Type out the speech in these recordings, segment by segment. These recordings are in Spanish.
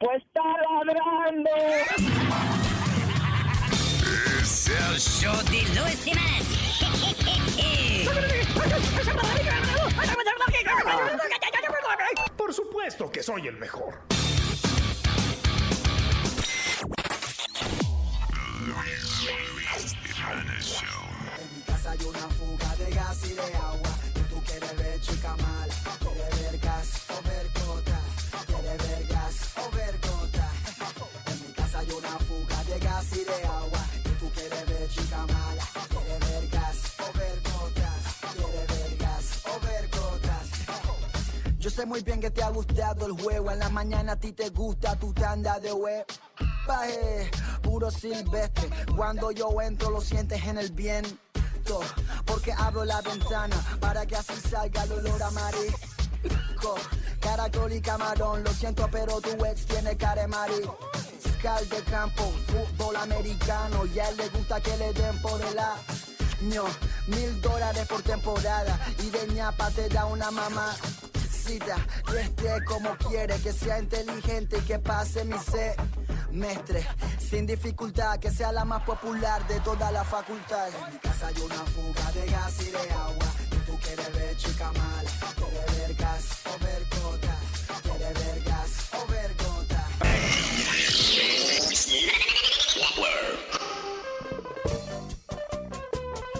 Pues está ladrando. Es el show de Luis. Por supuesto que soy el mejor. En mi casa hay una fuga de gas y de agua. Y tú quieres ver chica mala, Yo sé muy bien que te ha gustado el juego. En la mañana a ti te gusta tu tanda de web. Baje, puro silvestre. Cuando yo entro lo sientes en el viento. Porque abro la ventana para que así salga el olor a marisco. Caracol y camarón, lo siento, pero tu ex tiene cara de marisco. Cal de campo, fútbol americano. Y a él le gusta que le den por el año. Mil dólares por temporada. Y de ñapa te da una mamá. Que esté como quiere, que sea inteligente y que pase mi semestre sin dificultad, que sea la más popular de toda la facultad. En mi casa hay una fuga de gas y de agua. Y tú quieres ver chica mala, quieres ver gas o ver gota, quieres ver gas o ver gota.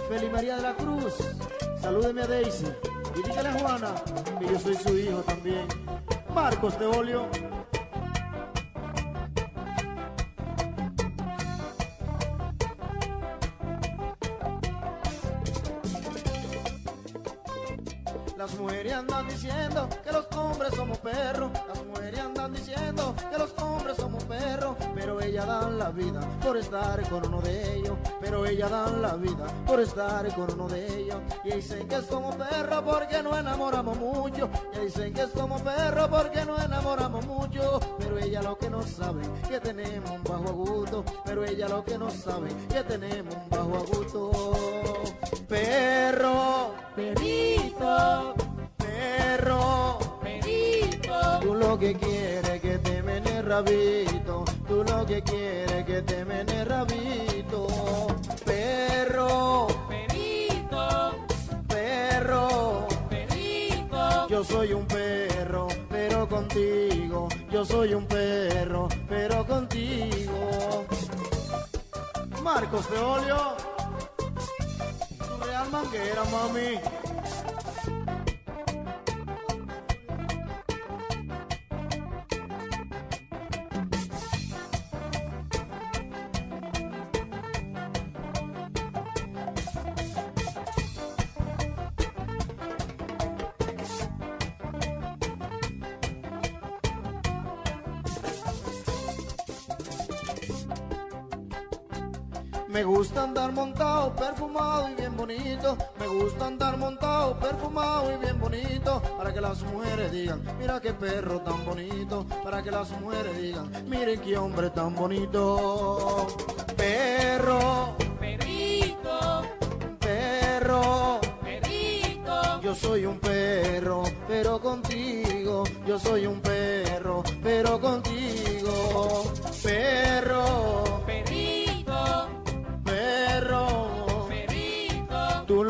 Feli María de la Cruz, salúdeme a Daisy y dígale a Juana que yo soy su hijo también. Marcos de Las mujeres andan diciendo que los hombres somos perros. Las mujeres andan diciendo que los hombres somos perros. Pero ellas dan la vida por estar con uno de ellos. Pero ellas dan la vida por estar con uno de ellos. Y dicen que somos perros porque no enamoramos mucho. Y dicen que somos perros porque no enamoramos mucho. Pero ella lo que no sabe que tenemos un bajo agudo. Pero ella lo que no sabe que tenemos un bajo agudo. Perro, perito, perro, perito. Tú lo que quieres que te mene rabito. Tú lo que quieres que te mene rabito. Perro, perito, perro, perito. Yo soy un perro, pero contigo. Yo soy un perro, pero contigo. Marcos de Olio. Tu real manguera, mami. Gusta andar montado, perfumado y bien bonito. Me gusta andar montado, perfumado y bien bonito. Para que las mujeres digan, mira qué perro tan bonito. Para que las mujeres digan, miren qué hombre tan bonito. Perro, perito, perro, perito. Yo soy un perro, pero contigo. Yo soy un perro, pero contigo. Perro,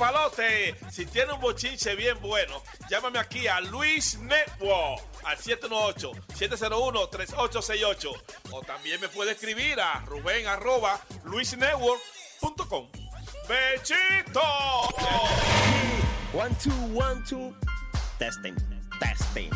¡Hey, papalote! Si tiene un bochinche bien bueno, llámame aquí a Luis Network al 718-701-3868. O también me puede escribir a ruben arroba luisnetwork.com. ¡Bechito! One, two, one, two. Testing, testing.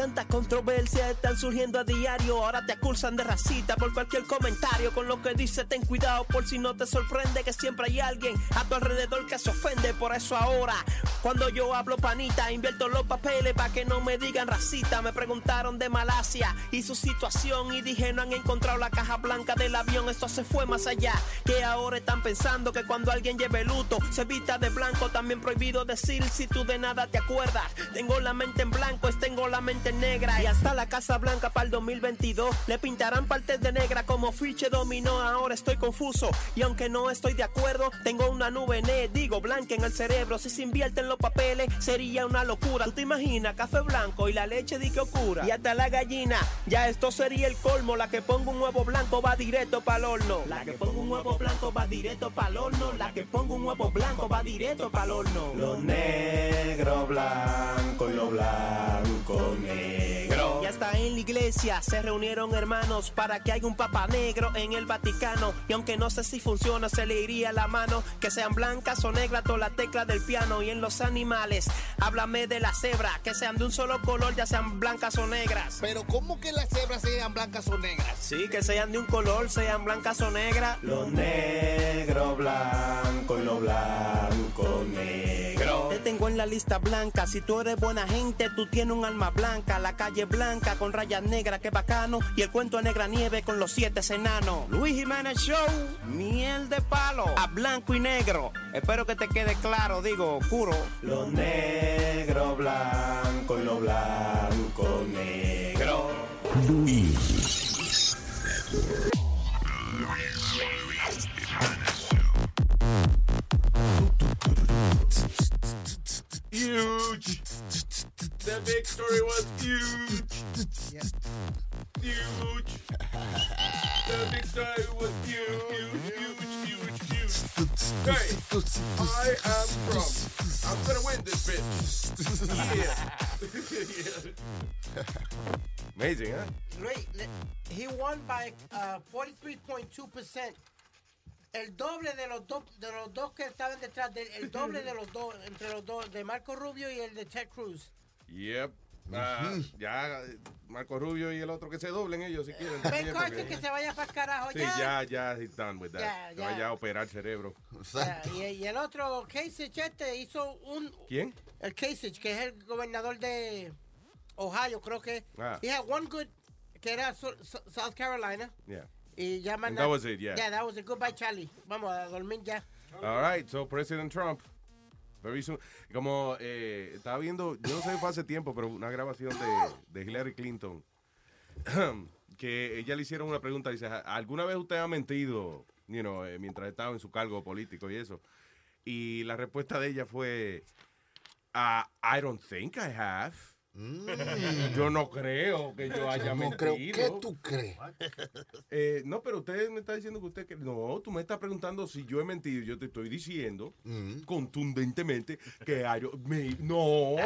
Tanta controversia están surgiendo a diario. Ahora te acusan de racista por cualquier comentario. Con lo que dice, ten cuidado por si no te sorprende que siempre hay alguien a tu alrededor que se ofende. Por eso ahora, cuando yo hablo panita, invierto los papeles para que no me digan racista. Me preguntaron de Malasia y su situación y dije no han encontrado la caja blanca del avión. Esto se fue más allá. Que ahora están pensando que cuando alguien lleve luto se vista de blanco. También prohibido decir si tú de nada te acuerdas. Tengo la mente en blanco, es tengo la mente y hasta la Casa Blanca para el 2022 le pintarán partes de negra como fiche dominó. Ahora estoy confuso y aunque no estoy de acuerdo, tengo una nube ne, digo blanca en el cerebro. Si se invierten los papeles sería una locura. ¿Tú te imaginas café blanco y la leche di que ocurra? Y hasta la gallina, ya esto sería el colmo. La que ponga un huevo blanco va directo para el horno. La que ponga un huevo blanco va directo para el horno. La que ponga un huevo blanco va directo para el horno. Lo negro blanco y lo blanco negro. Y hasta en la iglesia se reunieron hermanos para que haya un papa negro en el Vaticano. Y aunque no sé si funciona, se le iría la mano. Que sean blancas o negras todas las teclas del piano. Y en los animales, háblame de la cebra. Que sean de un solo color, ya sean blancas o negras. Pero ¿cómo que las cebras sean blancas o negras? Sí, que sean de un color, sean blancas o negras. Lo negro, blanco y lo blanco, negro. Te tengo en la lista blanca. Si tú eres buena gente, tú tienes un alma blanca. La calle blanca con rayas negras, qué bacano. Y el cuento de negra nieve con los siete enanos. Luis Jiménez Show, miel de palo. A blanco y negro. Espero que te quede claro, digo, oscuro. Lo negro, blanco y lo blanco, negro. Luis. Huge. The victory was huge. Huge. The victory was huge, huge, huge, huge, huge. Hey, I am from. I'm gonna win this bitch. Yeah. Amazing, huh? Luis, le- he won by uh, 43.2%. El doble de los dos de los dos que estaban detrás de el doble de los dos entre los dos de Marco Rubio y el de Ted Cruz. Yep. Ah, ya, eh, Marco Rubio y el otro que se doblen ellos si quieren. Ben Carson porque- que se vaya para el carajo Sí, ya. ya, ya, he's done with that. Ya, ya. vaya a operar cerebro. Ya, y, y el otro Kasich este hizo un ¿Quién? el Kasich que es el gobernador de Ohio, creo que. Ah. He had one good que era South Carolina Yeah. y ya más that was it, yeah. Yeah, that was it. Goodbye Charlie. Vamos a dormir ya. All right, so President Trump. Como eh, estaba viendo, yo no sé si fue hace tiempo, pero una grabación de, Hillary Clinton. que ella le hicieron una pregunta. Dice: ¿Alguna vez usted ha mentido you know, eh, mientras estaba en su cargo político y eso? Y la respuesta de ella fue: "Ah, I don't think I have. Yo no creo que yo haya No mentido. creo. ¿Qué tú crees? Eh, no, pero usted me está diciendo que usted... que- No, tú me estás preguntando si yo he mentido. Yo te estoy diciendo contundentemente que me- no,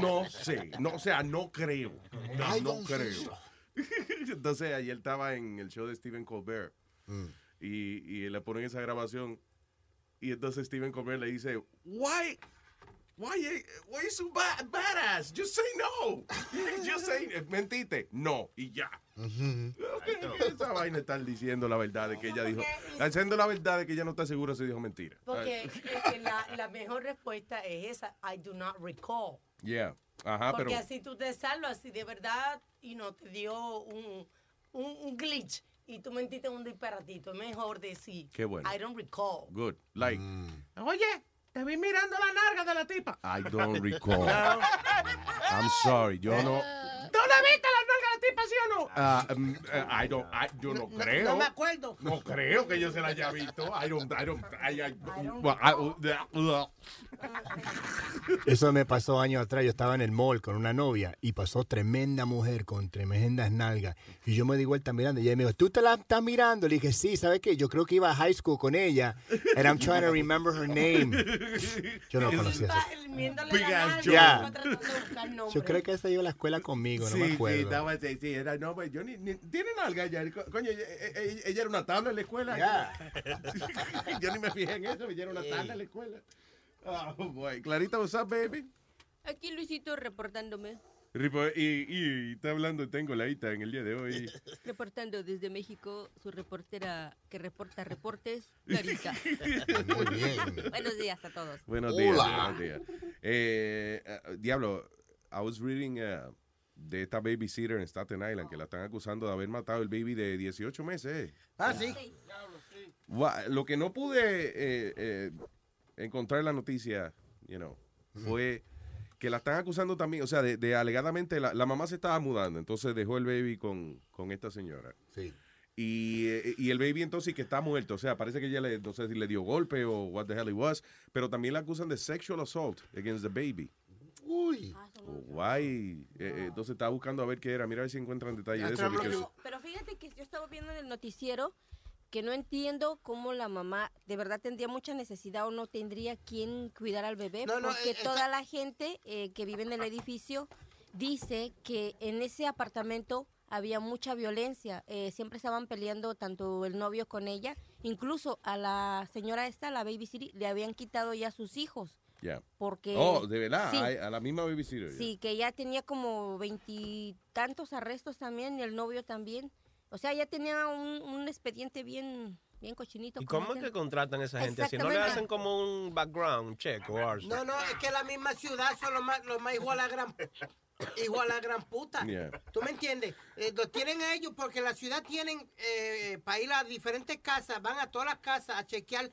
no sé. No, o sea, no creo. No, creo. Entonces, ayer estaba en el show de Stephen Colbert y, y le ponen esa grabación y entonces Stephen Colbert le dice, why... Why, you- why you so ba- badass? Just say no. Just say, mentiste. No. Y ya. Esa vaina están diciendo la verdad de que ella dijo. Están diciendo la verdad de que ella no está segura si dijo mentira. Porque eh, eh, la, la mejor respuesta es esa, I do not recall. Yeah. Ajá, Porque pero. así tú te salvas, si de verdad y no te dio un, un, un glitch y tú mentiste un disparatito. Es mejor decir. Qué bueno. I don't recall. Good. Like, Oye, te vi mirando la narga de la tipa. I don't recall. I'm sorry, yo no. ¿Tú le viste la la tipa, sí o no? Eh, I don't, I- yo no, creo. No me acuerdo. No creo que yo se la haya visto. I don't, I don't, I, I- well, I- uh, Eso me pasó años atrás. Yo estaba en el mall con una novia y pasó tremenda mujer con tremendas nalgas. Y yo me di vuelta mirando y ella me dijo, ¿tú te la estás mirando? Le dije, sí, ¿sabes qué? Yo creo que iba a high school con ella. And I'm trying to remember her name. Yo no conocía eso. Yo creo que esa iba a la escuela conmigo, no sí, me sí, acuerdo. estaba, sí, sí, era, no, pues, yo ni, ni- tiene nalga ya. Co- Coño, ella, ella- ella era una tabla en la escuela. yo ni me fijé en eso, ella era una tabla en la escuela. Oh, boy. Clarita, what's up, baby? Aquí Luisito reportándome. Ripo, y, y está hablando, tengo la ita en el día de hoy. Reportando desde México, su reportera que reporta reportes, Clarita. Muy bien. Buenos días a todos. Buenos días, Hola. buenos días. Eh, eh, diablo, I was reading uh, de esta babysitter en Staten Island que la están acusando de haber matado el baby de 18 meses. eh. Ah, sí. Lo que no pude eh, eh, encontrar en la noticia, you know, fue que la están acusando también, o sea, de, de alegadamente la, la mamá se estaba mudando, entonces dejó el baby con, con esta señora. Sí. Y, eh, y el baby entonces que está muerto, o sea, parece que ella le, no sé si le dio golpe o what the hell it was, pero también la acusan de sexual assault against the baby. Uy. Guay. Eh, eh, entonces está buscando a ver qué era. Mira a ver si encuentran detalles de eso. Pero fíjate que yo estaba viendo en el noticiero que no entiendo cómo la mamá de verdad tendría mucha necesidad o no tendría quien cuidar al bebé, No, no, porque eh, toda la gente eh, que vive en el edificio dice que en ese apartamento había mucha violencia, eh, siempre estaban peleando tanto el novio con ella, incluso a la señora esta, la baby city, le habían quitado ya sus hijos. Ya. Porque, Oh, de verdad, Sí. a, a la misma babysitter. Sí, que ya tenía como veintitantos arrestos también y el novio también. O sea, ya tenía un, un expediente bien, bien cochinito. ¿Y como cómo es que contratan a esa gente así? ¿No le hacen como un background check o algo? No, no, es que la misma ciudad son los más, los más igual a la gran, igual a la gran puta. Yeah. ¿Tú me entiendes? Eh, lo tienen a ellos porque la ciudad tienen, eh, para ir a diferentes casas, van a todas las casas a chequear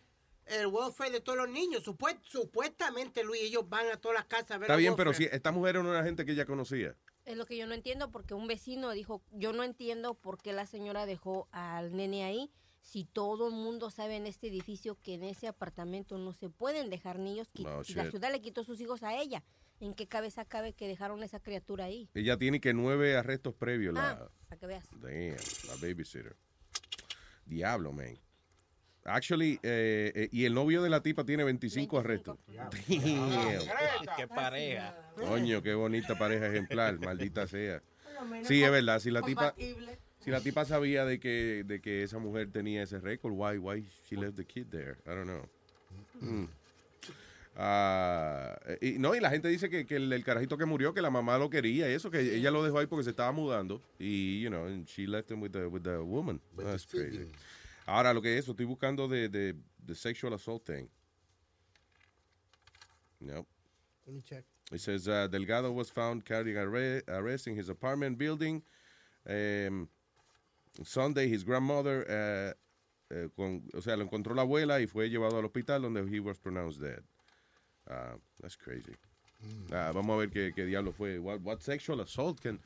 el welfare de todos los niños. Supuest- supuestamente, Luis, ellos van a todas las casas a ver Está bien, pero si esta mujer era una gente que ella conocía. Es lo que yo no entiendo porque un vecino dijo, yo no entiendo por qué la señora dejó al nene ahí. Si todo el mundo sabe en este edificio que en ese apartamento no se pueden dejar niños, que No, la ciudad le quitó sus hijos a ella. ¿En qué cabeza cabe que dejaron esa criatura ahí? Ella tiene que nueve arrestos previos. La, Ah, para que veas. Damn, la babysitter. Diablo, man. Actually, eh, eh, y el novio de la tipa tiene 25 arrestos. Damn. Qué pareja. Coño, qué bonita pareja ejemplar, maldita sea. Sí, es verdad, si la tipa si la tipa sabía de que de que esa mujer tenía ese récord, why why she left the kid there? I don't know. Mm. Ah, y no, y la gente dice que, que el, el carajito que murió, que la mamá lo quería y eso, que ella lo dejó ahí porque se estaba mudando y, you know, and she left him with the, with the woman. That's crazy. Ahora, lo que es eso, estoy buscando de, de, de sexual assault thing. No. Let me check. It says uh, Delgado was found carrying arre- arrest in his apartment building. Um, Sunday, his grandmother, uh, eh, con- o sea, lo encontró la abuela y fue llevado al hospital donde he was pronounced dead. Ah, that's crazy. Ah, vamos a ver qué, qué diablo fue. What, what sexual assault can...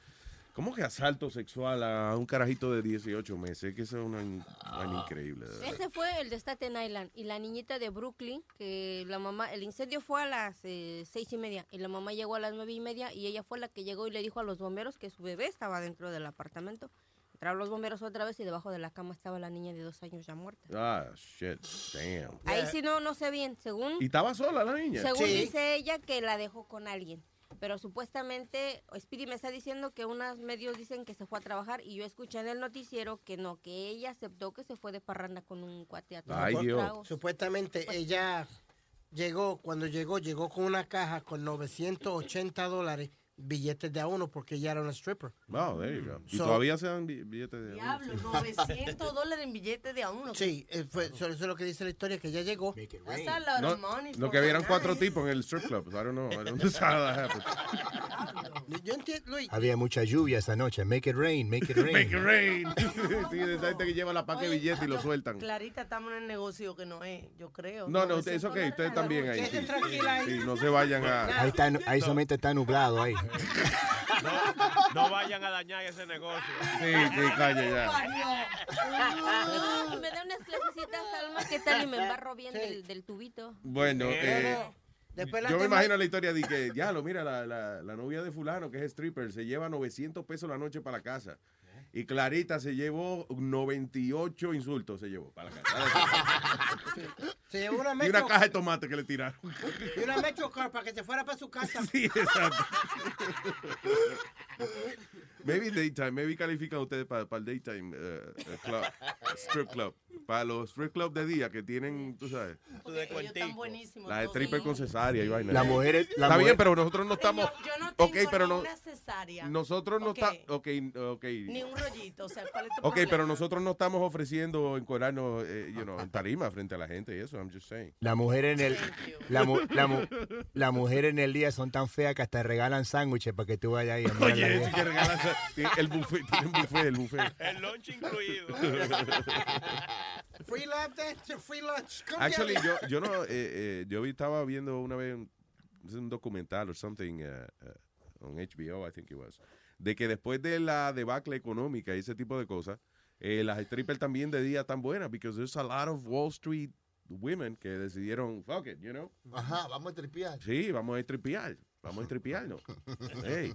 ¿Cómo que asalto sexual a un carajito de 18 meses? Es que eso es una, una increíble. Ese fue el de Staten Island y la niñita de Brooklyn, que la mamá, el incendio fue a las eh, seis y media y la mamá llegó a las nueve y media y ella fue la que llegó y le dijo a los bomberos que su bebé estaba dentro del apartamento. Entraron los bomberos otra vez y debajo de la cama estaba la niña de dos años ya muerta. Ah, shit. Damn. Ahí sí no, no sé bien, según... ¿Y estaba sola la niña? Según dice ella que la dejó con alguien. Pero supuestamente, Speedy me está diciendo que unos medios dicen que se fue a trabajar y yo escuché en el noticiero que no, que ella aceptó que se fue de parranda con un cuate a tomar unos tragos. Supuestamente ella llegó, cuando llegó, llegó con una caja con 980 dólares, billetes de a uno, porque ella era una stripper. Wow, there you go. ¿Y So- todavía se dan bi- billetes de Diablo, 900 dólares en billetes de a uno. Sí, eh, fue- eso es lo que dice la historia, que ella llegó. That's a lot No, of money lo for que a vieron cuatro tipos en el strip club. I don't know. I don't know how that happened. Yo entiendo, Luis. Había mucha lluvia esa noche. Make it rain, make it rain. Make it rain. sí, de esa gente que lleva la paca de billete y lo sueltan. Clarita, estamos en el negocio que no es, yo creo. No, no, ustedes, siento ok, ustedes también ahí. Sí, no se vayan a... Ahí, está, ahí solamente está nublado ahí. No vayan a dañar ese negocio. Sí, sí, calle ya. Ah, me da unas clasecitas, Alma, ¿qué tal? Y me embarro bien del, del tubito. Bueno, eh, Después la yo me tema- imagino la historia de que, ya lo mira, la, la, la novia de fulano, que es stripper, se lleva 900 pesos la noche para la casa. Y Clarita se llevó 98 insultos, se llevó para la casa. Se llevó una Y una Metro, caja de tomate que le tiraron. y una Metro Car para que se fuera para su casa. Sí, exacto. Maybe daytime, maybe califican ustedes para, el daytime eh, club, strip club. Para los strip club de día que tienen, tú sabes, Ellos están buenísimos. la de stripper con cesárea y vaina. La mujer es- la Está mujer- bien, pero nosotros no estamos. Yo, yo no tengo ok, pero no. una cesárea, Nosotros no Ok. estamos. Ok, ok. ni un rollito. O sea, ¿cuál es tu Ok, problema? pero nosotros no estamos ofreciendo encuadrarnos, eh, you know, en tarima frente a la gente y eso, I'm just saying. La mujer en el la, mu- la, mu- la mujer en el día son tan feas que hasta regalan sándwiches para que tú vayas ahí Oye, que regalan el buffet, tienen buffet, el buffet. El lunch incluido. Free lap dance, free lunch. Come Actually, yo, yo no, eh, eh, yo vi- estaba viendo una vez un, es un documental o something uh, uh, on HBO, I think it was, de que después de la debacle económica y ese tipo de cosas, eh, las strippers también de día están buenas, because there's a lot of Wall Street women que decidieron, fuck it, you know. Ajá, vamos a tripear. Sí, vamos a estripiar. Vamos a estripiarnos. Hey,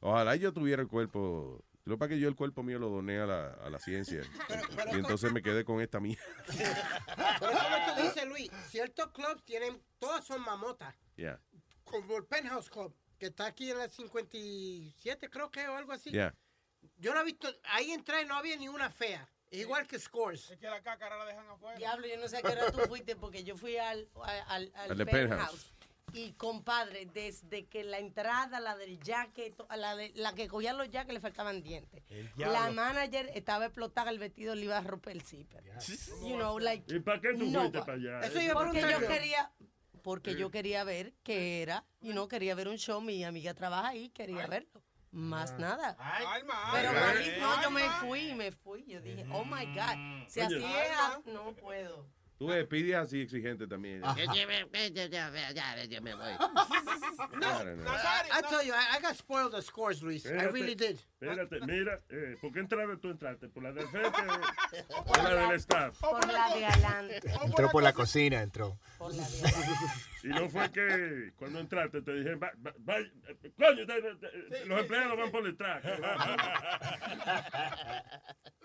Ojalá yo tuviera el cuerpo. Lo es que yo el cuerpo mío lo doné a la, a la ciencia. y entonces me quedé con esta mía. Pero como tú dices, Luis, ciertos clubs tienen, todas son mamotas. Yeah, Como el Penthouse Club, que está aquí en la 57, creo que, o algo así. yeah. Yo no he visto, ahí entré y no había ni una fea. Igual que Scores. Es que la cácara la dejan afuera. Diablo, yo no sé a qué hora tú fuiste porque yo fui al, al, al, penthouse. Penthouse. Y compadre, desde que la entrada, la del jacket, la, de, la que cogía los jackets le faltaban dientes. La manager estaba explotada, el vestido le iba a romper el zipper. You know, like, ¿Y para qué tú no, fuiste pa- para allá? Eso iba a porque yo yo. quería porque yo quería ver qué era y no quería ver un show mi amiga trabaja ahí quería verlo. Más nada. Alma, pero no yo me fui me fui yo dije oh my god si Oye. así es ah, no puedo Tú ves, pide así exigente también. No, I, I tell you, I, I got spoiled at Scores, Luis. I Espérate, really did. Espérate, mira, eh, ¿por qué entraste tú entraste? ¿Por la del frente o por la del staff? por la de adelante Entró por la cocina, entró. por la de adelante Y no fue que cuando entraste te dije, va, va- va- coño, te- te- te- los empleados van por detrás.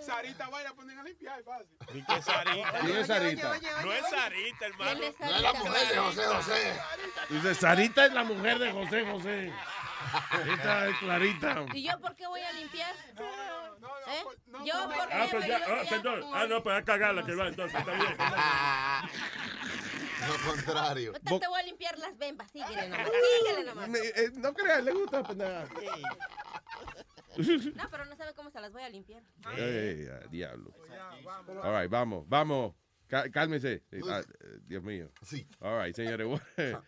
Sarita, vaya, ponen a limpiar, fácil. ¿Y qué Sarita? ¿Quién es Sarita? No es Sarita, hermano. ¿Quién es No es la Sarita? mujer de José José. Dice, Sarita es la mujer de José José. Esta es Clarita. ¿Y yo por qué voy a limpiar? No, no, ¿Eh? no, Yo no, porque Ah, yo pues ya, ah, perdón. Ah, no, pues a cagarla que va, entonces, está bien. Lo contrario. Te voy a limpiar las bembas, síguele nomás, síguele nomás. Eh, no creas, le gusta. nada. No, pero no sabe cómo se las voy a limpiar. Diablo. All right, vamos, vamos. Cá- Cálmese. Eh, ah, Dios mío. Sí. All right, señores.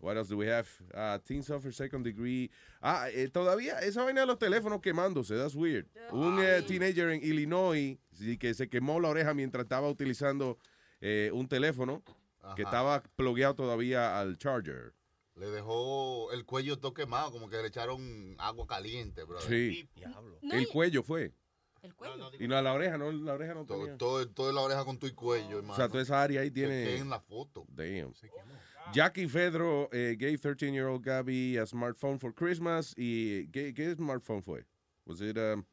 What, else do we have? Uh, teen suffer second degree. Ah, eh, todavía esa vaina de los teléfonos quemándose. That's weird. Un eh, teenager en Illinois sí, que se quemó la oreja mientras estaba utilizando eh, un teléfono que estaba plugueado todavía al charger. Le dejó el cuello todo quemado, como que le echaron agua caliente, bro. Sí. No, El y- cuello fue. El cuello. Y no, la oreja, no, la oreja no Todo, tenía. todo, la oreja con tu cuello, hermano. O sea, toda esa área ahí Que tiene. en la foto. Damn. Jackie Fedro eh, gave 13-year-old Gabby a smartphone for Christmas. ¿Y qué, qué smartphone fue? Was it, um,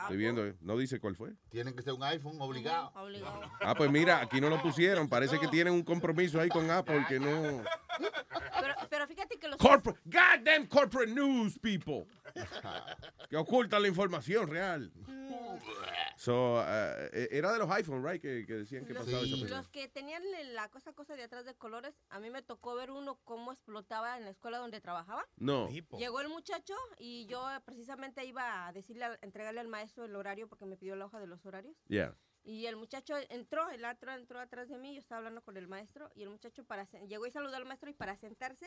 estoy viendo, no dice cuál fue. Tiene que ser un iPhone obligado. Obligado. Ah, pues mira, aquí no lo pusieron. Parece que tienen un compromiso ahí con Apple que no. Pero, pero fíjate que los... Corporate, goddamn corporate news, people. que ocultan la información real. So, uh, era de los iPhone, right? Que, que decían que Los, pasaba esa Sí. cosa. los que tenían la cosa cosa de atrás de colores, a mí me tocó ver uno cómo explotaba en la escuela donde trabajaba. No. Llegó el muchacho y yo precisamente iba a decirle, a- entregarle al maestro el horario porque me pidió la hoja de los horarios. Yeah. Y el muchacho entró, el otro entró atrás de mí, yo estaba hablando con el maestro y el muchacho para llegó y saludó al maestro y para sentarse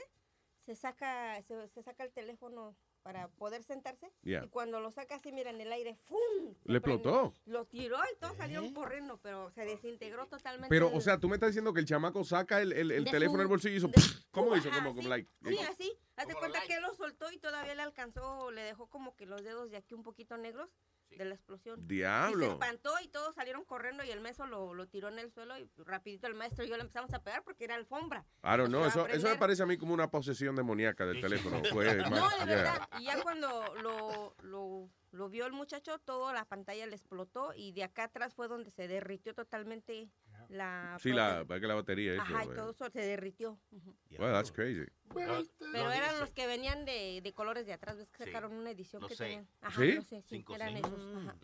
se saca, se, se saca el teléfono para poder sentarse. Yeah. Y cuando lo saca así, mira, en el aire, ¡fum! Le explotó. Lo tiró y todos salieron corriendo, pero se desintegró totalmente. Pero, el- o sea, tú me estás diciendo que el chamaco saca el, el- el De teléfono del bolsillo y hizo. ¿Cómo hizo? Como, como like. Sí, así. Hazte cuenta que él lo soltó y todavía le alcanzó, le dejó como que los dedos de aquí un poquito negros de la explosión. Diablo. Y se espantó y todos salieron corriendo y el meso lo, lo tiró en el suelo y rapidito el maestro y yo le empezamos a pegar porque era alfombra. I don't know, Se va a eso, eso me parece a mí como una posesión demoníaca del teléfono. Fue No, más- de yeah. verdad. Y ya cuando lo, lo, lo vio el muchacho, toda la pantalla le explotó y de acá atrás fue donde se derritió totalmente la... Sí, la, que la batería. Eso, Ajá, y eh. todo eso se derritió. Ujú. Well, that's crazy. Pero eran los que venían de, de colores de atrás, ves que Sí. sacaron una edición Lo que sé. tenían. Ajá, ¿Sí? lo sé, sí, Cinco, eran cinco. esos. Ajá.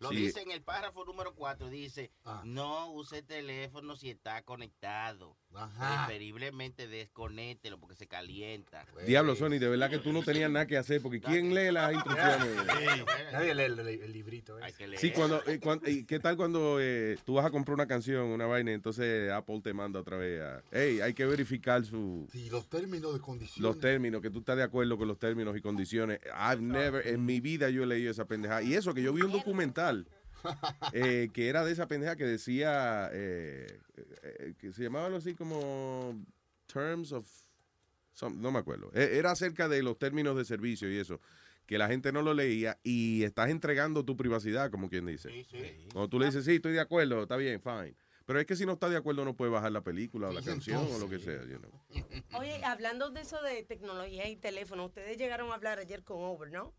Lo Sí. dice en el párrafo número 4, dice, no use teléfono si está conectado. Preferiblemente desconéctelo porque se calienta. Diablo, Sony, de verdad que tú no tenías nada que hacer, porque ¿quién lee las instrucciones? Nadie lee el, el- el librito. ¿eh? Sí, cuando, eh, eh, ¿qué tal cuando eh, tú vas a comprar una canción, una vaina, y entonces Apple te manda otra vez a, hey, hay que verificar su, Y los términos de condición. los términos, que tú estás de acuerdo con los términos y condiciones. I've never, en mi vida yo he leído esa pendeja. Y eso que yo vi un documental eh, que era de esa pendeja que decía, eh, eh, que se llamaba algo así como Terms of, some- no me acuerdo. Eh, Era acerca de los términos de servicio y eso. Que la gente no lo leía y estás entregando tu privacidad, como quien dice. Cuando tú le dices, sí, estoy de acuerdo, está bien, fine. Pero es que si no está de acuerdo no puede bajar la película o la canción o lo que sea. you know. Oye, hablando de eso de tecnología y teléfono, ustedes llegaron a hablar ayer con Over, ¿no?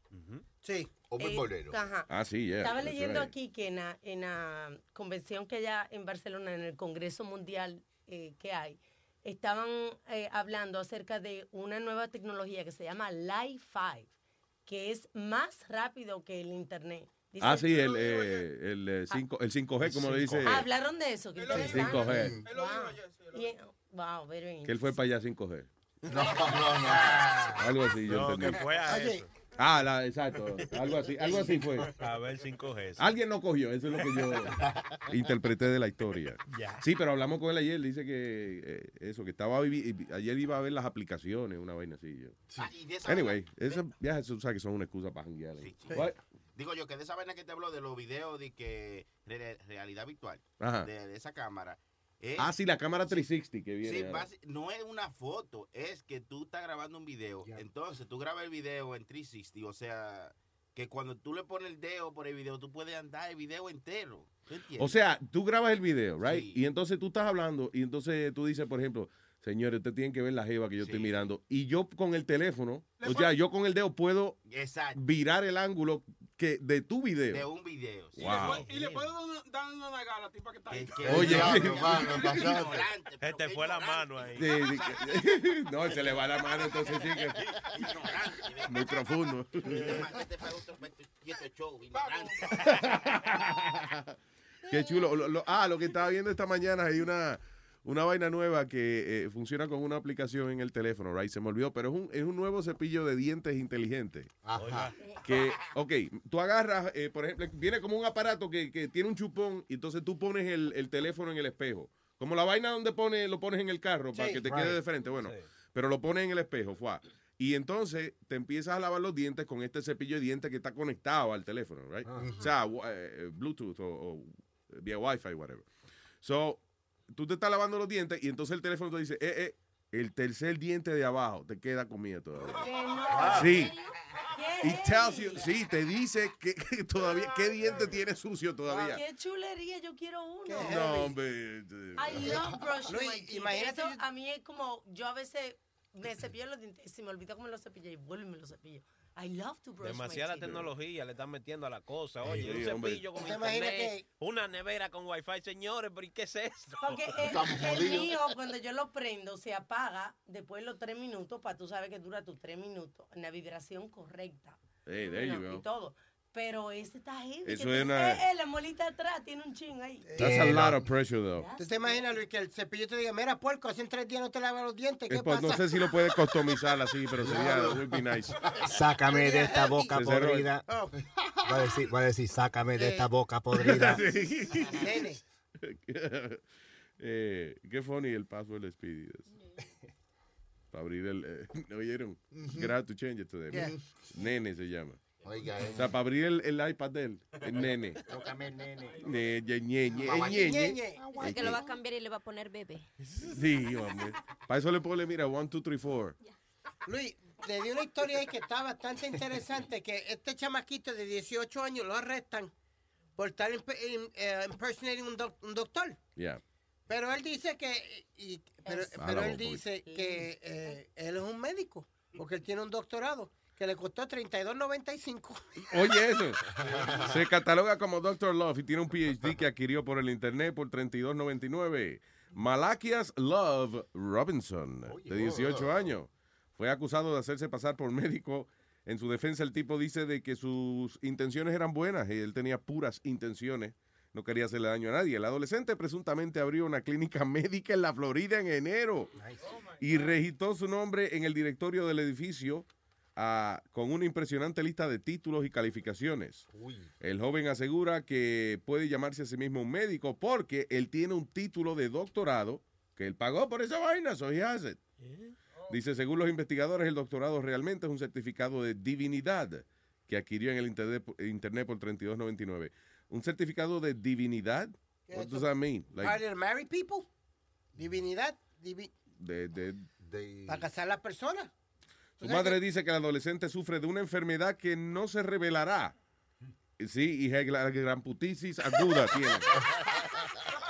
Sí. Eh, Ajá. Ah, sí, yeah, Estaba leyendo right. aquí que en la, en la convención que hay en Barcelona, en el Congreso Mundial eh, que hay, estaban eh, hablando acerca de una nueva tecnología que se llama 5, que es más rápido que el Internet. Dice- Ah, sí, el, eh, el, eh, cinco- el 5G, como le dice. Ah, hablaron de eso. Que El ustedes 5G. saben. Wow. Y- wow, very Que él fue para allá 5G. No, no, no. Algo así, yo No, entendí. que fue a Oye. eso. Ah, la, exacto. Algo así, algo así fue. A ver 5G. Alguien no cogió, eso es lo que yo interpreté de la historia. Sí, pero hablamos con él ayer, dice que eh, eso, que estaba ayer iba a ver las aplicaciones, una vaina así. yo. Ah, de esa Anyway, esos viajes, tú sabes que son una excusa para janguear. ahí. What? Digo yo que de esa vaina que te habló de los videos de que re- realidad virtual, de, de esa cámara. es- Ah, sí, la cámara 360 que viene. Sí, no es una foto, es que tú estás grabando un video. Entonces tú grabas el video en 360, o sea, que cuando tú le pones el dedo por el video, tú puedes andar el video entero. ¿Tú entiendes? O sea, tú grabas el video, right? Y entonces tú estás hablando y entonces tú dices, por ejemplo, señores, ustedes tienen que ver la jeva que yo estoy mirando. Y yo con el teléfono, o sea, yo con el dedo puedo Exacto. virar el ángulo que de tu video. de un video. sí. Wow. Y le puedo dar- una nalgada a la tipa que está ahí. Oye, Se te fue la mano ahí. Sí, sí, que- no, se le va la mano, entonces sí que muy profundo. Qué chulo. Lo- lo- ah, lo que estaba viendo esta mañana hay una, una vaina nueva que eh, funciona con una aplicación en el teléfono, right? Se me olvidó, pero es un, es un nuevo cepillo de dientes inteligente. Ajá. Que, ok, tú agarras, eh, por ejemplo, viene como un aparato que, que tiene un chupón y entonces tú pones el, el teléfono en el espejo. Como la vaina donde pone, lo pones en el carro para que te Right. quede de frente. Bueno, pero lo pones en el espejo, fue. Y entonces te empiezas a lavar los dientes con este cepillo de dientes que está conectado al teléfono, right? O sea, eh, Bluetooth o, o vía Wi-Fi, whatever. So, tú te estás lavando los dientes y entonces el teléfono te dice, eh, eh, el tercer diente de abajo te queda comida todavía. Sí. It tells you, sí, te dice que, que todavía, qué diente tiene sucio todavía. Qué chulería, yo quiero uno. No, hombre. eh, I love brushing Luis, imagínate Eso a mí es como, yo a veces me cepillo los dientes y se me olvida cómo me los cepillo y vuelvo y me los cepillo. I love to brush Demasiada my teeth. tecnología le están metiendo a la cosa. Oye, Sí, un hombre. cepillo con ¿Te imaginas internet, una nevera con wifi, señores, pero ¿y qué es esto? Porque el, el mío, cuando yo lo prendo, se apaga después de los tres minutos, para tú sabes que dura tus tres minutos, en la vibración correcta. Hey, there you go. Y todo. Pero ese está heavy. Eso es una- eh, eh, la molita atrás tiene un ching ahí. That's a lot of pressure, though. ¿Tú te imaginas, Luis, que el cepillo te diga, mira, puerco, hace tres días no te lavas los dientes, ¿qué Eh, pues, pasa? no sé si lo puedes customizar así, pero sería, would be nice. Sácame de esta boca podrida. Oh. Va a decir, va a decir, sácame de esta boca podrida. Eh, qué funny el password de Speedy. Para abrir el... eh, ¿no ¿Oyeron? Get out to change it to them. Yeah. Nene se llama. Oiga, O sea, para abrir el, el iPad de él. El nene. Tócame, nene. Ne- ñe- ñe- ñe- ñe- ñe. que lo va a cambiar y le va a poner bebé. Sí, hombre. Para eso le pone, mira, one, two, three, four. Luis, le di una historia ahí que está bastante interesante, que este chamaquito de 18 años lo arrestan por estar imp- im- eh, impersonating un, doc- un doctor. Yeah. Pero él dice que, y- pero, Ah, pero él dice que eh, él es un médico, porque él tiene un doctorado, que le costó 32.95. Oye, eso. Se cataloga como Dr. Love y tiene un PhD que adquirió por el internet por 32.99. Malakias Love Robinson, de 18 años, fue acusado de hacerse pasar por médico. En su defensa, el tipo dice de que sus intenciones eran buenas y él tenía puras intenciones. No quería hacerle daño a nadie. El adolescente presuntamente abrió una clínica médica en la Florida en enero y registró su nombre en el directorio del edificio con una impresionante lista de títulos y calificaciones. El joven asegura que puede llamarse a sí mismo un médico porque él tiene un título de doctorado que él pagó por esa vaina, so he has it. Dice, según los investigadores, el doctorado realmente es un certificado de divinidad que adquirió en el internet, internet por 32.99. ¿Un certificado de divinidad? What does that mean? Are Like, they married people? Divinidad, divi- de- de- para casar a las personas. Su madre dice que el adolescente sufre de una enfermedad que no se revelará. Sí, y es la gran putisis aguda tiene.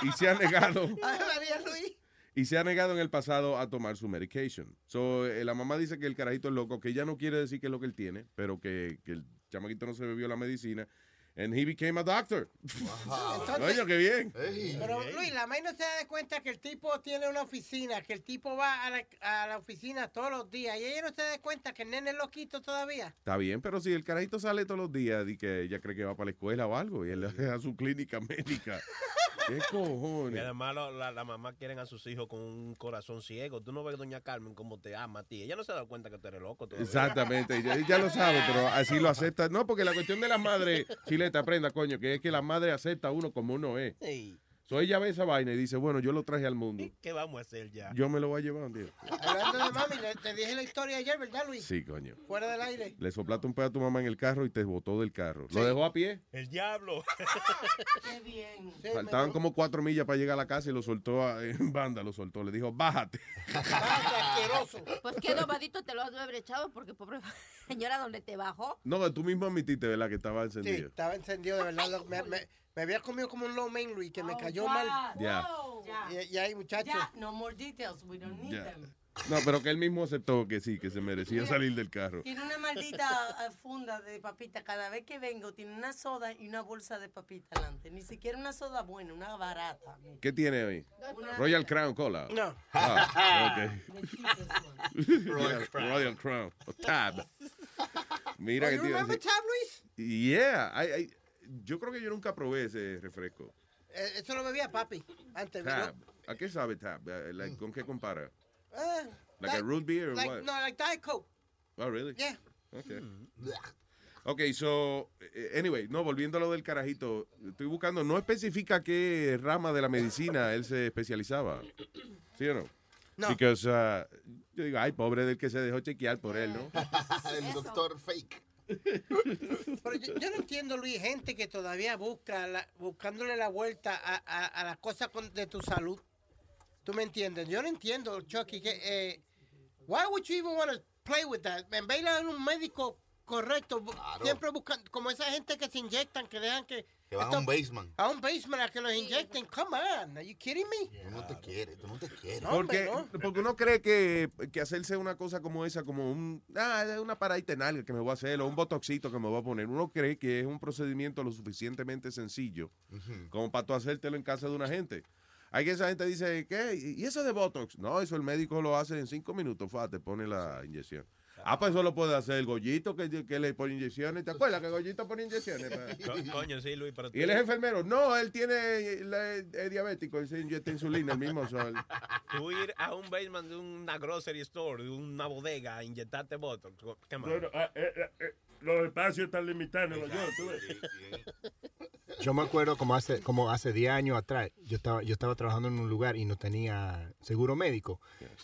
Y se ha negado, Ay, María Luis. y se ha negado en el pasado a tomar su medication. So, eh, la mamá dice que el carajito es loco, que ya no quiere decir qué es lo que él tiene, pero que, que el chamaquito no se bebió la medicina. And he became a doctor. Entonces- Oye, qué bien. Pero Luis, la madre no se da cuenta que el tipo tiene una oficina, que el tipo va a la, a la oficina todos los días y ella no se da cuenta que el nene es loquito todavía. Está bien, pero si el carajito sale todos los días y que ella cree que va para la escuela o algo, y él es a su clínica médica. ¿Qué Y cojones? además lo- la, la mamá quieren a sus hijos con un corazón ciego. Tú no ves doña Carmen como te ama a ti. Ella no se da cuenta que tú eres loco todavía. Exactamente, ella, ella lo sabe, pero así lo acepta. No, porque la cuestión de las madres, chileta, aprenda, coño, que es que la madre acepta a uno como uno es. Ey, So ella ve esa vaina y dice, bueno, yo lo traje al mundo. ¿Qué vamos a hacer ya? Yo me lo voy a llevar un día. Hablando de mami, te dije la historia ayer, ¿verdad, Luis? Sí, coño. Fuera del aire. Le soplaste un pedo a tu mamá en el carro y te botó del carro. ¿Lo dejó a pie? El diablo. Qué bien. Faltaban como cuatro millas para llegar a la casa y lo soltó a- en banda, lo soltó. Le dijo, bájate. asqueroso. Pues qué dobadito te lo has de haber echado porque pobre señora donde te bajó. No, tú mismo admitiste, ¿verdad? Que estaba Sí, encendido. estaba encendido de verdad. lo- Me, me- me había comido como un low main, Luis, que me cayó mal. Ya. Y, y ahí, muchachos. Ya, no more details. We don't need Ya. them. No, pero que él mismo aceptó que sí, que se merecía salir del carro. Tiene una maldita eh, funda de papita. Cada vez que vengo, tiene una soda y una bolsa de papita delante. Ni siquiera una soda buena, una barata. ¿Qué tiene hoy? Royal Crown Cola. No. Ah, ok. Royal Crown. Royal Crown. O Tab. Mira Oh, que remember decir. Tab, Luis? Yeah. I- I- yo creo que yo nunca probé ese refresco. Eh, eso lo bebía papi antes. Tab. ¿A qué sabe Tab? Eh, like, ¿Con qué compara? ¿no? Ah, Like a root beer or like, what? No, like Diet Coke. Oh, really? Yeah. Okay. Ok, so, eh, anyway, no, volviendo a lo del carajito, estoy buscando, no especifica qué rama de la medicina él se especializaba. ¿Sí o no? No. Porque, o sea, yo digo, ay, pobre del que se dejó chequear por él, ¿no? El doctor fake. Pero yo, yo no entiendo, Luis, gente que todavía busca, la- buscándole la vuelta a, a, a las cosas con- de tu salud. ¿Tú me entiendes? Yo no entiendo, Chucky, que... Eh, why would you even want to play with that? En vez de un médico correcto, siempre buscan, como esa gente que se inyectan, que dejan que... Que van a un basement. A un basement a que los inyecten. Come on, are you kidding me? Tú no te quieres, tú no te quieres. Porque, porque uno cree que, que hacerse una cosa como esa, como un, ah, es una paradita en algo que me voy a hacer, o un botoxito que me voy a poner, uno cree que es un procedimiento lo suficientemente sencillo como para tú hacértelo en casa de una gente. Hay que esa gente dice, ¿qué? ¿Y eso de Botox? No, eso el médico lo hace en cinco minutos, fa, te pone la inyección. Ah, pues eso lo puede hacer el Gollito que, que le pone inyecciones. ¿Te acuerdas que Gollito pone inyecciones? Co- coño, sí, Luis, pero y él es enfermero. No, él tiene, la- es diabético, él se inyecta insulina, el mismo sol. tú ir a un basement de una grocery store, de una bodega, a inyectarte botox. ¿Qué más? Bueno, ah, eh, eh, eh, los espacios están limitados en Nueva York, tú ves. Yo me acuerdo como hace como hace 10 años atrás, yo estaba yo estaba trabajando en un lugar y no tenía seguro médico.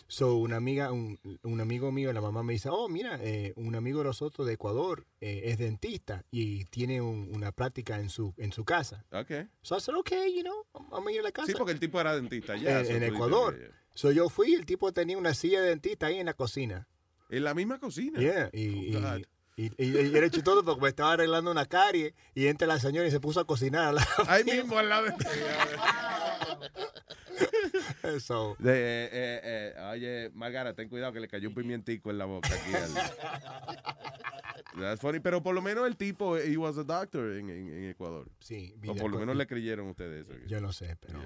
So una amiga un, un amigo mío, la mamá me dice, "Oh, mira, eh, un amigo de nosotros de Ecuador eh, es dentista y tiene un- una práctica en su en su casa." Ok. So I said, "Okay, you know, vamos a ir a la casa." Sí, porque el tipo era dentista ya. en, so en dices, Ecuador. eh, So yo fui el tipo tenía una silla de dentista ahí en la cocina. En la misma cocina. Yeah, y, y, y- y- y era chistoso porque me estaba arreglando una carie y entra la señora y se puso a cocinar Ahí mismo al lado de So, De, eh, eh, eh, oye, Margara, ten cuidado que le cayó un pimientico en la boca aquí. al- That's funny, pero por lo menos el tipo, he was a doctor en, en- en Ecuador. Sí. O por lo menos le creyeron ustedes eso. Yo no sé, pero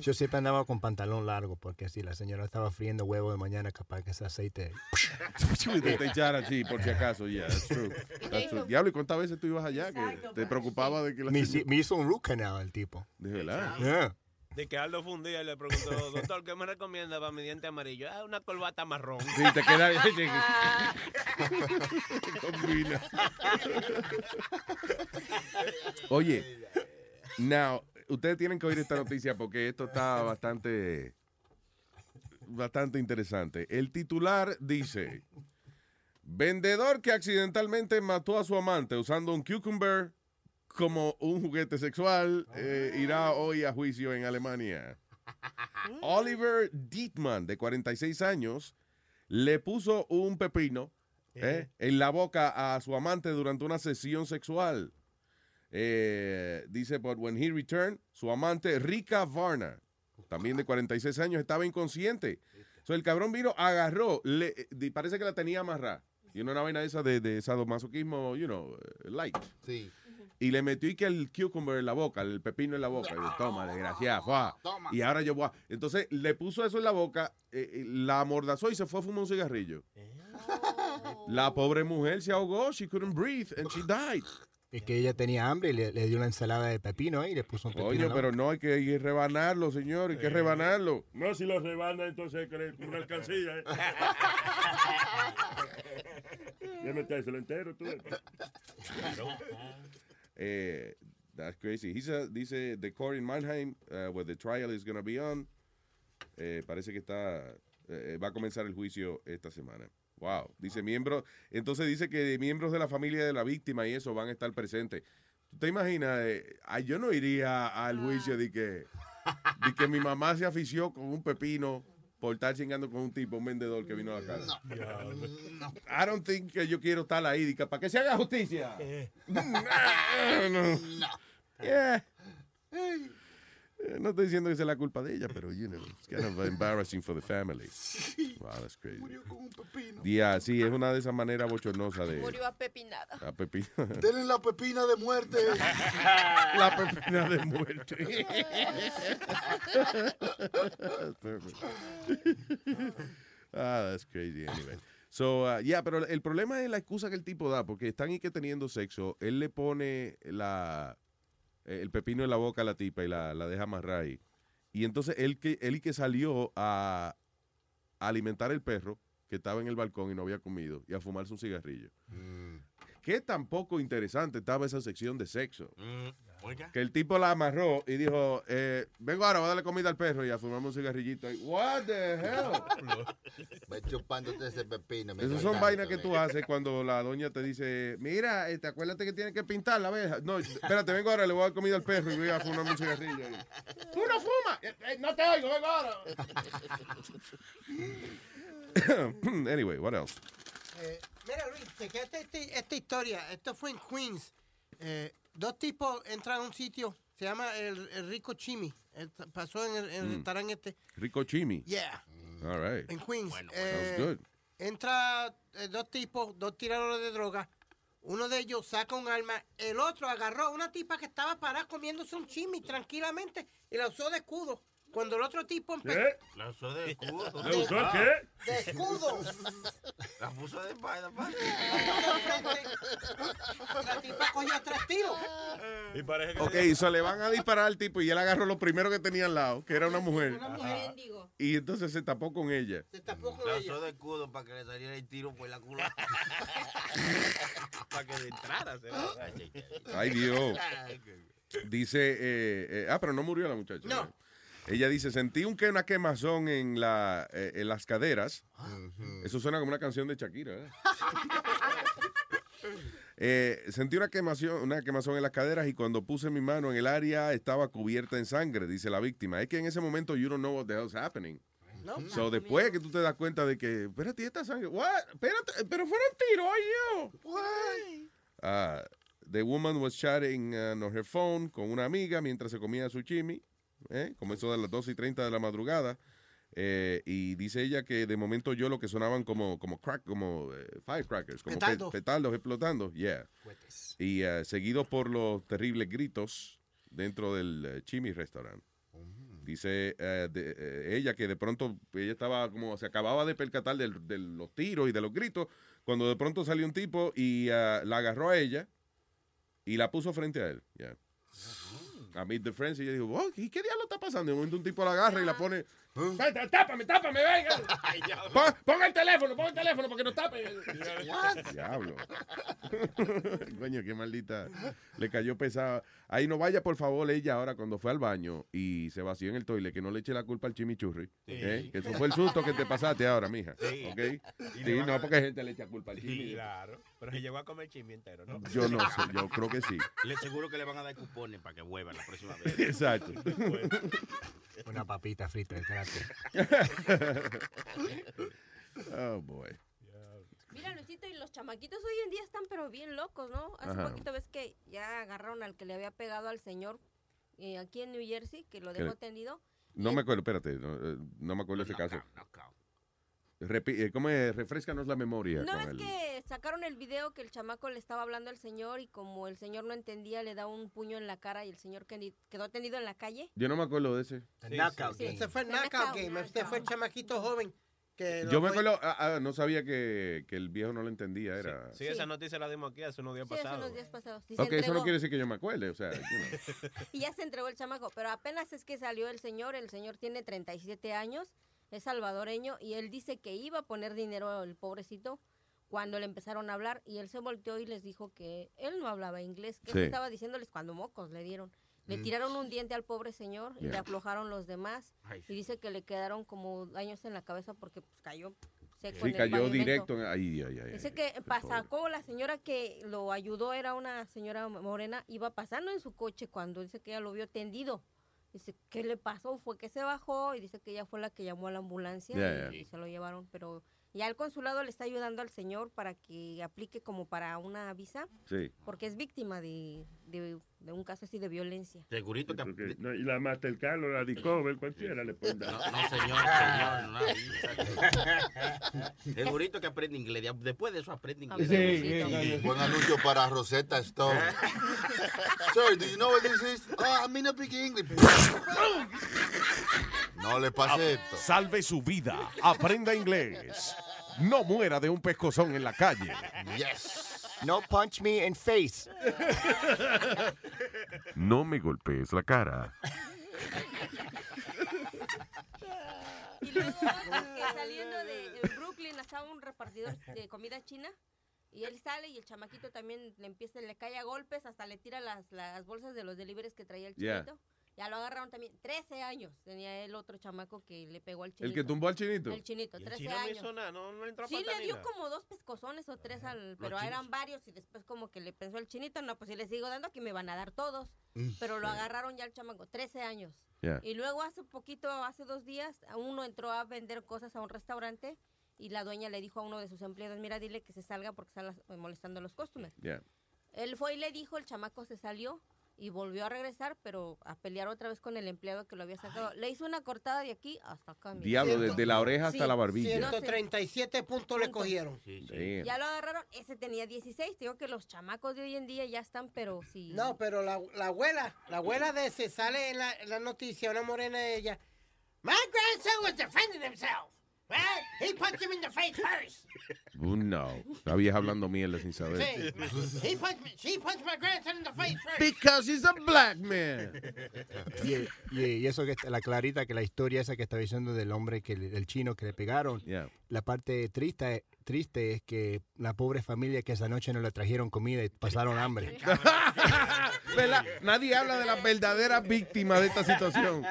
yo siempre andaba con pantalón largo porque si la señora estaba friendo huevo de mañana, capaz que ese aceite. que te echara así, por si acaso, yeah, that's true. That's true. Diablo, ¿y cuántas veces tú ibas allá que te preocupaba de que la Me, me hizo un root canal el tipo. De verdad. Yeah. De que Aldo fue un día y le preguntó, doctor, ¿qué me recomienda para mi diente amarillo? Ah, una corbata marrón. Sí, te queda Combina. Oye, now, ustedes tienen que oír esta noticia porque esto está bastante, bastante interesante. El titular dice, vendedor que accidentalmente mató a su amante usando un cucumber como un juguete sexual eh, irá hoy a juicio en Alemania. Oliver Dietman, de 46 años, le puso un pepino eh, en la boca a su amante durante una sesión sexual. Eh, dice, but when he returned, su amante, Rika Varna, también de 46 años, estaba inconsciente. So, el cabrón vino, agarró, le, parece que la tenía amarrada. Y una vaina esa de, de sadomasoquismo, you know, eh, light. Sí. Y le metió y que el cucumber en la boca, el pepino en la boca. Y yo, toma, desgraciado. fuá. Y ahora yo voy a... Entonces le puso eso en la boca, eh, eh, la amordazó y se fue a fumar un cigarrillo. La pobre mujer se ahogó, she couldn't breathe, and she died. Es que ella tenía hambre y le, le dio una ensalada de pepino ahí y le puso un pepino. Oye, pero no hay que rebanarlo, señor, hay que rebanarlo. No, si lo rebana, entonces una alcancía. ¿eh? ya metérselo entero, tú. Eh, that's crazy. He said- dice the court in Mannheim, uh, where the trial is going to be on. Eh, parece que está eh, va a comenzar el juicio esta semana. Wow. Dice miembros, entonces dice que miembros de la familia de la víctima y eso van a estar presentes. ¿Tú te imaginas? eh, ay, yo no iría al juicio de que, de que mi mamá se afició con un pepino por estar chingando con un tipo, un vendedor que vino a la casa. I don't think que yo quiero estar ahí, que para que se haga justicia. no, no. Yeah. Eh, No estoy diciendo que sea la culpa de ella, pero, you know, it's kind of embarrassing for the family. Wow, that's crazy. Yeah, sí, es una de esas maneras bochornosas de... Murió apepinada. La pepina. Denle la pepina de muerte. La pepina de muerte. ah, that's crazy anyway. So, uh, yeah, pero el problema es la excusa que el tipo da, porque están y que teniendo sexo, él le pone la, el pepino en la boca la tipa y la, la deja amarrar ahí. Y entonces él que, él que salió a, alimentar el perro que estaba en el balcón y no había comido y a fumarse un cigarrillo. Qué tan poco interesante estaba esa sección de sexo. Oiga. Que el tipo la amarró y dijo, eh, vengo ahora, voy a darle comida al perro y a fumarme un cigarrillito. ahí. What the hell? Chupándote ese pepino. Esas son vainas que tú haces cuando la doña te dice, mira, este, acuérdate que tienes que pintar la abeja. No, espérate, vengo ahora, le voy a dar comida al perro y voy a fumarme un cigarrillo. ahí. ¡Tú no fumas! Eh, eh, no te oigo, vengo ahora. anyway, what else? Eh, mira, Luis, chequeate este- esta historia. Esto fue en Queens. Eh, dos tipos entran a un sitio, se llama el, el Rico Chimi. Eh, pasó en el, el Mm. restaurante este. Rico Chimi. Yeah, All right. en Queens. Sounds Eh, good. entra eh, dos tipos, dos tiradores de droga. Uno de ellos saca un arma, el otro agarró a una tipa que estaba parada comiéndose un chimi tranquilamente y la usó de escudo. Cuando el otro tipo empezó... ¿Qué? La usó de escudo. ¿La usó qué? De escudo. La puso de espalda, La tipa cogió tres tiros. Y parece que Ok, so le van a disparar al tipo y él agarró lo primero que tenía al lado, que era una mujer. Ajá. Y entonces se tapó con ella. La usó de escudo para que le saliera el tiro por la culata. para que de entrada se Ay, Dios. Dice, eh, eh, ah, pero no murió la muchacha. No. Ella dice, sentí un que una quemazón en, la, eh, en las caderas. Eso suena como una canción de Shakira. ¿eh? Eh, sentí una quemación, una quemazón en las caderas y cuando puse mi mano en el área estaba cubierta en sangre, dice la víctima. Es que en ese momento you don't know what the hell's happening. No. So después que tú te das cuenta de que, espérate, ¿y esta sangre, what? Espérate, pero fueron tiros yo. Ah, the woman was chatting uh, on her phone con una amiga mientras se comía su chimi, ¿eh? como eso de las 12 y 30 de la madrugada. Eh, y dice ella que de momento yo lo que sonaban como, como crack, como eh, firecrackers, como pe- Petardos. petardos explotando, yeah. Y seguido por los terribles gritos dentro del eh, Chimi Restaurant. Dice eh, de- ella que de pronto ella estaba como se acababa de percatar del- de, los tiros y de los gritos cuando de pronto salió un tipo y la agarró a ella y la puso frente a él. Yeah. A Meet the Friends y ella dijo, "Oh, ¿y qué diablo está pasando? De momento un tipo la agarra y la pone, "Vete, tápame, tápame, venga. Pon, pon el teléfono, pon el teléfono porque nos tape. Diablo. Coño, qué maldita. Le cayó pesada. Ahí no vaya, por favor, ella ahora cuando fue al baño y se vació en el toile, que no le eche la culpa al chimichurri. ¿eh? Que eso fue el susto que te pasaste ahora, mija. Sí. ¿Ok? Y Sí, no, a- porque gente le echa culpa al chimi. Claro. Pero se llegó a comer chimi entero, ¿no? Yo no sé, yo creo que sí. Le seguro que le van a dar cupones para que vuelvan la próxima vez. Exacto. Una papita frita de Oh, boy. Mira, Luisito, y los chamaquitos hoy en día están pero bien locos, ¿no? Hace Ajá. poquito ves que ya agarraron al que le había pegado al señor eh, aquí en New Jersey, que lo ¿Qué? dejó tendido. No me acuerdo, espérate, no, eh, no me acuerdo ese caso. Eh, ¿Cómo es? Refrescanos la memoria. No, es el- que sacaron el video que el chamaco le estaba hablando al señor y como el señor no entendía, le da un puño en la cara y el señor que- quedó tendido en la calle. Yo no me acuerdo de ese. Sí, Ese fue el knockout game. Este fue el chamaquito joven. Que Yo me acuerdo, ah, ah, no sabía que, que el viejo no lo entendía. Era... Sí, esa noticia la dimos aquí hace unos días Sí, hace pasados. unos días pasados. Sí, Ok, eso no quiere decir que yo me acuerde. O sea, you know. Y ya se entregó el chamaco, pero apenas es que salió el señor, el señor tiene 37 años, es salvadoreño y él dice que iba a poner dinero el pobrecito cuando le empezaron a hablar y él se volteó y les dijo que él no hablaba inglés, que Sí. eso estaba diciéndoles cuando mocos le dieron. Le Mm. tiraron un diente al pobre señor y le aflojaron los demás Ay. y dice que le quedaron como daños en la cabeza porque pues, cayó seco Sí, en el cayó pavimento. directo. Ay, ay, ay. Dice que pa- sacó la señora que lo ayudó, era una señora morena, iba pasando en su coche cuando dice que ella lo vio tendido. Dice, ¿qué le pasó? Fue que se bajó y dice que ella fue la que llamó a la ambulancia y se lo llevaron. Pero ya el consulado le está ayudando al señor para que aplique como para una visa, Sí. porque es víctima de, de- de un caso así de violencia. Segurito que... Porque, no, y la Mastercard o la Discover, cualquiera le pueden dar. No, no, señor, señor, no. Segurito que aprende inglés. de- Después de eso aprende inglés. Sí, Buen anuncio para Rosetta Stone. Sir, do you know what this is? Oh, I mean a big English. No le pase esto. Salve su vida. Aprenda inglés. No muera de un pescozón en la calle. Yes. No punch me in face. No me golpees la cara. Y luego que saliendo de Brooklyn estaba un repartidor de comida china y él sale y el chamaquito también le empieza, le cae a golpes, hasta le tira las, las bolsas de los deliveries que traía el Yeah. Ya lo agarraron también. 13 años tenía el otro chamaco que le pegó al chinito. ¿El que tumbó al chinito? El chinito, Y el 13 chino no años. hizo nada, no, entró Sí, le dio como dos pescozones o tres, al, pero chinos. eran varios y después como que le pensó al chinito, no, pues si le sigo dando aquí me van a dar todos. Pero lo agarraron ya el chamaco, 13 años. Yeah. Y luego hace poquito, hace dos días, a uno entró a vender cosas a un restaurante y la dueña le dijo a uno de sus empleados, mira, dile que se salga porque está las- molestando a los customers. Yeah. Él fue y le dijo, el chamaco se salió y volvió a regresar, pero a pelear otra vez con el empleado que lo había sacado. Le hizo una cortada de aquí hasta acá. mira. Diablo, desde la oreja hasta Sí, la barbilla. 137 puntos le cogieron. Damn. Ya lo agarraron, ese tenía 16. Te digo que los chamacos de hoy en día ya están, pero sí. No, pero la, la abuela, la abuela de ese sale en la, en la noticia, una morena de ella. My grandson was defending himself. Right? He punched him in the face first. Uh, no. La vieja hablando mierda sin Sí. saber. He punched me, she punched my grandson in the face first. Because he's a black man. Y, y- y eso que la clarita que la historia esa que estaba diciendo del hombre que del chino que le pegaron. Yeah. La parte triste triste es que la pobre familia que esa noche no le trajeron comida y pasaron hambre. Nadie habla de las verdaderas víctimas de esta situación.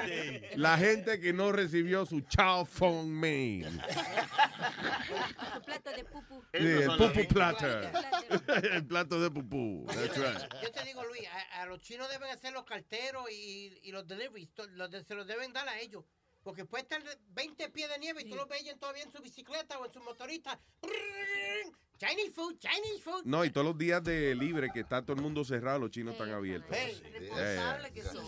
La gente que no recibió su chow fong mail. Su plato de pupu. Sí, el pupu platter. El plato de pupú. That's right. Yo te digo, Luis, a, a los chinos deben hacer los carteros y, y los deliveries. to- los de- se los deben dar a ellos. Porque puede estar 20 pies de nieve y tú los ves todavía en su bicicleta o en su motorista. Chinese food, Chinese food. No, y todos los días de libre que está todo el mundo cerrado, los chinos están abiertos. Responsable que son.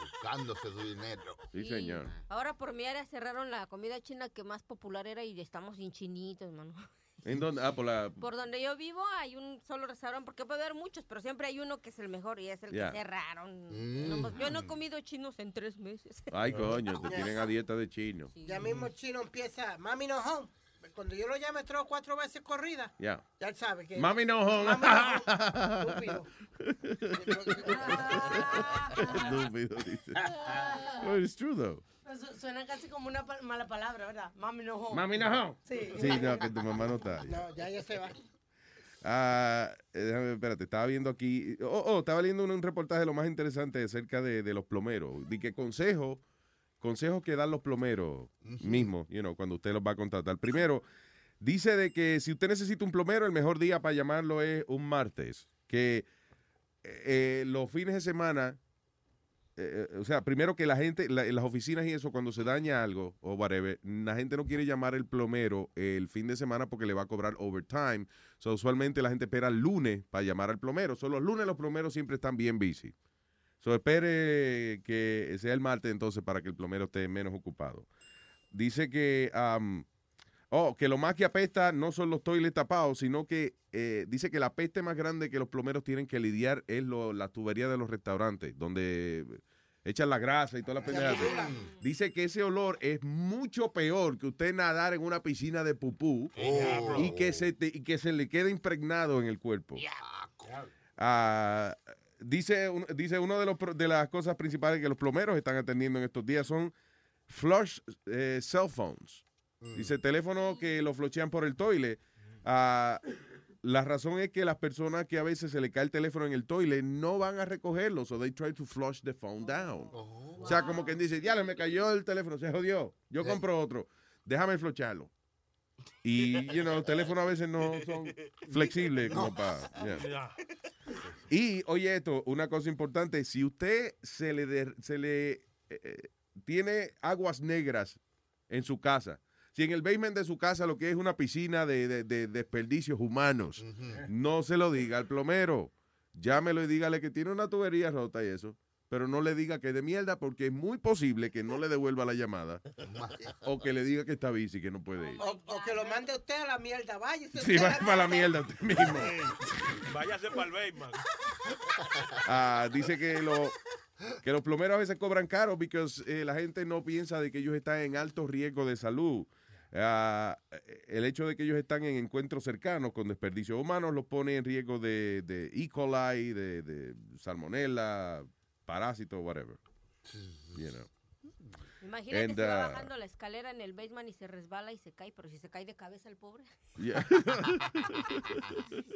Buscándose su dinero. Sí, señor. Ahora por mi área cerraron la comida china que más popular era y estamos sin chinitos, mano. ¿En dónde? Ah, por la... Por donde yo vivo hay un solo restaurante, porque puede haber muchos, pero siempre hay uno que es el mejor y es el Ya. que cerraron. Mm. No, yo no he comido chinos en tres meses. Ay, coño, te tienen a dieta de chino. Ya mismo el chino empieza, mami no home. Cuando yo lo llame tres o cuatro veces corrida, Ya. ya él sabe que. Mami no home. Mami no home. Estúpido. Estúpido, dice. Well, it's true, though. Su- Suena casi como una pa- mala palabra, ¿verdad? Mami no home. Mami no home. Sí. Sí, no, que tu mamá no está. ya. No, ya ya se va. Ah, eh, déjame, espérate, estaba viendo aquí. Oh, oh, estaba leyendo un, un reportaje de lo más interesante acerca de, de los plomeros. De que consejos, consejos que dan los plomeros mismos, you know, cuando usted los va a contratar. Primero, dice de que si usted necesita un plomero, el mejor día para llamarlo es un martes. Que eh, los fines de semana, eh, o sea, primero que la gente, en las oficinas y eso, cuando se daña algo o whatever, la gente no quiere llamar el plomero el fin de semana porque le va a cobrar overtime. So, usualmente la gente espera el lunes para llamar al plomero. Solo los lunes los plomeros siempre están bien busy. So, espere que sea el martes entonces para que el plomero esté menos ocupado. Dice que, oh, que lo más que apesta no son los toiles tapados, sino que eh, dice que la peste más grande que los plomeros tienen que lidiar es lo- la tubería de los restaurantes, donde echan la grasa y todas las pendejadas. Dice que ese olor es mucho peor que usted nadar en una piscina de pupú y que se te- y que se le quede impregnado en el cuerpo. Ah, dice, dice uno de, los, de las cosas principales que los plomeros están atendiendo en estos días son flush eh, cell phones. Dice teléfono que lo flochean por el toile. Ah, la razón es que las personas que a veces se le cae el teléfono en el toile no van a recogerlo, so they try to flush the phone down. O sea, como quien dice, ya me cayó el teléfono, se jodió, yo compro otro, déjame flocharlo. Y, you know, los teléfonos a veces no son flexibles como para... yeah. Y, oye esto, una cosa importante, si usted se le, der- se le eh, eh, tiene aguas negras en su casa, si en el basement de su casa lo que es una piscina de, de- de desperdicios humanos, no se lo diga al plomero. Llámelo y dígale que tiene una tubería rota y eso. Pero no le diga que es de mierda porque es muy posible que no le devuelva la llamada. o que le diga que está bici, que no puede ir. O, o que lo mande usted a la mierda. Váyase. Sí, usted a va la para la mierda usted mismo. Váyase para el Bayman. Ah, dice que, lo- que los plomeros a veces cobran caro porque la gente no piensa de que ellos están en alto riesgo de salud. Ah, el hecho de que ellos están en encuentros cercanos con desperdicios humanos los pone en riesgo de, de E. coli, de, de salmonella, parásitos, whatever. You know. Imagínate And, si va uh, bajando la escalera en el basement y se resbala y se cae, pero si se cae de cabeza el pobre. Yeah.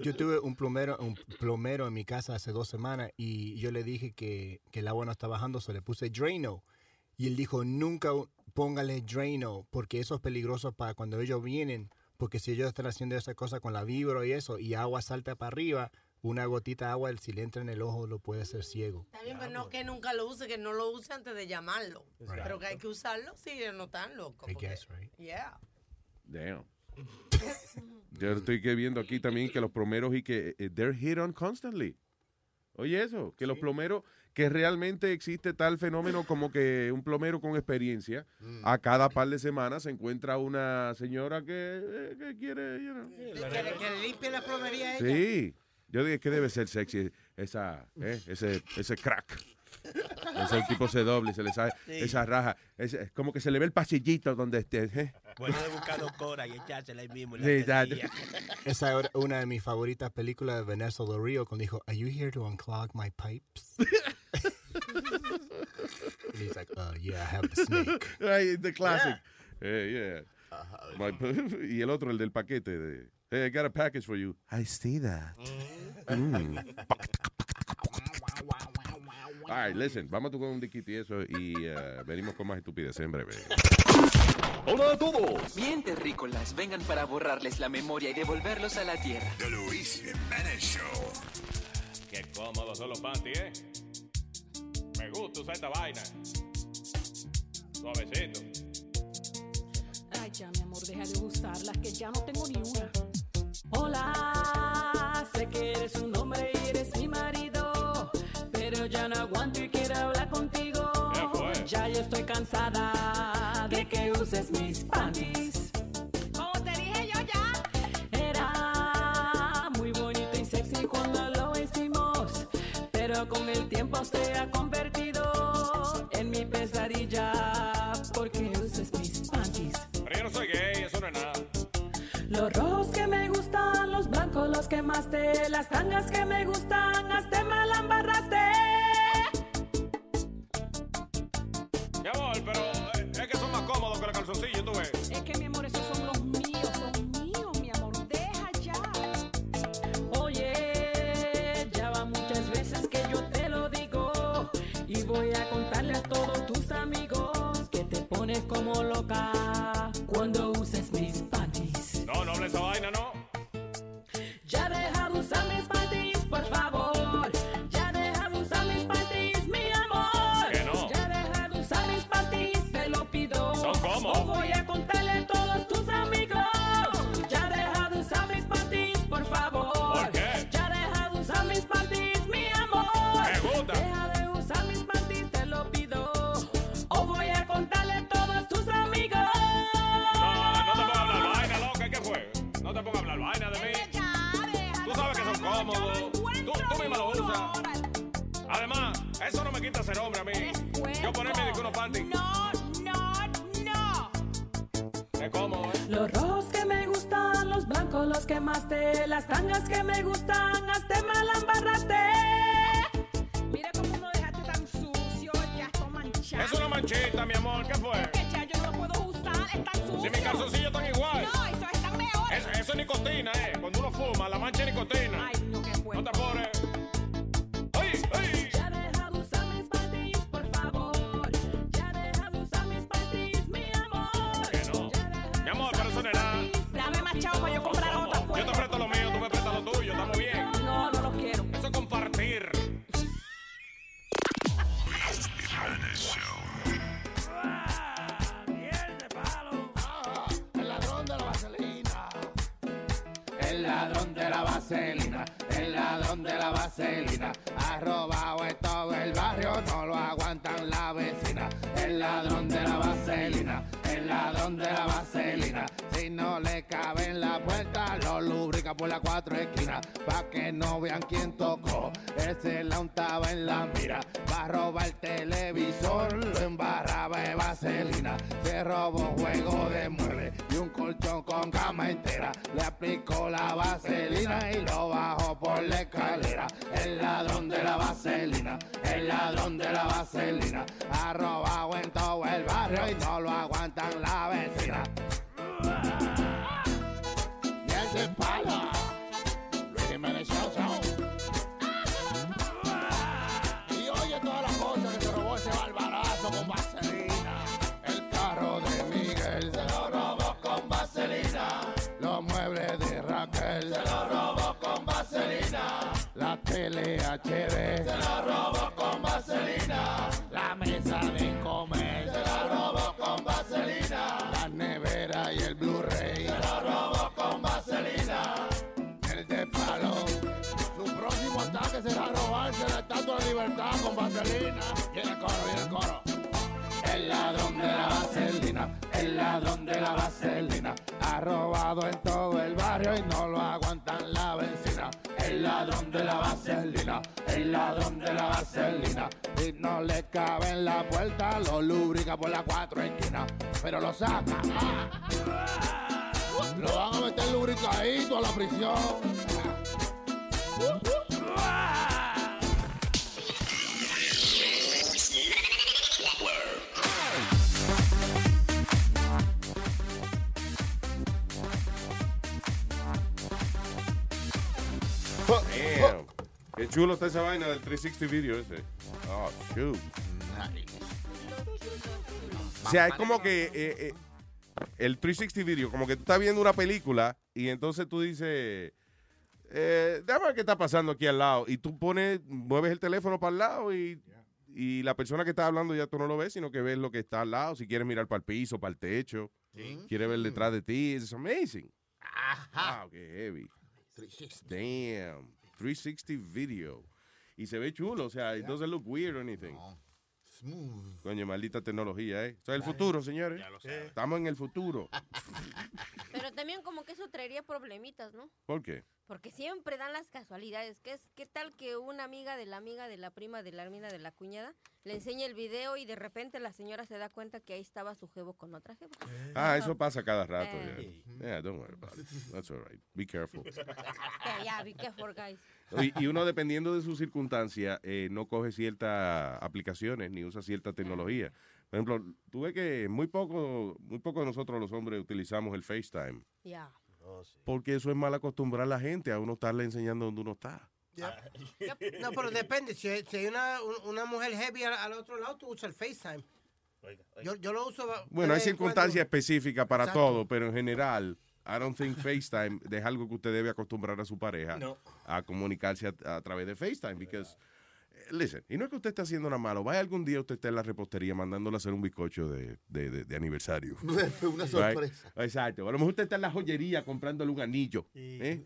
Yo tuve un plomero, un plomero en mi casa hace dos semanas y yo le dije que, que el agua no está bajando, se le puse Drano. Y él dijo, nunca póngale Drano, porque eso es peligroso para cuando ellos vienen, porque si ellos están haciendo esa cosa con la vibra y eso, y agua salta para arriba, una gotita de agua, si le entra en el ojo, lo puede hacer ciego. Está bien, pero no que nunca lo use, que no lo use antes de llamarlo. Pero que hay que usarlo, sí, no tan loco. I porque- guess, right? Yeah. Damn. Yo estoy viendo aquí también que los plomeros y que eh, they're hit on constantly. Oye eso, que los plomeros, que realmente existe tal fenómeno como que un plomero con experiencia, a cada par de semanas se encuentra una señora que, eh, que quiere, you know. Que limpie la plomería a ella. Sí, yo dije que debe ser sexy esa, eh, ese, ese crack. Ese tipo se doble, se le sale Sí. esa raja. Es, es como que se le ve el pasillito donde esté. eh. Bueno, de buscar dos coras y echársela ahí mismo. en la Sí, ya. quesadilla. Esa era una de mis favoritas películas de Vanessa Del Rio cuando dijo, Are you here to unclog my pipes? And he's like, uh, yeah, I have the snake. Right, the classic. Eh, yeah. My- y el otro, el del paquete. De, hey, I got a package for you. I see that. Mm. All right, listen, vamos a tocar un diquito y eso y eh, venimos con más estupidez en breve. Hola a todos. Bien terrícolas, vengan para borrarles la memoria y devolverlos a la tierra. The Luis Jiménez Show. Qué cómodos son los panties, ¿eh? Gusta usar esta vaina. Suavecito. Ay, ya, mi amor, deja de usarlas, que ya no tengo ni una. Hola, sé que eres un hombre y eres mi marido, pero ya no aguanto y quiero hablar contigo. Ya yo estoy cansada de que uses mis panties. Como te dije yo ya. Era muy bonito y sexy cuando lo hicimos, pero con el tiempo se ha las tangas que me gustan, hasta me la embarraste. Mi amor, pero eh, es que son más cómodos que los calzoncillos, tú ves. Es que mi amor, esos son los míos, son míos, mi amor, deja ya. Oye, ya va muchas veces que yo te lo digo y voy a contarle a todos tus amigos que te pones como loca y el Blu-ray se lo robó con vaselina. El de palo. Su próximo ataque será robarse la estatua de libertad con vaselina. Viene el coro, viene el coro. El ladrón de la vaselina, el ladrón de la vaselina, ha robado en todo el barrio y no lo aguantan la vecina. El ladrón de la vaselina, el ladrón de la vaselina, y no le cabe en la puerta, lo lubrica por las cuatro esquinas, pero lo saca. Lo van a meter lubricadito a la prisión. Qué chulo está esa vaina del 360 video ese. Oh, shoot. O sea, es como que eh, eh, el 360 video, como que tú estás viendo una película y entonces tú dices, eh, déjame ver qué está pasando aquí al lado. Y tú pones, mueves el teléfono para el lado y, y la persona que está hablando ya tú no lo ves, sino que ves lo que está al lado. Si quieres mirar para el piso, para el techo, quieres ver detrás de ti. Es amazing. Wow, qué heavy. Damn. 360 video. Y se ve chulo, o sea, it doesn't look weird or anything. Smooth. Coño, maldita tecnología, ¿eh? Es el futuro, señores. Estamos en el futuro. Pero también como que eso traería problemitas, ¿no? ¿Por qué? Porque siempre dan las casualidades. ¿Qué, es, ¿Qué tal que una amiga de la amiga de la prima de la hermana de la cuñada le enseña el video y de repente la señora se da cuenta que ahí estaba su jevo con otra jeva? Ah, eso pasa cada rato. Eh. Yeah. Yeah, don't worry about it. That's all right. Be careful. Ya, ya, be careful, guys. Y, y uno, dependiendo de su circunstancia, eh, no coge ciertas aplicaciones ni usa cierta tecnología. Por ejemplo, tú ves que muy poco, muy poco de nosotros los hombres utilizamos el FaceTime. Ya. Porque eso es mal acostumbrar a la gente a uno estarle enseñando dónde uno está. No, pero depende. Si, hay- si hay una, un- una mujer heavy al, al otro lado, tú usas el FaceTime. Yo, yo lo uso. Bueno, hay en circunstancias específicas para Exacto. todo, pero en general, I don't think FaceTime es algo que usted debe acostumbrar a su pareja No. a comunicarse a, a través de FaceTime. Because, eh, listen, y no es que usted esté haciendo nada malo. Vaya algún día usted esté en la repostería mandándole a hacer un bizcocho de, de- de- de aniversario. Una sorpresa. Right? Exacto. A lo mejor usted está en la joyería comprándole un anillo. ¿eh?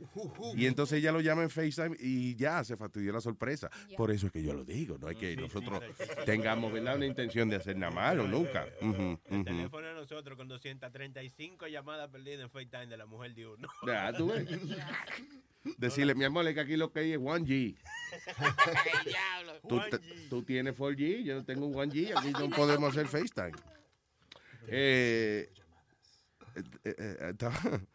Y entonces ella lo llama en FaceTime y ya se fastidió la sorpresa. Por eso es que yo lo digo. No es que nosotros tengamos ¿verdad? una intención de hacer nada malo, nunca. Ujú, El ujú. teléfono de nosotros con 235 llamadas perdidas en FaceTime de la mujer de uno. Ya, tú ves. Decirle, mi amor, es que aquí lo que hay es 1G. Tú, tienes 4G, yo no tengo un 1G, aquí no podemos hacer FaceTime. Eh, eh, eh,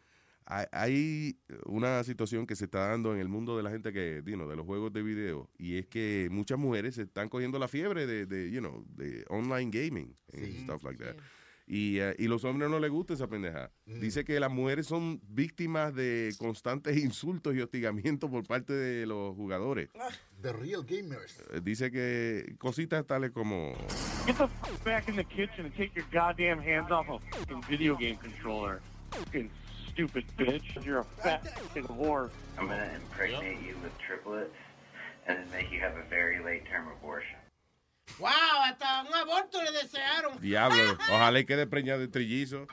hay- una situación que se está dando en el mundo de la gente que, you know, de los juegos de video, y es que muchas mujeres se están cogiendo la fiebre de, de, you know, de online gaming and stuff like that. Y, eh, y los hombres no les gusta esa pendeja. Dice que las mujeres son víctimas de constantes insultos y hostigamientos por parte de los jugadores. The real gamers. Eh, Dice que cositas tales como... Get the f- back in the kitchen and take your goddamn hands off a fucking video game controller. Fucking stupid bitch. You're a fat fucking whore. I'm gonna impregnate you with triplets and then make you have a very late term abortion. ¡Wow! Hasta un aborto le desearon. Diablo, ojalá y quede preñada de trillizo.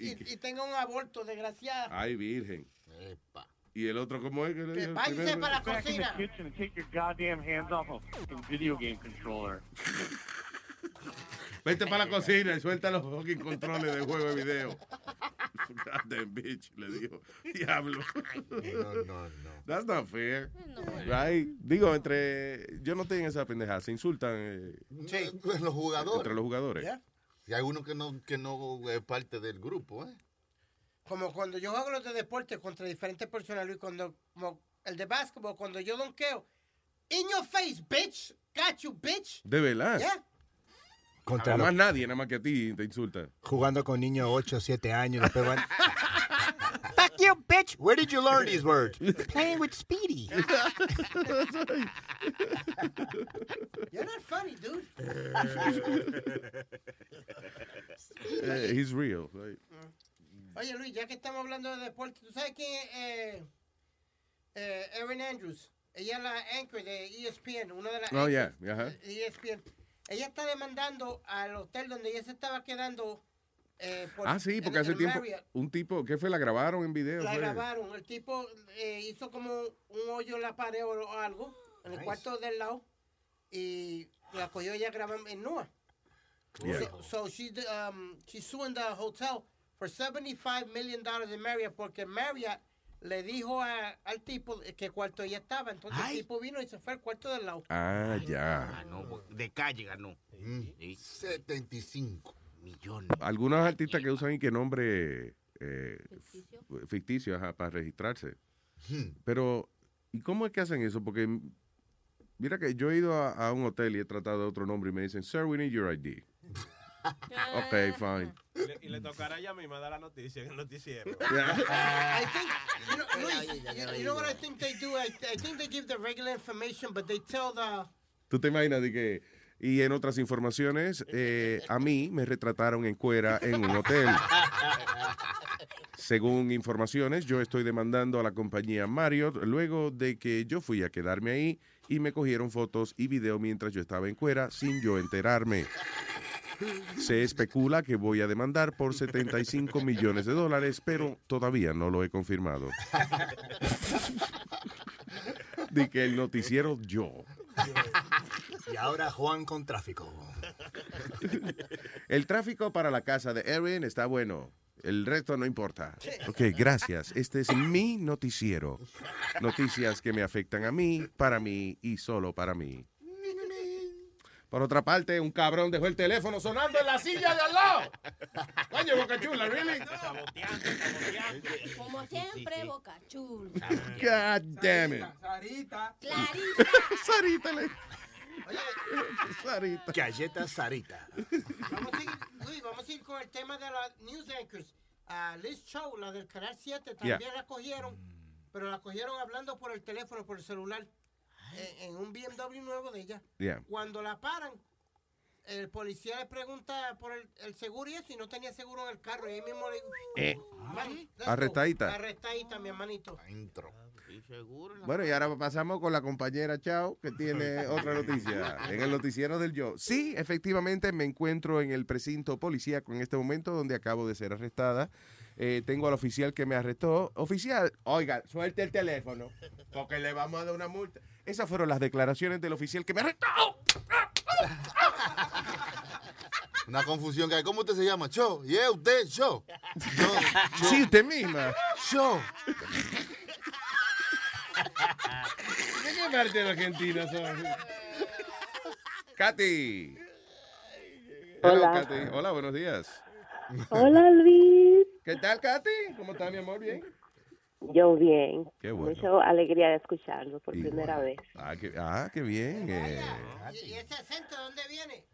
Y, y- y tenga un aborto, desgraciada. Ay, virgen. ¿Y el otro cómo es? que váyase para la Back in the cocina. kitchen and take your goddamn hands off a video game controller. Vete para la cocina y suelta los fucking controles de juego de video. Goddamn bitch, le dijo. Diablo. No, no, no. That's not fair. Right? Digo, entre. Yo no tengo esa pendeja. Se insultan eh, Los jugadores. entre los jugadores. Y hay uno que no, que no es parte del grupo, ¿eh? Como cuando yo juego los de deporte contra diferentes personas, Luis, cuando como el de básquetbol, cuando yo donqueo, in your face, bitch, got you, bitch. De verdad. Yeah. Contra Nada más nadie, nada más que a ti te insulta. jugando con niños de 8 o 7 años. Después van. Fuck you, bitch. Where did you learn these words? Playing with Speedy. You're not funny, dude. Eh, he's real. right? Oye, Luis, ya que estamos hablando de deporte, ¿tú sabes quién es eh, eh, Erin Andrews? Ella es la anchor de ESPN, una de las Oh, yeah, anchors de ESPN. Ella está demandando al hotel donde ella se estaba quedando. eh, por- Ah, sí, porque hace tiempo Marriott. un tipo, ¿qué fue? La grabaron en video. La fue? grabaron. El tipo eh, hizo como un hoyo en la pared o algo, en el Nice. cuarto del lado, y la cogió ella grabando en Nua. Yeah. So, so she, um, she's suing the hotel for 75 million dollars in Marriott porque Marriott le dijo a- al tipo que cuarto ella estaba. Entonces el tipo vino y se fue al cuarto del lado. Ah, ya. De calle ganó. Mm. 75 millones. Algunos artistas que usan y que nombre eh, ficticio, ajá, para registrarse. Hmm. Pero, ¿y cómo es que hacen eso? Porque mira que yo he ido a, a un hotel y he tratado de otro nombre y me dicen, sir, we need your ID. Ok, fine. Y le, y le tocará a ella misma dar la noticia en el noticiero. I think, you know, Luis, you, you know what I think they do? I, I think they give the regular information, but they tell the... ¿Tú te imaginas de que... Y en otras informaciones, eh, a mí me retrataron en cuera en un hotel. Según informaciones, yo estoy demandando a la compañía Marriott luego de que yo fui a quedarme ahí y me cogieron fotos y video mientras yo estaba en cuera sin yo enterarme. Se especula que voy a demandar por 75 millones de dólares, pero todavía no lo he confirmado. De que el noticiero yo. Y ahora Juan con tráfico. El tráfico para la casa de Erin está bueno. El resto no importa. Ok, gracias. Este es mi noticiero. Noticias que me afectan a mí, para mí y solo para mí. Por otra parte, un cabrón dejó el teléfono sonando en la silla de al lado. Coño, Boca Chula, ¿really? Como siempre, Boca Chula. God damn it. Sarita. Clarita. Sarita le... Sarita. Galleta Sarita. Vamos a ir, Luis, vamos a ir con el tema de las news anchors. A Liz Chow, la del Canal 7, también Yeah. la cogieron, pero la cogieron hablando por el teléfono, por el celular, en, en un BMW nuevo de ella. Yeah. Cuando la paran, el policía le pregunta por el, el seguro y eso, y no tenía seguro en el carro, y ahí mismo le... Eh. Arrestadita. Arrestadita, mi hermanito. Bueno, y ahora pasamos con la compañera Chao, que tiene otra noticia en el noticiero del yo. Sí, efectivamente me encuentro en el precinto policíaco en este momento donde acabo de ser arrestada. Eh, tengo al oficial que me arrestó. Oficial, oiga, suelte el teléfono, porque le vamos a dar una multa. Esas fueron las declaraciones del oficial que me arrestó. Una confusión que hay. ¿Cómo usted se llama? Cho. Y es usted, Cho. Sí, usted misma. Cho. ¿De qué parte de Argentina son? Katy. Hello, Hola. Katy. Hola, buenos días. Hola Luis, ¿Qué tal, Katy? ¿Cómo está, mi amor? ¿Bien? Yo bien. Qué bueno. Mucha alegría de escucharlo por primera vez. Ah, qué, ah, qué bien. eh. ¿Y, ese acento de dónde viene?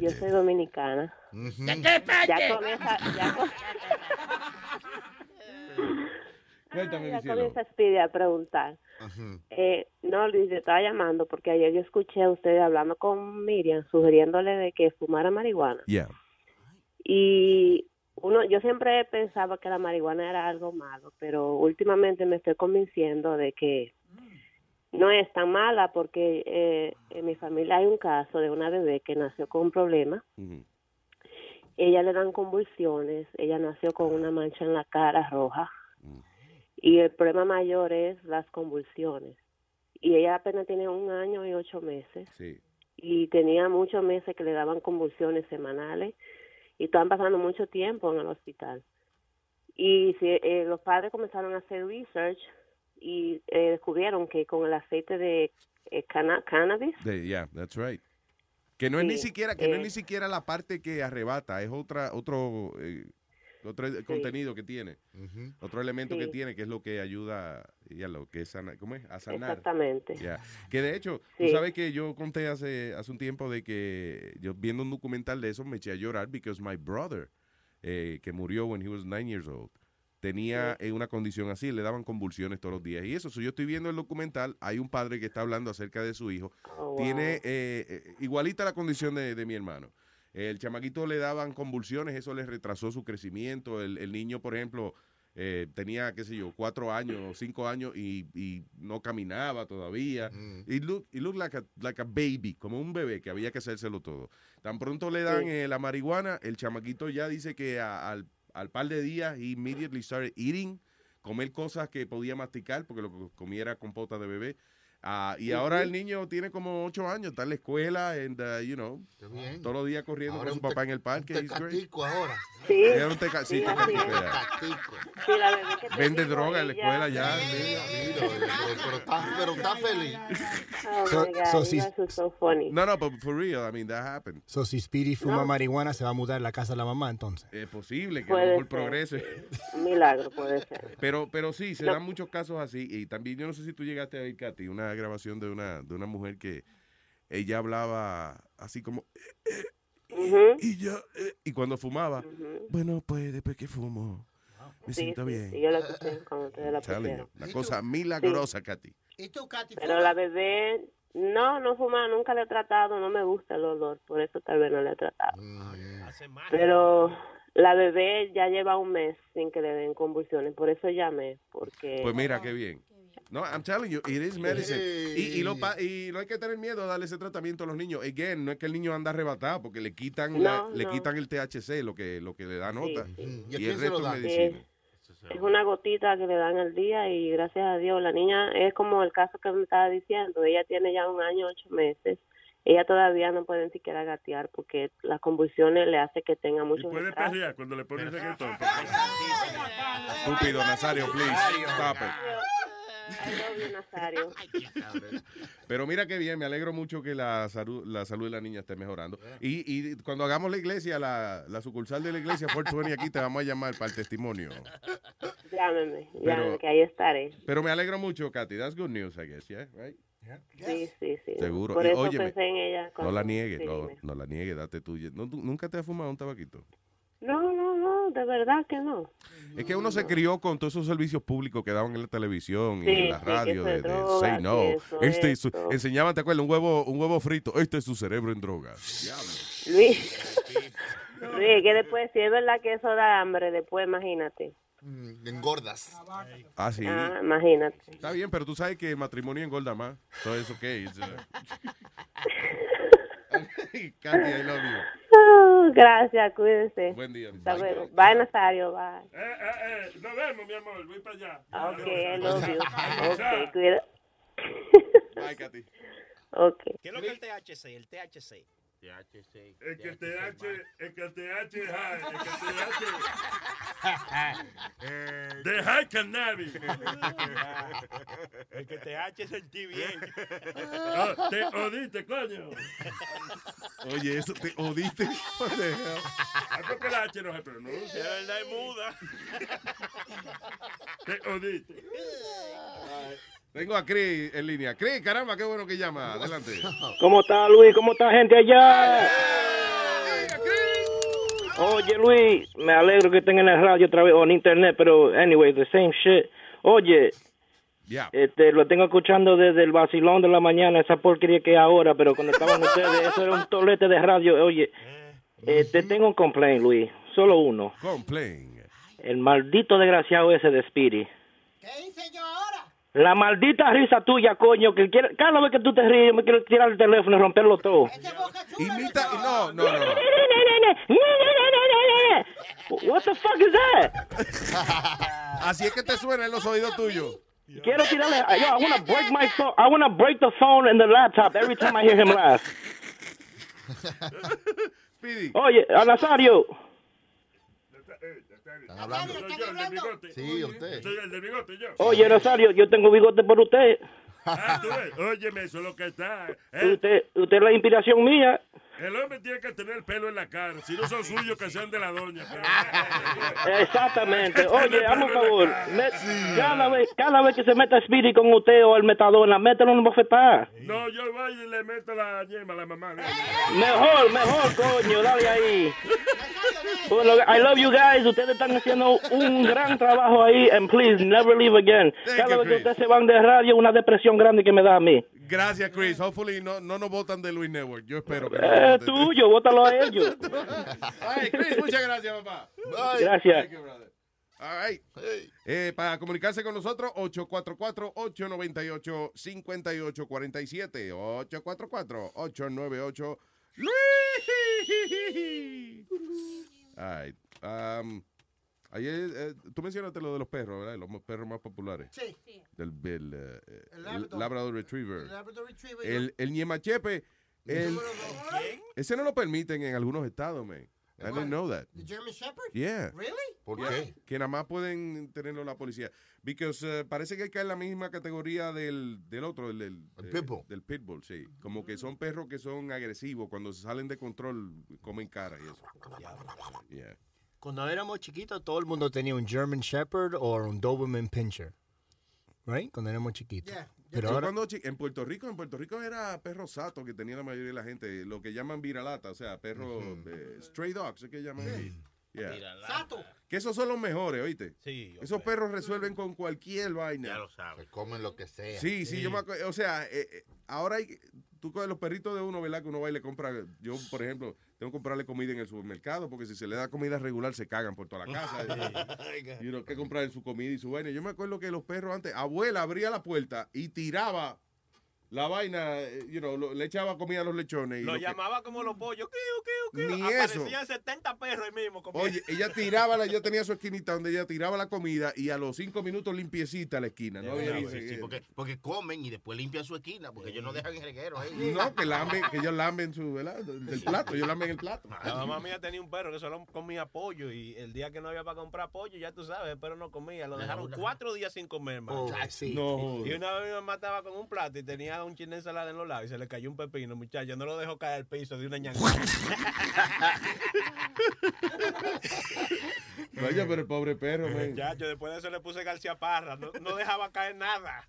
Yo soy dominicana. ¿De qué parte? Ya comienza, ya, co- Cuéntame, ya mi cielo. comienza Speedy a preguntar. Eh, no, Luis, yo estaba llamando porque ayer yo escuché a ustedes hablando con Miriam, sugiriéndole de que fumara marihuana. Yeah. Y uno, yo siempre pensaba que la marihuana era algo malo, pero últimamente me estoy convenciendo de que no es tan mala porque eh, en mi familia hay un caso de una bebé que nació con un problema. Ella le dan convulsiones, ella nació con una mancha en la cara roja y el problema mayor es las convulsiones. Y ella apenas tiene un año y ocho meses Sí. y tenía muchos meses que le daban convulsiones semanales y estaban pasando mucho tiempo en el hospital. Y eh, los padres comenzaron a hacer research y eh, descubrieron que con el aceite de eh, cannabis, De- yeah, that's right. Que no es ni siquiera, que no es eh. ni siquiera la parte que arrebata, es otra, otro, otro contenido que tiene, otro elemento que tiene que es lo que ayuda y a lo que es sana- ¿cómo es? A sanar. exactamente. Que de hecho, tú sabes que yo conté hace, hace un tiempo de que yo viendo un documental de eso me eché a llorar because my brother, eh, que murió when he was nine years old, tenía eh, una condición así, le daban convulsiones todos los días. Y eso, si yo estoy viendo el documental, hay un padre que está hablando acerca de su hijo. Oh, Tiene eh, eh, igualita la condición de, de mi hermano. El chamaquito le daban convulsiones, eso le retrasó su crecimiento. El, el niño, por ejemplo, eh, tenía, qué sé yo, cuatro años cinco años y, y no caminaba todavía. Y look, y look like, a, like a baby, como un bebé que había que hacérselo todo. Tan pronto le dan eh, la marihuana, el chamaquito ya dice que a- al, al par de días, he immediately started eating, comer cosas que podía masticar, porque lo que comía era compota de bebé. Ah, y ahora el niño tiene como ocho años, está en la escuela, and, uh, you know, todos los días corriendo Ahora con su papá en el parque. un tecatico ahora. Sí. Era un teca- sí, Sí, tecatico, es. Sí, la bebé que te Vende droga en la escuela ya. Pero, pero está, pero está feliz. Oh So- my God, so si- so funny. No, no, but for real, I mean, that happened. So, si Speedy fuma No. marihuana, se va a mudar a la casa de la mamá, entonces. Es posible que ser, progrese. Un milagro puede ser. Pero, pero sí, se Lo- dan muchos casos así. Y también, yo no sé si tú llegaste a ver, Katy, una grabación de una, de una mujer que ella hablaba así como, y yo, eh, y cuando fumaba, bueno, pues después que fumo, me Sí, siento sí, bien. sí, yo la escuché cuando ustedes la Telling pusieron. you, Una cosa milagrosa, Katy. ¿Y tú, Katy? Pero la bebé, no, no fuma, nunca le he tratado, no me gusta el olor, por eso tal vez no le he tratado. Pero la bebé ya lleva un mes sin que le den convulsiones, por eso llamé, porque... Pues mira, qué bien. No, I'm telling you, it is medicine. Y, y, lo, pa- y no hay que tener miedo a darle ese tratamiento a los niños. Again, no es que el niño anda arrebatado, porque le quitan, la- No, le quitan el THC, lo que, lo que le da nota. sí. Y, el resto es medicina. Es una gotita que le dan al día y gracias a Dios la niña es como el caso que me estaba diciendo, ella tiene ya un año, ocho meses, ella todavía no puede ni siquiera gatear porque las convulsiones le hace que tenga mucho Puede retraso. perrear cuando le pones reggaetón. Estúpido, Nazario, please, stop it. I love you, Nazario. Pero mira qué bien, me alegro mucho que la salud, la salud de la niña esté mejorando. Y, y cuando hagamos la iglesia, la, la sucursal de la iglesia 420 aquí, te vamos a llamar para el testimonio. Llámeme, Pero- llámeme, que ahí estaré. Pero me alegro mucho, Katy. That's good news, I guess, yeah, right? Sí, sí, sí. Seguro. Por Y, eso óyeme, pensé en ella. No la niegues, sí, no, no la niegues, date tuya. No, ¿Nunca te has fumado un tabaquito? No, no, no, de verdad que no. Es que uno se crió con todos esos servicios públicos que daban en la televisión Sí, y en la sí, radio eso de, Say No. eso, Este es su- eso. enseñaban, ¿te acuerdas? Un huevo, un huevo frito. Este es su cerebro en drogas. Luis, Luis, que después, si es verdad que eso da hambre, después imagínate. Mm, Engordas. Ah, sí. Ah, imagínate. Está bien, pero tú sabes que el matrimonio engorda más. So it's okay. Katy, I love you. Ah, gracias, cuídense. Buen día. Hasta luego. Bye, Nazario, bye. Eh, eh, eh, nos vemos, mi amor. Voy para allá. Ok, I love you. Ok, cuida. Bye, Katy. Ok. ¿Qué es lo que es el THC? El THC. THC. El que te H, el que es high, el que te H. De high cannabis. El que te H es el bien. Ah, te odiste, coño. Oye, eso te odiste. Hell? Ah, porque la H no se pronuncia. De verdad es muda. Te odiste. Tengo a Chris en línea. Chris, caramba, qué bueno que llama. Adelante. ¿Cómo está Luis? ¿Cómo está gente allá? Oye Luis, me alegro que estén en la radio otra vez o en internet, pero anyway, the same shit. Oye, este, lo tengo escuchando desde el vacilón de la mañana, esa porquería que hay ahora, pero cuando estaban ustedes, eso era un tolete de radio. Oye, eh, te tengo un complaint, Luis, solo uno. Complain. El maldito desgraciado ese de Speedy. ¿Qué hice yo ahora? La maldita risa tuya, coño, que quiere- cada vez que tú te ríes me quiero tirar el teléfono y romperlo todo. Imita, no, no, no, no. What the fuck is that? Así es que te suena en los oídos tuyos. Quiero tirarle. Yo, I wanna break my phone. I wanna break the phone and the laptop every time I hear him laugh. Oye, a Nazario. hablando. Soy yo, el del bigote. Sí, usted. Soy el del bigote, yo. Oye, Nazario, yo tengo bigote por usted. Ah, tú ves. Óyeme, eso es lo que está. Eh, Usted, usted es la inspiración mía. El hombre tiene que tener pelo en la cara. Si no son suyos, que sean de la doña. Exactamente. Oye, hazme un favor. Me- cada, vez, cada vez que se meta Speedy con usted o el metadona, mételo en un bofetada. No, yo voy y le meto la yema a la mamá. Mejor, mejor, coño, dale ahí. Bueno, I love you guys. Ustedes están haciendo un gran trabajo ahí. And please, never leave again. Cada vez que ustedes se van de radio, una depresión grande que me da a mí. Gracias, Chris. Hopefully no, no nos votan de Luis Network. Yo espero que no Eh, voten. tuyo, bótalo a ellos. Ay, Chris, muchas gracias, papá. Gracias. Thank you, brother. All right. Eh, para comunicarse con nosotros, 844-898-5847. 844-898 Luis. All right. Um, ayer, eh, tú mencionaste lo de los perros, ¿verdad? Los perros más populares. Sí. Del, del, eh, eh, El el Labrador. Labrador Retriever. El Labrador Retriever, El, el Niemachepe. El, ese no lo permiten en algunos estados, man. I didn't know that. The German Shepherd? Yeah. Really? ¿Por Yeah. qué? Que nada más pueden tenerlo la policía. Because eh, parece que cae en la misma categoría del, del otro, del, del, eh, pitbull. del pitbull, sí. Como que son perros que son agresivos. Cuando se salen de control, comen cara y eso. Yeah. Cuando éramos chiquitos, todo el mundo tenía un German Shepherd o un Doberman Pinscher. Right? Cuando éramos chiquitos. Yeah. Pero Yo ahora- cuando en Puerto Rico, en Puerto Rico era perro sato que tenía la mayoría de la gente, lo que llaman viralata, o sea, perro eh, stray dogs, es que llaman ahí. Yeah. Sato. Que esos son los mejores, ¿oíste? Sí. Esos perros resuelven con cualquier vaina. Ya lo sabes. Se comen lo que sea. Sí, sí, yo me acuerdo, o sea, eh, eh, ahora hay, tú coges los perritos de uno, ¿verdad? Que uno va y le compra, yo, por ejemplo, tengo que comprarle comida en el supermercado, porque si se le da comida regular se cagan por toda la casa. y uno que comprar su comida y su vaina. Yo me acuerdo que los perros antes, abuela abría la puerta y tiraba la vaina, eh, you know, lo- le echaba comida a los lechones. Y Lo lo que- llamaba como los pollos. Kiu, kiu. Ni Aparecían 70 perros ahí mismo. comiendo. Oye, ella tiraba, la, ella tenía su esquinita donde ella tiraba la comida y a los cinco minutos limpiecita la esquina. No, Sí, ni- sí, porque, porque comen y después limpian su esquina, porque ellos no dejan el reguero ahí. no, que lamben, que ellos lamben su, ¿verdad? Del plato, ellos lamben el plato. La mamá mía tenía un perro que solo comía pollo y el día que no había para comprar pollo, ya tú sabes, el perro no comía. Lo dejaron cuatro días sin comer, man. Oh, sí. No. Y una vez mi mamá estaba con un plato y tenía un chin de ensalada en los lados y se le cayó un pepino, muchacho. No lo dejó caer al piso de una ñanga. Vaya, pero el pobre perro, man. Muchacho, después de eso le puse García Parra. No, no dejaba caer nada.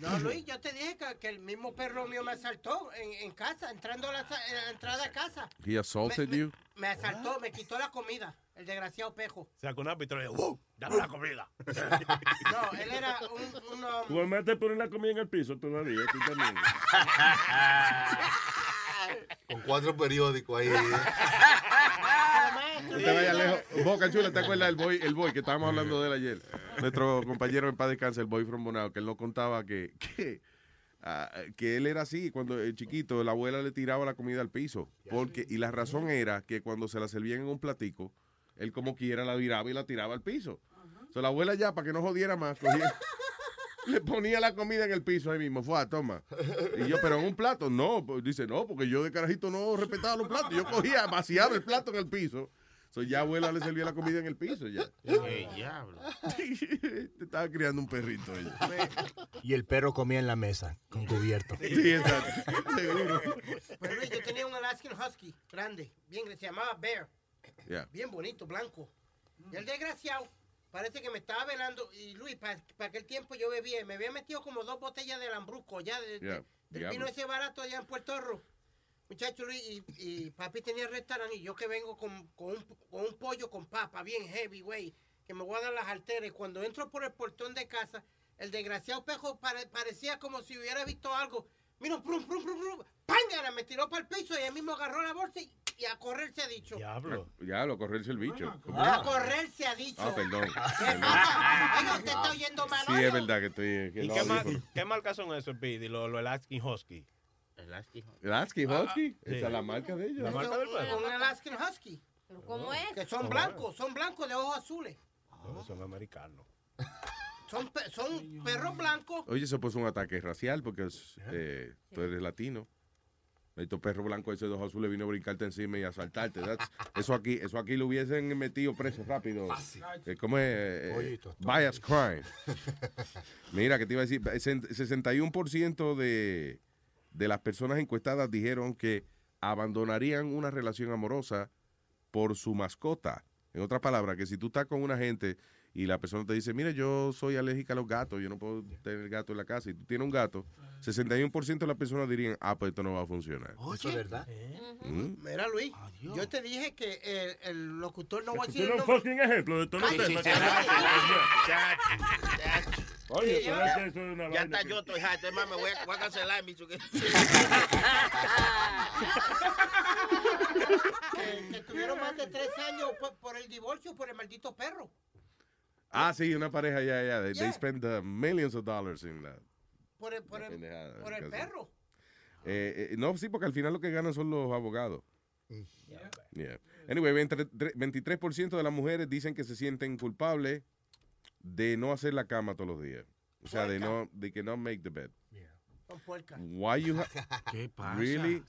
No, Luis, yo te dije que, que el mismo perro mío me asaltó en, en casa, entrando a la, la entrada a casa. He assaulted you. Me asaltó, me quitó la comida, el desgraciado pejo. Sacó una pistola y dijo, ¡Wow! ¡Dame la comida! No, él era un, uno... Tu mamá te pone la comida en el piso todavía, tú también. Con cuatro periódicos ahí. No te vayas lejos. Boca Chula, ¿te acuerdas del boy, el boy que estábamos hablando de él ayer? Nuestro compañero en paz descanse, el boy from Bonao, que él nos contaba que, que, ah, que él era así, cuando el chiquito, la abuela le tiraba la comida al piso. porque Y la razón era que cuando se la servían en un platico, él como quiera la viraba y la tiraba al piso. So, la abuela ya, para que no jodiera más, cogía- le ponía la comida en el piso ahí mismo. Fue, "Ah, toma. Y yo, pero en un plato, no. pues, dice, no, porque yo de carajito no respetaba los platos. Yo cogía, vaciaba el plato en el piso. So, ya abuela le servía la comida en el piso ya. ¡Qué diablo! Te estaba criando un perrito ella. Y el perro comía en la mesa, con cubierto. Sí, exacto. Seguro. Pero Luis, yo tenía un Alaskan Husky grande, bien, se llamaba Bear, bien bonito, blanco. Y el desgraciado parece que me estaba velando. Y Luis, para aquel tiempo yo bebía y me había metido como dos botellas de lambrusco ya de, de- Ya, del vino ese barato allá en Puerto Rico. Muchacho Luis, y, y papi tenía restaurante y yo que vengo con, con un, con un pollo con papa bien heavy, güey, que me voy a dar las alteras. Y cuando entro por el portón de casa, el desgraciado pejo pare- parecía como si hubiera visto algo. Mira, prum, prum, prum, prum, ¡pángara! Me tiró para el piso y él mismo agarró la bolsa y, y a correr se ha dicho. Diablo. Diablo, correrse el bicho. ¿Cómo? A correr se ha dicho. Ah, perdón. Oiga, usted está oyendo mal. Sí, es verdad que estoy. Que ¿Y qué, audífonos. qué marcas son esos, Speedy? Los los Alaskan Husky. Lasky Husky. Sí. Esa es la marca de ellos. La marca del perro. Un Alaskan Husky. ¿Cómo es? Que son blancos, son blancos de ojos azules. No, son americanos. Son, pe- son perros blancos. Oye, eso pues un ataque racial porque es, eh, tú eres latino. Estos perros blancos ese de ojos azules vino a brincarte encima y a asaltarte. That's- eso aquí, eso aquí lo hubiesen metido preso rápido. Eh, ¿Cómo es? Eh, Oye, eh, bias crime. Mira, que te iba a decir, sesen- 61% de, de las personas encuestadas dijeron que abandonarían una relación amorosa por su mascota. En otras palabras, que si tú estás con una gente y la persona te dice, mire, yo soy alérgica a los gatos, yo no puedo tener gato en la casa, y tú tienes un gato, 61% de las personas dirían, ah, pues esto no va a funcionar. Eso es verdad. Mm. Mira, Luis, yo te dije que el, el locutor no va a decir un fucking ejemplo de Cállate, temas. cállate. Oye, Sí, pero ya- eso es una Ya vaina. está que- yo, estoy harto. Es más, me voy a, voy a cancelar mi chuque. que, que tuvieron más de tres años por, por el divorcio, por el maldito perro. Ah, sí, una pareja ya, ya. They, they Yeah. spend uh, millions of dollars in that. Por el, por el, por el perro. Eh, eh, no, sí, porque al final lo que ganan son los abogados. Yeah. Anyway, 23% 23% de las mujeres dicen que se sienten culpables de no hacer la cama todos los días. O sea, de no, de que no make the bed. Son puercas. Why you ¿Qué pasa? Really?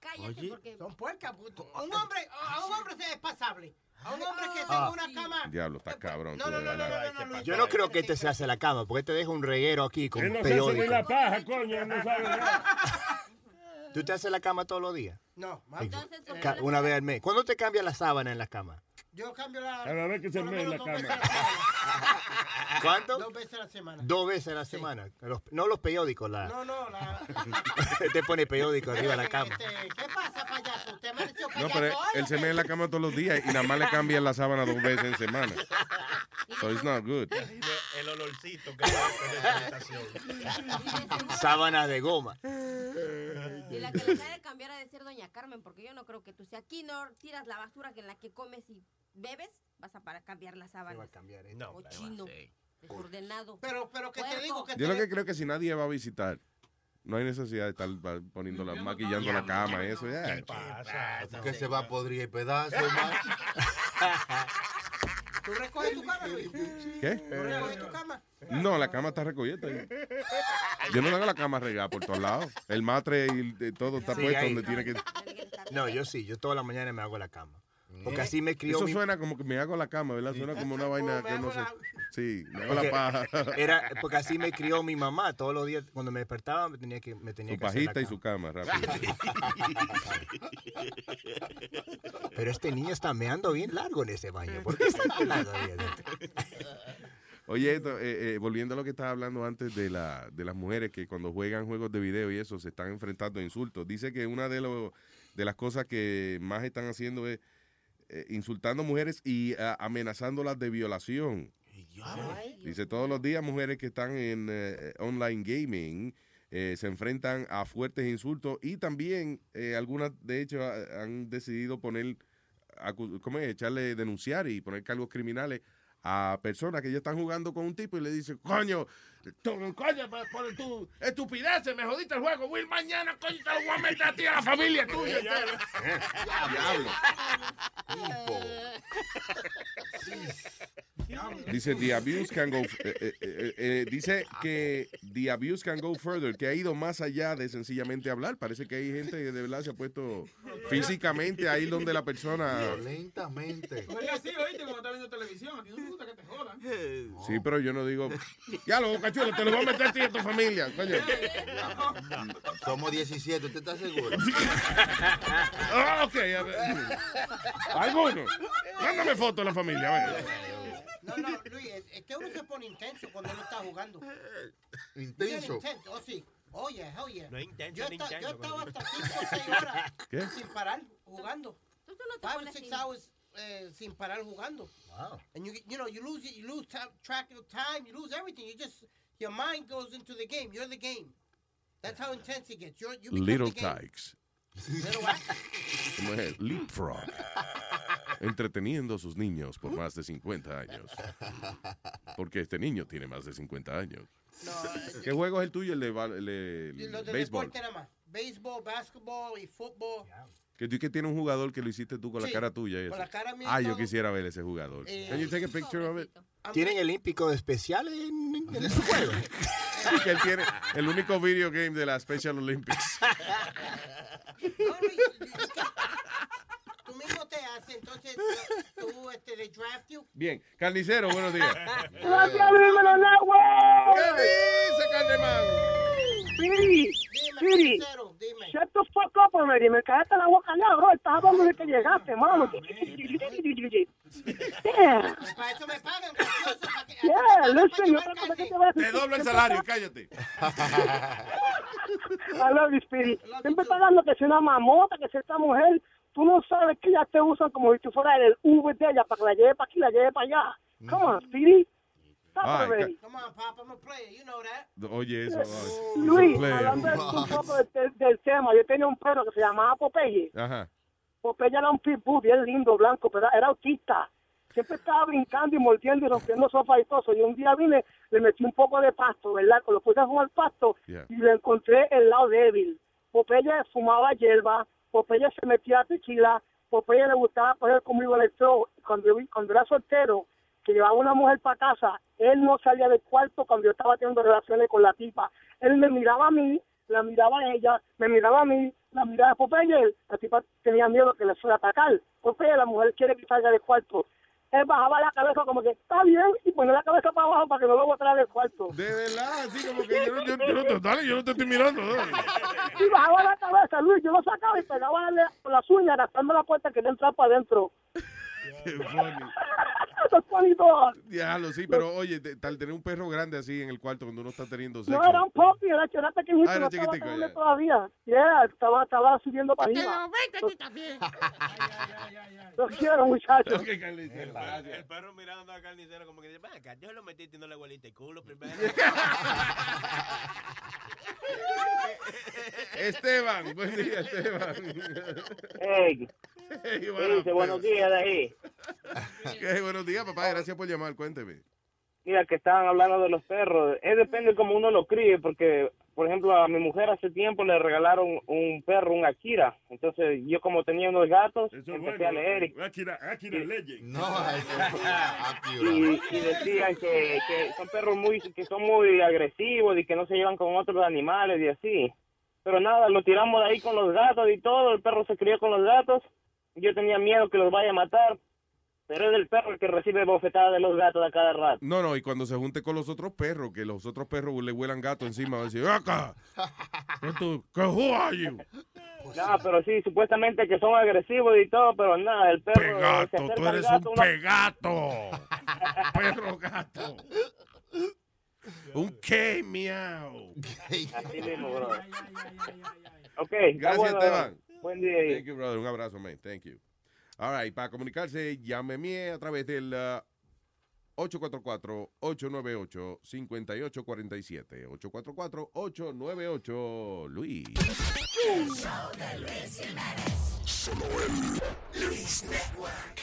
Cállate porque son puercas. puto. Un hombre, a un hombre es pasable. A un hombre que tenga Ah. una cama. Diablo, está cabrón. No, tú, no, no, no, no, no. Yo no creo que este se hace la cama, porque te deja un reguero aquí con no se periódico. la paja, coño, no sabe nada. ¿Tú te haces la cama todos los días? No, Ca- Una vez al mes. ¿Cuándo te cambias la sábana en la cama? Yo cambio la... A la vez que se en la a la semana. ¿Cuánto? Dos veces a la semana. Dos veces a la semana. Los- no los periódicos, la. No, no, la... Te pone periódico arriba de la cama. Este, ¿Qué pasa, payaso? ¿Usted me ha dicho No, payaso pero hoy él se mea en la cama todos los días y nada más le cambian la sábana dos veces en semana. So it's not good. El olorcito que habitación. Sábana de goma. Y la que les ha de cambiar ha de ser doña Carmen, porque yo no creo que tú, si aquí no tiras la basura que en la que comes y bebes, vas a para cambiar las sábanas. No, Cochino, desordenado. Pero, pero que te digo que Yo lo que creo que si nadie va a visitar, no hay necesidad de estar va- poniendo la, maquillando la cama, eso ya. Que se va a podrir el pedazo, man. ¿Tú recoges tu cama, Luis? ¿Qué? ¿Tú recoges tu cama? No, la cama está recogida. Yo no hago la cama regada por todos lados. El matre y de- todo está Sí, puesto ahí. donde tiene que. No, yo sí, yo toda la mañana me hago la cama. Porque así me crió Eso mi... suena como que me hago la cama, ¿verdad? Suena como una vaina que no sé. Sí, me hago Porque la paja. Era, porque así me crió mi mamá. Todos los días, cuando me despertaba, me tenía que, me tenía Su que hacer la pajita y su cama, rápido. Pero este niño está meando bien largo en ese baño. ¿Por qué está tan largo ahí? Oye, esto, eh, eh, volviendo a lo que estaba hablando antes de, la, de las mujeres que cuando juegan juegos de video y eso se están enfrentando a insultos. Dice que una de, los de las cosas que más están haciendo es eh, insultando mujeres y ah, amenazándolas de violación. Dice, todos los días mujeres que están en eh, online gaming eh, se enfrentan a fuertes insultos y también eh, algunas, de hecho, ha- han decidido poner, ¿cómo es? Echarle, denunciar y poner cargos criminales a personas que ya están jugando con un tipo y le dicen, coño, tú, coño, por, tu estupidez, me jodiste el juego, Will, mañana, coño, te lo voy a meter a ti, a la familia tuya. entera". Diablo. Dice the abuse can go eh, eh, eh, eh, dice que the abuse can go further, que ha ido más allá de sencillamente hablar. Parece que hay gente que de verdad se ha puesto físicamente ahí donde la persona Lentamente. Oye, así, oíste, cuando estás viendo televisión, a ti no te gusta que te jodan. Sí, pero yo no digo, ya lo cachuelo, te lo voy a meter a ti y a tu familia, coño. Somos 17, ¿usted está seguro? Ah, ok, a ver. Alguno. Mándame foto de la familia, a ver. No, no, Luis, es, que uno se pone intenso cuando uno está jugando. Intenso. Intenso, Oh, sí. Oye, oye. No es intenso, yo, ni esta- yo intenso, estaba hasta 5 o 6 horas ¿Qué? sin parar jugando. Tú, tú no te Five pones six así. hours eh, sin parar jugando. Wow. And you, get- you know, you lose, you lose track of time, you lose everything. You just, your mind goes into the game. You're the game. That's how intense it gets. You're, you become Little the game. Tykes. Little what? ¿Cómo es? Leapfrog. Entreteniendo a sus niños por más de 50 años. Porque este niño tiene más de 50 años. ¿Qué juego es el tuyo? El de, val- el de- el Los de béisbol. deporte nada más. Basketball y fútbol. Que tú que tiene un jugador que lo hiciste tú con la Sí, cara tuya. con la cara mía Ah, yo quisiera ver ese jugador. Eh, Can you take a picture of it? ¿Tienen el Olímpico especial en, en este juego? Sí, que él tiene el único video game de la Special Olympics. Tú mismo te haces, entonces tú, tú, este, they draft you. Bien, carnicero, buenos días. ¡Gracias, dímelo! ¿Qué dice, Carneman? Siri, Siri, shut the fuck up already. Me caíste la boca ya, bro. Estás hablando de que llegaste, mano. Yeah. Para eso me pagan, Yeah, listen, y otra cosa que te voy a decir. Te doblo el salario, cállate. I love you, Speedy. Siempre está dando que si una mamota, que si esta mujer, tú no sabes que ellas te usan como si tú fueras el Uber de ella para que la lleve para aquí, la lleve para allá. Come on, Speedy. Stop Ay, already. Come on, Pop, I'm a player, you know that. Oye, eso. ay, Luis, hablando de- un poco del, tema, yo tenía un perro que se llamaba Popeye. Ajá. Popeye era un pitbull bien lindo, blanco, pero era autista. Siempre estaba brincando y mordiendo y rompiendo sofá y todo. Y un día vine, le metí un poco de pasto, ¿verdad? Cuando puse a fumar pasto Yeah. y le encontré el lado débil. Popeye fumaba hierba, Popeye se metía a tequila, Popeye le gustaba poner conmigo electro. Cuando, cuando era soltero, que llevaba una mujer para casa, él no salía del cuarto cuando yo estaba teniendo relaciones con la tipa. Él me miraba a mí, la miraba a ella, me miraba a mí, la miraba a Popeye, la tipa tenía miedo que le fuera a atacar. Popeye, la mujer quiere que salga del cuarto. Él bajaba la cabeza como que está bien y ponía la cabeza para abajo para que no lo botara del cuarto. De verdad, así como que yo, no- yo, yo no te, dale, yo no te estoy mirando. dale. Y bajaba la cabeza, Luis, yo lo sacaba y pegaba la- con las uñas, gastando la puerta que entrar para adentro. funny. That's funny dog. Diablo, sí, pero oye, te- al tener un perro grande así en el cuarto cuando uno está teniendo sexo. No, era un puppy, era, era pequeñito, Ah, era no estaba chiquitico, grande ya. todavía. Yeah, estaba, estaba subiendo para arriba. también. Los quiero, muchachos. El, el perro mirando al carnicero como que dice, "Ven acá, yo lo metí y no le hueliste el culo primero. Esteban, buen día, Esteban. Hey, Hey. Buenos días de ahí. ¿Qué? Buenos días, papá. Gracias por llamar. Cuénteme. Mira, que estaban hablando de los perros. Es depende cómo uno lo críe, porque, por ejemplo, a mi mujer hace tiempo le regalaron un perro, un Akira. Entonces, yo como tenía unos gatos, empecé a leer. y- Akira, Akira Legend. No, y, y decían que, que son perros muy que son muy agresivos y que no se llevan con otros animales y así. Pero nada, lo tiramos de ahí con los gatos y todo. El perro se crió con los gatos. Yo tenía miedo que los vaya a matar. Pero es el perro el que recibe bofetadas de los gatos a cada rato. No, no, y cuando se junte con los otros perros, que los otros perros le huelan gato encima, va a decir, acá, ¿qué you? No, pero sí, supuestamente que son agresivos y todo, pero nada, el perro... Pegato, tú eres gato, un uno- pegato. Perro gato. Un qué, miau. Así mismo, bro. Ok, Gracias, bueno, Esteban. Buen día. Thank you, brother. Un abrazo, man. Thank you. All right, para comunicarse, llámeme a través del uh, 844-898-5847. 844-898-Luis. Solo el Luis Network.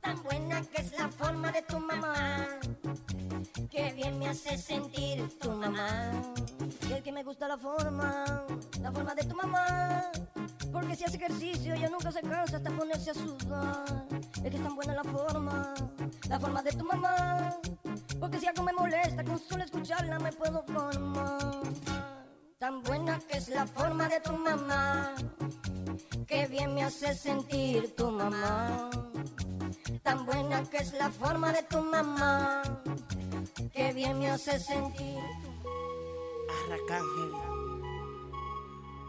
Tan buena que es la forma de tu mamá. Que bien me hace sentir tu mamá. Y el que me gusta la forma, la forma de tu mamá. Porque si hace ejercicio ya nunca se cansa hasta ponerse a sudar. Es que es tan buena la forma, la forma de tu mamá. Porque si algo me molesta, con solo escucharla me puedo formar. Tan buena que es la forma de tu mamá. Que bien me hace sentir tu mamá. Tan buena que es la forma de tu mamá. Que bien me hace sentir. Arracángel.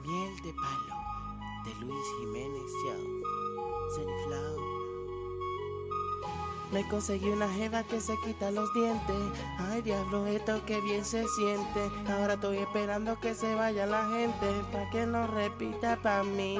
Miel de palo. De Luis Jiménez. Sunflower. Me conseguí una jeva que se quita los dientes. Ay, diablo, esto que bien se siente. Ahora estoy esperando que se vaya la gente. Pa' que no repita pa' mí.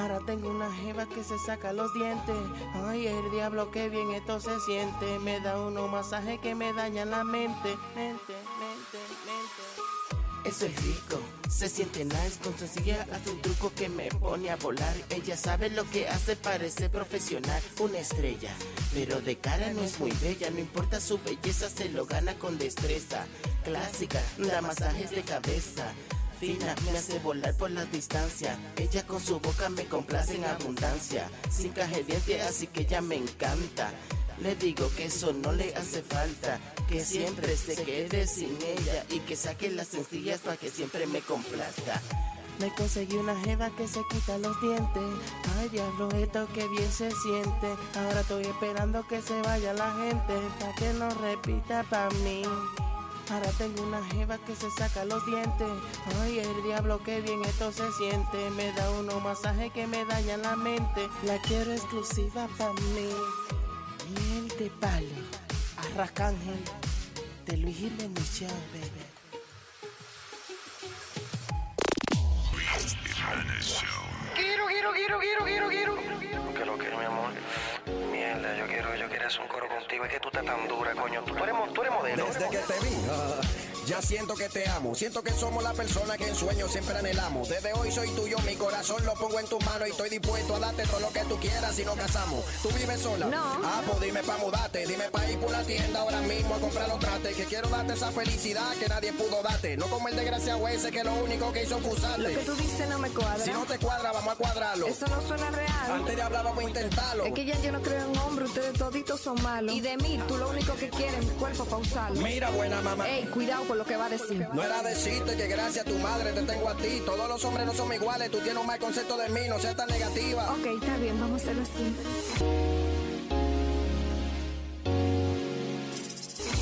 Ahora tengo una jeva que se saca los dientes. Ay, el diablo, que bien esto se siente. Me da unos masajes que me dañan la mente. Mente, mente, mente. Eso es rico, se siente nice, con sencilla hace un truco que me pone a volar. Ella sabe lo que hace, parece profesional, una estrella. Pero de cara no es muy bella, no importa su belleza, se lo gana con destreza. Clásica, da masajes de cabeza. Me hace volar por la distancia. Ella con su boca me complace en abundancia. Sin caje diente, así que ella me encanta. Le digo que eso no le hace falta, que siempre se quede sin ella y que saque las sencillas para que siempre me complazca. Me conseguí una jeva que se quita los dientes. Ay, diablo, esto que bien se siente. Ahora estoy esperando que se vaya la gente para que no repita para mí. Ahora tengo una jeva que se saca los dientes. Ay, el diablo, que bien esto se siente. Me da unos masajes que me dañan la mente. La quiero exclusiva para mí. Miel de palo, arracángel, de Luis Jiménez Show, baby. Quiero, quiero, quiero, quiero, quiero, quiero. Que lo quiero, mi amor. Mierda, yo quiero, yo quiero hacer un coro contigo. Es que tú estás tan dura, coño. Tú, tú eres, mo- tú eres modelo. Desde que te vi, ah, Ya siento que te amo, siento que somos la persona que en sueños siempre anhelamos. Desde hoy soy tuyo, mi corazón lo pongo en tus manos y estoy dispuesto a darte todo lo que tú quieras si nos casamos. ¿Tú vives sola? No. Ah, pues dime pa' mudarte, dime pa' ir por la tienda ahora mismo a comprar los trates. Que quiero darte esa felicidad que nadie pudo darte. No como el desgraciado ese que lo único que hizo fue usarte. Lo que tú dices no me cuadra. Si no te cuadra, vamos a cuadrarlo. Eso no suena real. Antes de hablar, vamos a intentarlo. Es que ya yo no creo en hombres, ustedes toditos son malos. Y de mí, tú lo único que quieres es mi cuerpo para usarlo. Mira, buena mamá. Ey, cuidado con lo que va a decir. No era decirte que gracias a tu madre te tengo a ti. Todos los hombres no somos iguales. Tú tienes un mal concepto de mí, no seas tan negativa. Ok, está bien, vamos a hacerlo así.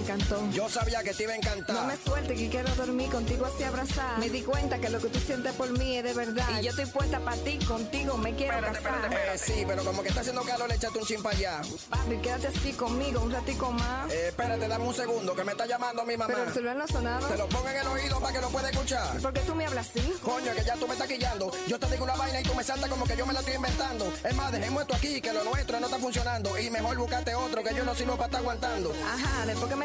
encantó. Yo sabía que te iba a encantar. No me suelte que quiero dormir contigo así abrazada. Me di cuenta que lo que tú sientes por mí es de verdad. Y yo estoy puesta para ti, contigo me quiero casar. Eh, sí, pero como que está haciendo calor, le echaste un chin para allá. Papi, quédate así conmigo un ratico más. Eh, espérate, dame un segundo, que me está llamando mi mamá. Pero el celular no ha sonado. Te lo pongo en el oído para que lo pueda escuchar. ¿Por qué tú me hablas así? Coño, que ya tú me estás quillando. Yo te digo una vaina y tú me saltas como que yo me la estoy inventando. Es más, dejemos esto aquí, que lo nuestro no está funcionando. Y mejor buscate otro, que yo no sirvo para estar aguantando. Ajá, después que me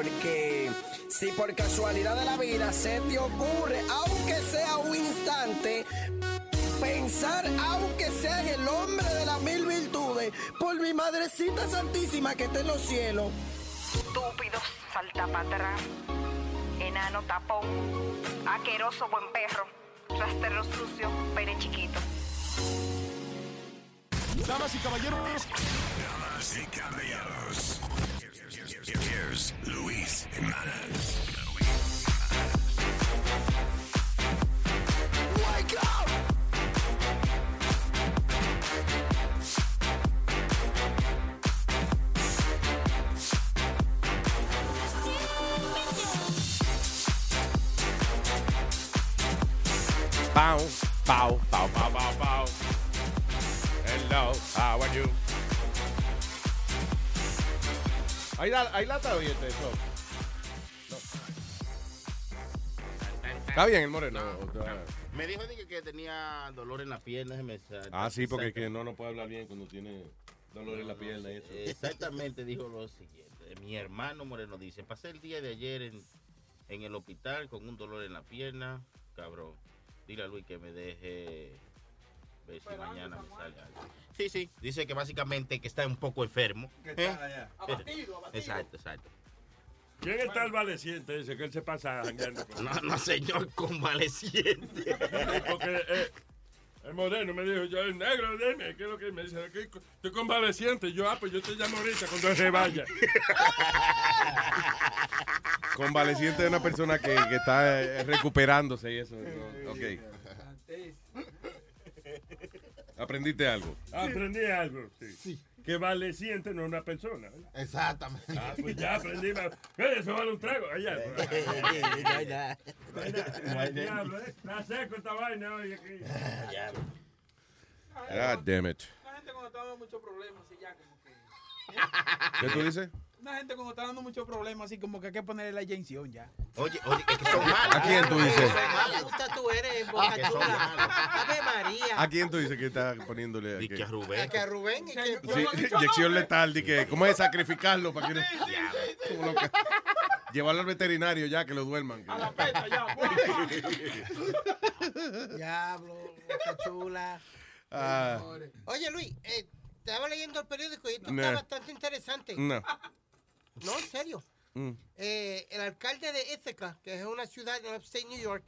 Porque si por casualidad de la vida se te ocurre, aunque sea un instante pensar, aunque sea en el hombre de las mil virtudes, por mi madrecita santísima que está en los cielos. Estúpido, salta para atrás. Enano tapón. Aqueroso buen perro. Rastero sucio, pene chiquito. Damas y caballeros. Damas y caballeros. Here's Luis Jimenez. Wake up! Pow, pow, pow, pow, pow, pow. Hello, how are you? Ahí, la, ahí la está bien eso. Está bien el moreno. Me dijo que tenía dolor en la pierna. déjeme sa- Ah, sí, porque es que no, no puede hablar bien cuando tiene dolor en la pierna y eso. Exactamente dijo lo siguiente. Mi hermano Moreno dice, pasé el día de ayer en, en el hospital con un dolor en la pierna. Cabrón, dile a Luis que me deje ver si mañana me sale algo. Sí, sí, dice que básicamente que está un poco enfermo. Que está ¿Eh? allá. Abatido, abatido. Exacto, exacto. ¿Quién está el valeciente ese que él se pasa jangueando con? No, no, señor, convaleciente. Porque eh, el moreno me dijo, yo, el negro, dime, ¿qué es lo que me dice? "Aquí, Estoy convaleciente. Yo, ah, pues yo te llamo ahorita cuando se vaya. Convaleciente de una persona que, que está eh, recuperándose y eso. ¿no? Ok. ¿Aprendiste algo? Aprendí algo, sí. Que valeciente no es una persona. ¿verdad? Exactamente. Ah, pues ya aprendí. Eso vale un trago. Allá. Diablo, eh. Está seco esta vaina hoy aquí. God damn it. Una gente cuando está dando muchos problemas, ya como que. ¿Qué tú dices? Una gente cuando está dando muchos problemas, así como que hay que ponerle la inyección ya. Oye, oye, es que son malos. ¿A quién tú dices? Me gusta tú eres, Boca malos. Ave María. ¿A quién tú dices que está poniéndole aquí? que a Rubén. Que a Rubén y que... Sí, inyección letal, di que, ¿cómo es sacrificarlo para que no- como lo que- llevarlo al veterinario ya que lo duerman? A la peta ya. Diablo, Boca Chula. Ah. Oye, Luis, eh, estaba leyendo el periódico y esto No. está bastante interesante. No. No, en serio. Mm. eh, el alcalde de Ithaca, que es una ciudad en upstate New York,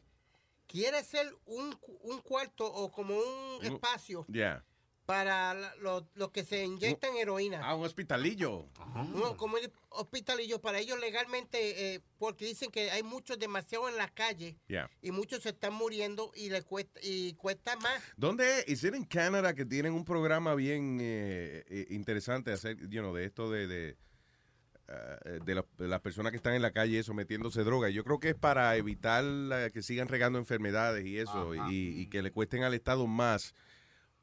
quiere hacer un, un cuarto o como un espacio Yeah. para la- los los que se inyectan heroína. Ah, un hospitalillo. No, como el hospitalillo para ellos legalmente, eh, porque dicen que hay muchos demasiado en la calle Yeah. y muchos se están muriendo y le cuesta y cuesta más. ¿Dónde es? ¿Es en Canadá que tienen un programa bien eh, eh, interesante hacer, you know, de esto de, de, ah, de, la- de las personas que están en la calle eso metiéndose droga? Yo creo que es para evitar eh, que sigan regando enfermedades y eso y, y que le cuesten al Estado más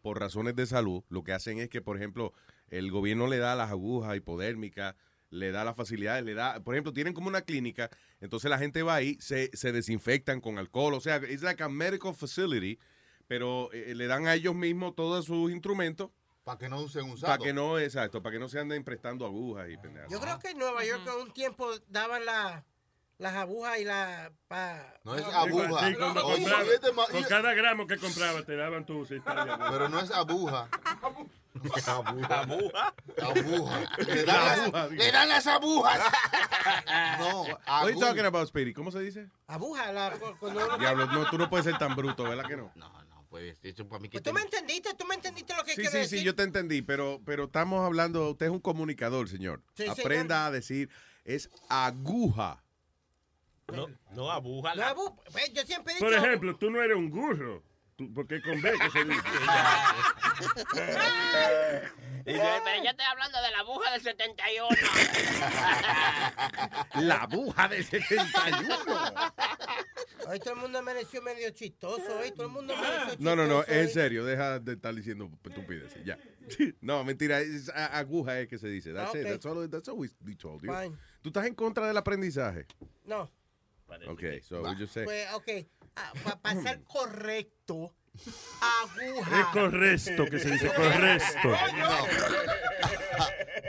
por razones de salud. Lo que hacen es que, por ejemplo, el gobierno le da las agujas hipodérmicas, le da las facilidades, le da, por ejemplo, tienen como una clínica, entonces la gente va ahí, se, se desinfectan con alcohol, o sea, es like a medical facility, pero eh, le dan a ellos mismos todos sus instrumentos. Para que no usen un Para que no, exacto, para que no se anden prestando agujas y pendejadas. Yo creo que en Nueva York un tiempo daban la- las agujas y la... Pa, No es aguja. Sí, cuando compraba- este con cada gramo que compraba te daban tu. Pero no es aguja. Abuja. Abuja. Le La dan, digo. le dan las agujas. No, aguja. talking about, Speedy? ¿Cómo se dice? Aguja, la, cuando Diablo, no, tú no puedes ser tan bruto, ¿verdad que no? Pues eso para mí que Pues tú me entendiste, tú me entendiste lo que Sí, quiero sí, decir. sí, yo te entendí, pero, pero estamos hablando, usted es un comunicador, señor. Sí, Aprenda a decir, es aguja. No, no abuja. No, abu- pues, yo siempre he dicho... Por ejemplo, tú no eres un burro. Porque con B que se dice. Dice, pero yo estoy hablando de la aguja del 71. La aguja del 71. Hoy todo el mundo amaneció medio chistoso, hoy todo el mundo amaneció No, no, no, chistoso es en serio, deja de estar diciendo estupideces, ya. No, mentira, es a- aguja es que se dice. That's it, Ok. that's all, that's all we, we told you. Fine. ¿Tú estás en contra del aprendizaje? No. Ok, so we just say... Pues, ok, para ser correcto, aguja. Es correcto que se dice, correcto.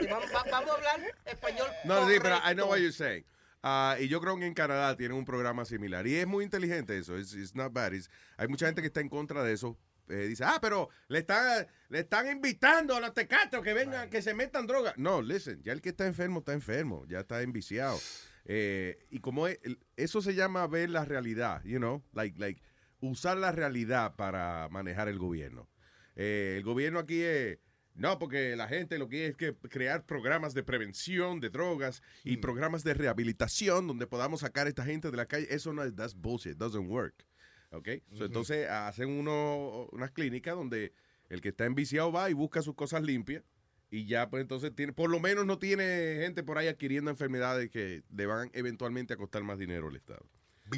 Vamos, va- vamos a hablar español No, sí, pero I know what you're saying. Ah, y yo creo que en Canadá tienen un programa similar. Y es muy inteligente eso. It's, it's not bad. It's- hay mucha gente que está en contra de eso. Eh, dice, ah, pero le están, le están invitando a los tecatos que vengan, que se metan droga. No, listen, ya el que está enfermo está enfermo, ya está enviciado. Eh, y como es- eso se llama ver la realidad, you know, like, like, usar la realidad para manejar el gobierno. Eh, el gobierno aquí es, no, porque la gente lo que quiere es que crear programas de prevención de drogas y programas de rehabilitación donde podamos sacar a esta gente de la calle. Eso no es, that's bullshit, doesn't work. ¿Ok? So, Ujú. entonces hacen uno, unas clínicas donde el que está enviciado va y busca sus cosas limpias y ya pues entonces tiene, por lo menos no tiene gente por ahí adquiriendo enfermedades que le van eventualmente a costar más dinero al Estado.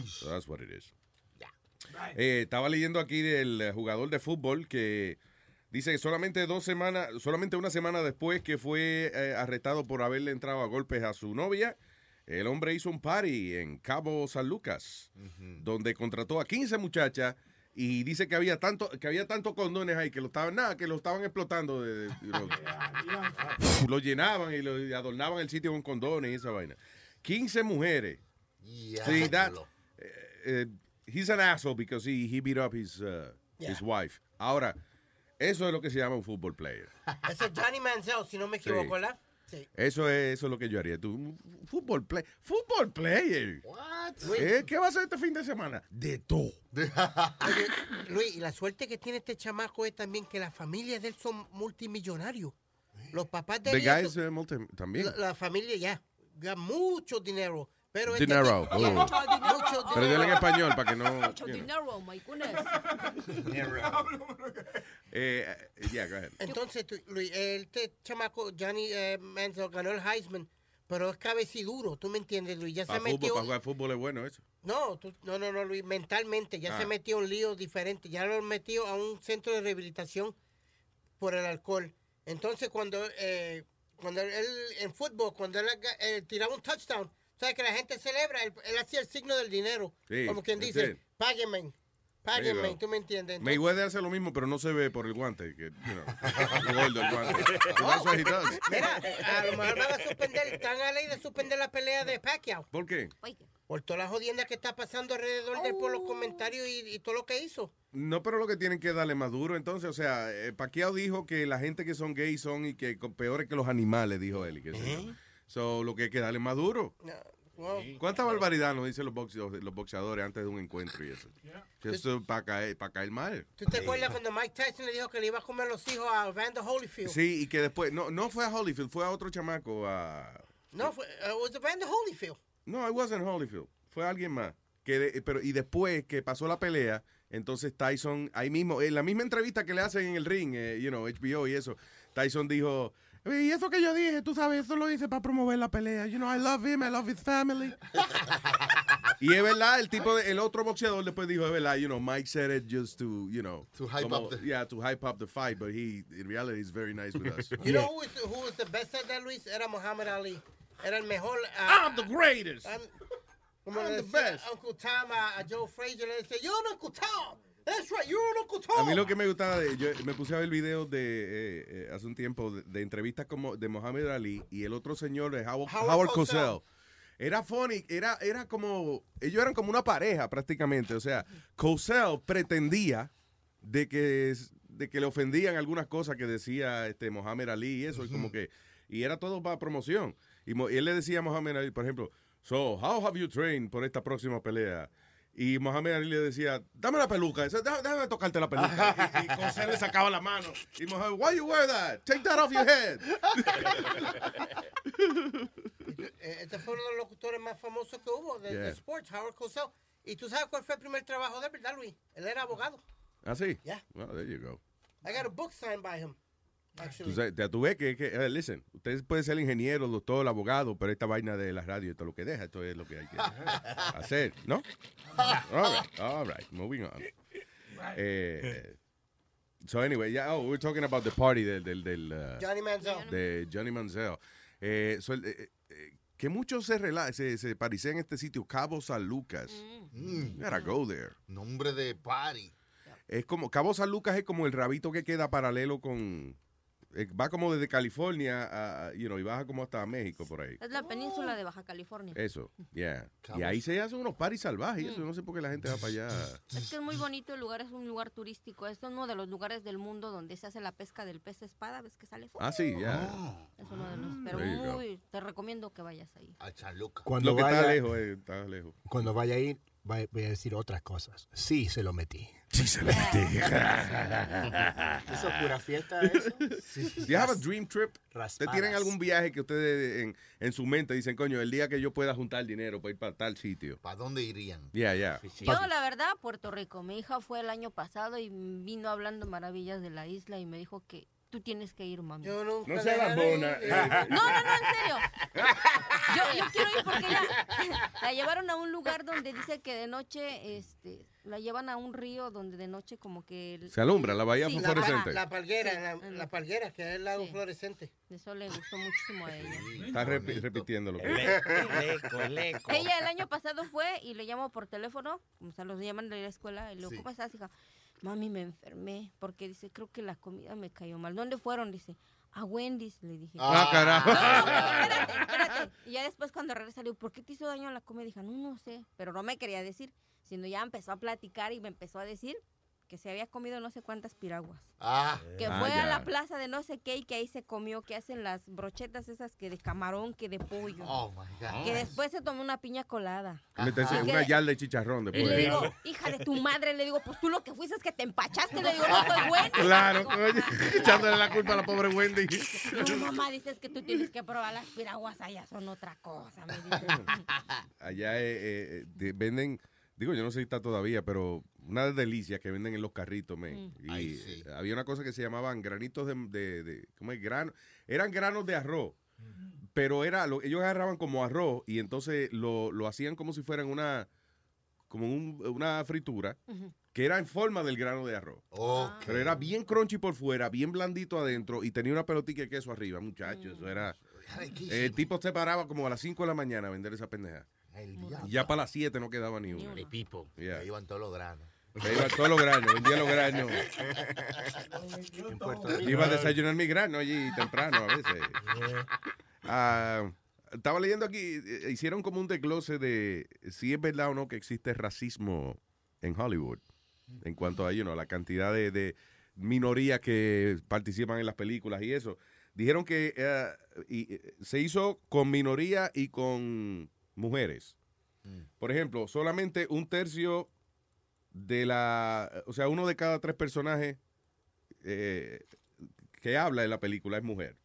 So that's what it is. Eh, estaba leyendo aquí del jugador de fútbol que dice que solamente dos semanas, solamente una semana después que fue eh, arrestado por haberle entrado a golpes a su novia, el hombre hizo un party en Cabo San Lucas, donde contrató a 15 muchachas y dice que había tanto que había tantos condones ahí que lo estaban nada, que lo estaban explotando, de- de- lo, lo llenaban y lo y adornaban el sitio con condones y esa vaina. 15 mujeres. Sí, that, eh, eh, he's an asshole because he, he beat up his, uh, his wife. Ahora, eso es lo que se llama un football player. Ese es Johnny Manziel, si no me Sí. equivoco, ¿verdad? Sí. Eso es, eso es lo que yo haría. Tú, un fútbol play, fútbol player. ¿Eh? ¿Qué va a hacer este fin de semana? De todo. Luis, y la suerte que tiene este chamaco es también que las familias de él son multimillonarios. Los papás de The él... guys eh, multi- también. la, la familia ya, ya mucho dinero. Pero este Dinero. tipo- oh. mucho Pero dile en dinero. español para que no. Mucho dinero, my goodness. Eh, eh, yeah, go ahead. Entonces, tú, Luis, este chamaco, Johnny eh, Manziel, ganó el Heisman, pero es cabeciduro, ¿tú me entiendes, Luis? Ya se fútbol, metió... para jugar fútbol es bueno eso. No, tú- no, no, no, Luis, mentalmente ya Ah. se metió un lío diferente, ya lo metió a un centro de rehabilitación por el alcohol. Entonces, cuando, eh, cuando él, en fútbol, cuando él eh, tiraba un touchdown, sabes que la gente celebra, él, él hacía el signo del dinero. Sí, como quien dice, páguenme, páguenme. ¿tú me entiendes? Entonces- Mayweather hace lo mismo, pero no se ve por el guante. Que, you know, lo gordo el guante. Does. Mira, a lo mejor van a suspender, están a ley de suspender la pelea de Pacquiao. ¿Por qué? Por todas las jodiendas que está pasando alrededor de él por los comentarios y, y todo lo que hizo. No, pero lo que tienen que darle más duro, entonces, o sea, eh, Pacquiao dijo que la gente que son gays son y que peores que los animales, dijo él. y yo. So, lo que hay que darle más duro. Well, ¿Cuánta barbaridad nos dicen los boxeadores, los boxeadores antes de un encuentro y eso? Que eso para caer, para caer mal. ¿Tú te acuerdas cuando Mike Tyson le dijo que le iba a comer los hijos a Evander Holyfield? Sí, y que después, no, no fue a Holyfield, fue a otro chamaco, a... No, fue, uh, was Evander Holyfield. No, it wasn't Holyfield, fue alguien más. Que de- pero, y después que pasó la pelea, entonces Tyson, ahí mismo, en la misma entrevista que le hacen en el ring, eh, you know, HBO y eso, Tyson dijo, y eso que yo dije, tú sabes, eso lo hice para promover la pelea. You know, I love him, I love his family. y es verdad, el tipo, de- el otro boxeador después dijo, es verdad, you know, Mike said it just to, you know. To hype como- up the- Yeah, to hype up the fight, but he, in reality, is very nice with us. You know who was, who was the best at that, Luis? Era Muhammad Ali. Era el mejor. uh, I'm the greatest. I'm- como I'm the best. Uncle Tom a, a Joe Frazier, le decía, you're an Uncle Tom. That's right, you're an Uncle Tom. A mí lo que me gustaba, de, yo me puse a ver videos de eh, eh, hace un tiempo de, de entrevistas como de Mohamed Ali y el otro señor de Howard, Howard Howard Cosell. Cosell. Era funny, era, era como, ellos eran como una pareja prácticamente. O sea, Cosell pretendía de que, de que le ofendían algunas cosas que decía este Mohamed Ali y eso, y como que, y era todo para promoción. Y, y él le decía a Mohamed Ali, por ejemplo, so, how have you trained por esta próxima pelea? Y Mohamed Ali le decía, dame la peluca, déjame, déjame tocarte la peluca. y, y Cosell le sacaba la mano. Y Mohamed, why you wear that? Take that off your head. Eh, Este fue uno de los locutores más famosos que hubo de, de Yeah. sports, Howard Cosell. ¿Y tú sabes cuál fue el primer trabajo de él, verdad, Luis? Él era abogado. ¿Ah, sí? Yeah. Well, there you go. I got a book signed by him, actually. ya tú ves que, que eh, listen, usted puede ser ingeniero, doctor, abogado, pero esta vaina de la radio, esto es lo que deja, esto es lo que hay que hacer, ¿no? All right, all right, moving on. Eh, so anyway, yeah, oh, we're talking about the party del, del, del uh, Johnny Manziel. de Johnny Manziel. Eh, so, eh, eh, que muchos se, rela se, se parecían en este sitio, Cabo San Lucas. You gotta go there. Nombre de party. Es como, Cabo San Lucas es como el rabito que queda paralelo con, va como desde California a, you know, y baja como hasta México por ahí. Es la península de Baja California. Eso, yeah. Y ahí se hacen unos paris salvajes eso, no sé por qué la gente va para allá. Es que es muy bonito el lugar, es un lugar turístico. Es uno de los lugares del mundo donde se hace la pesca del pez espada. ¿Ves que sale? Ah, sí, ya. Es uno de los. Pero you go. muy. Te recomiendo que vayas ahí. A Chaluca. Cuando Lo que vaya, está lejos, eh, está lejos. Cuando vaya a voy a decir otras cosas. Sí, se lo metí. Sí, se lo metí. ¿Eso es pura fiesta eso? Do you have a dream trip? ¿Ustedes Raspadas. tienen algún viaje que ustedes en, en su mente dicen, coño, el día que yo pueda juntar dinero para ir para tal sitio? ¿Para dónde irían? Yeah, yeah. Yo, la verdad, Puerto Rico. Mi hija fue el año pasado y vino hablando maravillas de la isla y me dijo que tú tienes que ir, mami. Yo nunca No sea le lambona. haré- eh. No, no, no, en serio. Yo, yo quiero ir porque ella la llevaron a un lugar donde dice que de noche, este, la llevan a un río donde de noche como que... el- Se alumbra la bahía Sí, La, fosforescente. la palguera, Sí, la, la la- palguera, que es el lago Sí. fluorescente. Eso le gustó muchísimo a ella. Está repi- repitiendo lo que El eco, el eco, el eco. Ella el año pasado fue y le llamo por teléfono, o sea, los llaman de la escuela, y le digo, Sí. ¿cómo estás, hija? Mami, me enfermé, porque dice, creo que la comida me cayó mal. ¿Dónde fueron? Dice, a Wendy's, le dije. Ah, carajo. No, no, espérate, espérate. Y ya después cuando regresa, le digo, ¿por qué te hizo daño la comida? Dije, no, no sé, pero no me quería decir, sino ya empezó a platicar y me empezó a decir que se había comido no sé cuántas piraguas. Ah, Que Ah, fue a la plaza de no sé qué y que ahí se comió, que hacen las brochetas esas que de camarón, que de pollo. oh my God. Que después se tomó una piña colada. Métese Ajá. una yarda de chicharrón Y después. le digo, hija de tu madre, le digo, pues tú lo que fuiste es que te empachaste, le digo, no soy buena. Claro, coño, echándole la culpa a la pobre Wendy. No, mamá, dices que tú tienes que probar las piraguas allá, son otra cosa, me dice. Allá eh, eh, de- venden, digo, yo no sé si está todavía, pero una delicia que venden en los carritos, men. Mm. Y Ay, sí. eh, había una cosa que se llamaban granitos de, de, de- ¿cómo es? Grano, eran granos de arroz, pero era, lo, ellos agarraban como arroz y entonces lo, lo hacían como si fueran una, como un- una fritura, que era en forma del grano de arroz. Pero era bien crunchy por fuera, bien blandito adentro y tenía una pelotita de queso arriba, muchachos. Eso era. Riquísimo. El tipo se paraba como a las 5 de la mañana a vender esa pendeja. El ya para las 7 no quedaba ni uno. De pipo. Yeah. Ahí iban todos los granos. Se iba todos los granos, vendía los granos. En Puerto Rico. Iba a desayunar mi grano allí temprano a veces. Ah, estaba leyendo aquí, eh, hicieron como un desglose de si es verdad o no que existe racismo en Hollywood. En cuanto a you know, la cantidad de, de minorías que participan en las películas y eso. dijeron que eh, y, eh, se hizo con minoría y con mujeres. Por ejemplo, solamente un tercio de la, o sea, uno de cada tres personajes eh, que habla en la película es mujer.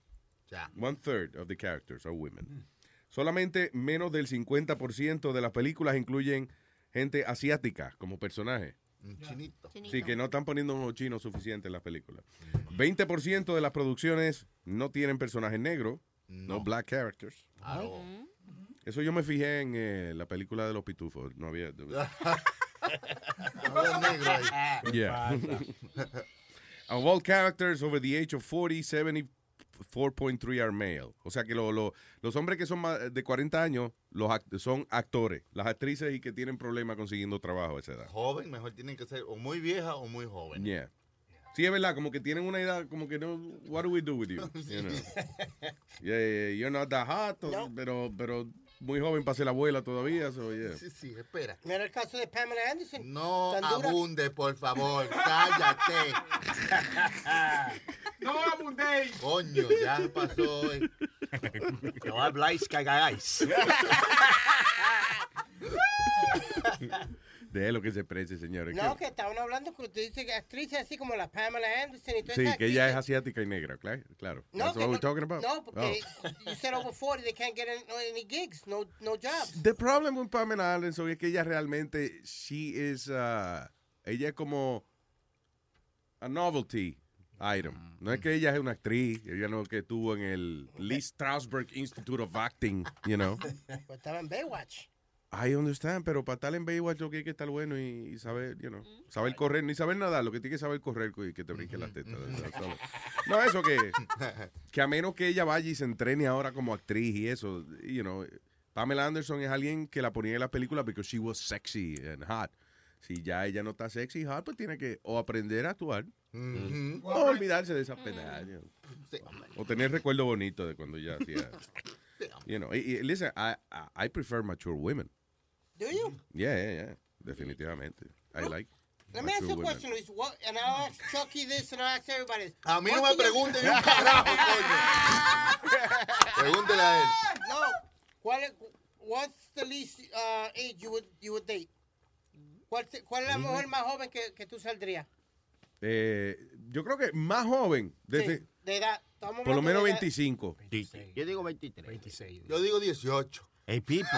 One third of the characters are women. Solamente menos del 50% de las películas incluyen gente asiática como personaje. Un chinito. Sí, que no están poniendo unos chinos suficientes en las películas. 20% de las producciones no tienen personajes negros, no, black characters. Eso yo me fijé en eh, la película de los pitufos. No había. Había negro ahí. Yeah. of all characters over the age of 40, 74.3 are male. O sea que lo- lo- los hombres que son más de 40 años los act- son actores. Las actrices y que tienen problemas consiguiendo trabajo a esa edad. Joven, mejor tienen que ser o muy vieja o muy joven. Yeah. Sí, es verdad, como que tienen una edad, como que no, what do we do with you? You know. Yeah, yeah, you're not that hot, o- pero, pero muy joven para ser la abuela todavía, so yeah. Sí, sí, espera. Mira el caso de Pamela Anderson. No abunde, por favor. Cállate. No abundéis. Coño, ya pasó. No habláis, cagáis. De lo que se precie, señores. No, que estaban hablando que tú dices que actrices así como la Pamela Anderson y todas Sí, que ella es asiática y negra, claro. claro. No, That's que what no, we're talking about. no, porque Oh. you said over 40 they can't get any, any gigs, no, no jobs. The problem with Pamela Anderson es que ella realmente, she is, uh, ella es como a novelty item. No es que ella es una actriz, ella no es que estuvo en el Lee Strasberg Institute of Acting, you know. Pues estaba en Baywatch. I understand, pero para estar en Baywatch lo que hay que estar bueno y, y saber, you know, saber correr, ni saber nadar, lo que tiene que saber correr y que te brinque la teta. No, eso que, que a menos que ella vaya y se entrene ahora como actriz y eso, you know, Pamela Anderson es alguien que la ponía en las películas porque she was sexy and hot. Si ya ella no está sexy y hot, pues tiene que o aprender a actuar o olvidarse de esas penas. you know. O tener recuerdo bonito de cuando ya hacía. You know, listen, I, I, I prefer mature women. Do you? Yeah, yeah, yeah. Definitivamente. I like. Let me ask you a question, Luis. What, and I'll ask Chucky this and I'll ask everybody this. A mí no What's me the- pregunten ni un carajo, coño. Pregúntele a él. No. ¿Cuál es, what's the least uh, age you would, you would date? ¿Cuál, se- cuál es la mujer más joven que, que tú saldrías? Eh, yo creo que más joven, desde, Sí, de edad. Estamos por lo hablando menos de edad. 25. Yo digo 23. 26. Yo digo 18. Hey, Pipo.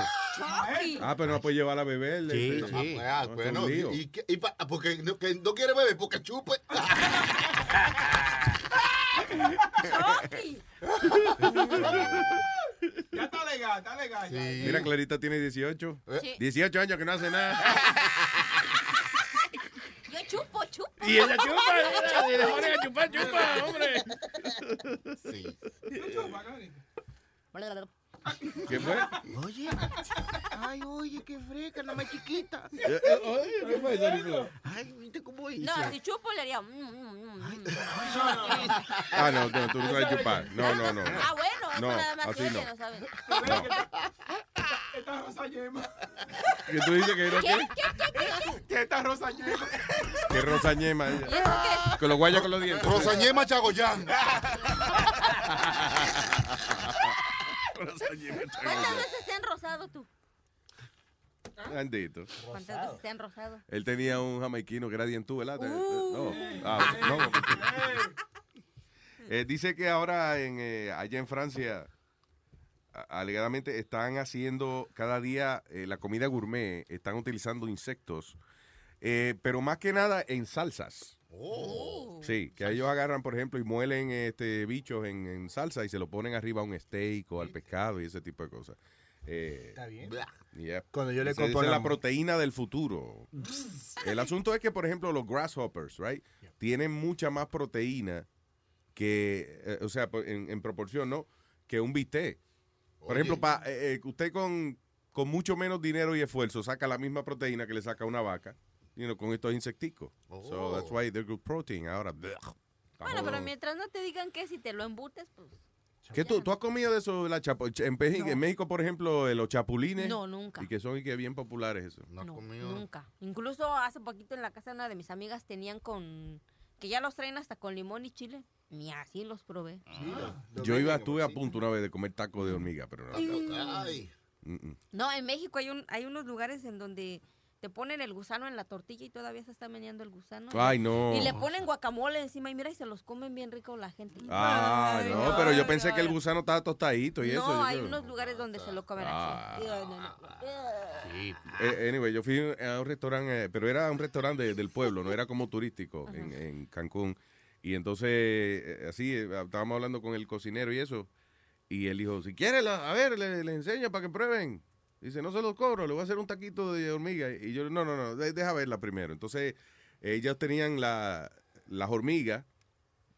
Ah, pero no puede llevar a beber. Sí, sí. Ah, no, bueno, y, y qué- y pa- porque no, que no quiere beber, porque chupe. Ya está legal, está legal. ya. Mira, Clarita tiene 18. Sí. 18 años que no hace nada. Yo chupo, chupo. y ella chupa, y le ponen a chupar, chupa, hombre. Sí. ¿Qué fue? Oye. Ay, oye, qué fresca, la más chiquita. Eh, eh, oye, ¿Qué fue, Sarifla? Ay, ¿viste cómo hizo? No, si chupo le haría. mm, mm, mm, mm. Ah, no, no, tú no sabes chupar. No, no, no. Ah, bueno, eso No, nada más así que no. no saben. Esta rosa yema. ¿Qué tú dices que era ¿Qué? qué? ¿Qué? ¿Qué? ¿Qué? Que esta rosa yema. Que rosañema. ¿Y eso qué? Con los guayas con los dientes. Rosañema Chagoyán. ¿Cuántas veces te han rosado tú? Bendito. ¿Cuántas veces te han rosado? Él tenía un jamaiquino que era dientú, ¿verdad? Uh. No. Ah, no. Eh, dice que ahora en, eh, allá en Francia, alegadamente están haciendo cada día eh, la comida gourmet, están utilizando insectos, eh, pero más que nada en salsas. Oh. Sí, que ellos agarran, por ejemplo, y muelen este bichos en, en salsa y se lo ponen arriba a un steak o al pescado y ese tipo de cosas. Eh, Está bien. Yep. Cuando yo le Esa- es la- proteína del futuro. El asunto es que, por ejemplo, los grasshoppers, right, tienen mucha más proteína que, eh, o sea, en, en proporción, ¿no? Que un bistec. Por Oye. ejemplo, pa, eh, usted con, con mucho menos dinero y esfuerzo saca la misma proteína que le saca una vaca, you know, con estos insecticos. So Oh. that's why they're good protein. Ahora, blech, Bueno, pero mientras no te digan que si te lo embutes, pues. ¿Qué tú, tú has comido de eso? La chapo- en, México, en México, por ejemplo, los chapulines. No, nunca. Y que son y que bien populares eso. No, No, comido. nunca. Incluso hace poquito en la casa de una de mis amigas tenían con. que ya los traen hasta con limón y chile. Ni así los probé. Yo iba, estuve a punto una vez de comer taco de hormiga, pero no. Ay. Mm, mm. No, en México hay, un, hay unos lugares en donde te ponen el gusano en la tortilla y todavía se está meneando el gusano. Ay, no. Y le ponen guacamole encima y mira, y se los comen bien rico la gente. Ah, Ay, no, pero yo pensé que el gusano estaba tostadito y no, eso. yo hay creo. unos lugares donde se lo comen Ah. así. Ay, no, no. Eh, anyway, yo fui a un restaurante, eh, pero era un restaurante de- del pueblo, no era como turístico en, en Cancún. Y entonces, eh, así, eh, estábamos hablando con el cocinero y eso. Y él dijo, si quiere, la- a ver, le- les enseño para que prueben. Dice, no se los cobro, le voy a hacer un taquito de hormiga. Y yo, no, no, no, de- deja verla primero. Entonces, ellos tenían la, las hormigas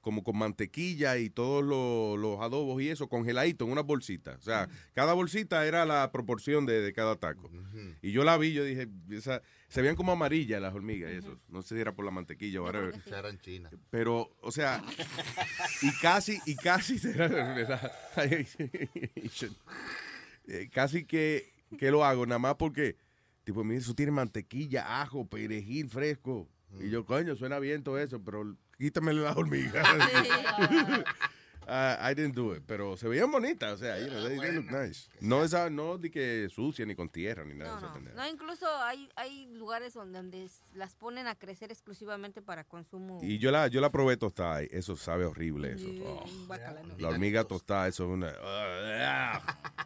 como con mantequilla y todos los, los adobos y eso congeladito en una bolsita. O sea, cada bolsita era la proporción de, de cada taco. Y yo la vi, yo dije, esa- se veían como amarillas las hormigas y eso. No sé si era por la mantequilla o whatever. Esa era en China. Pero, o sea, y casi, y casi, eh, casi que, que lo hago, nada más porque, tipo, mira, eso tiene mantequilla, ajo, perejil fresco. Y yo, coño, suena bien todo eso, pero quítame las hormigas. Ah, I didn't do it, pero se veían bonitas, o sea, you know, they, they look nice. No esa, no de que sucia ni con tierra ni nada de. No, incluso hay, hay lugares donde, las ponen a crecer exclusivamente para consumo. Y yo la, yo la probé tostada, y eso sabe horrible eso. Oh. La hormiga tostada, eso es una.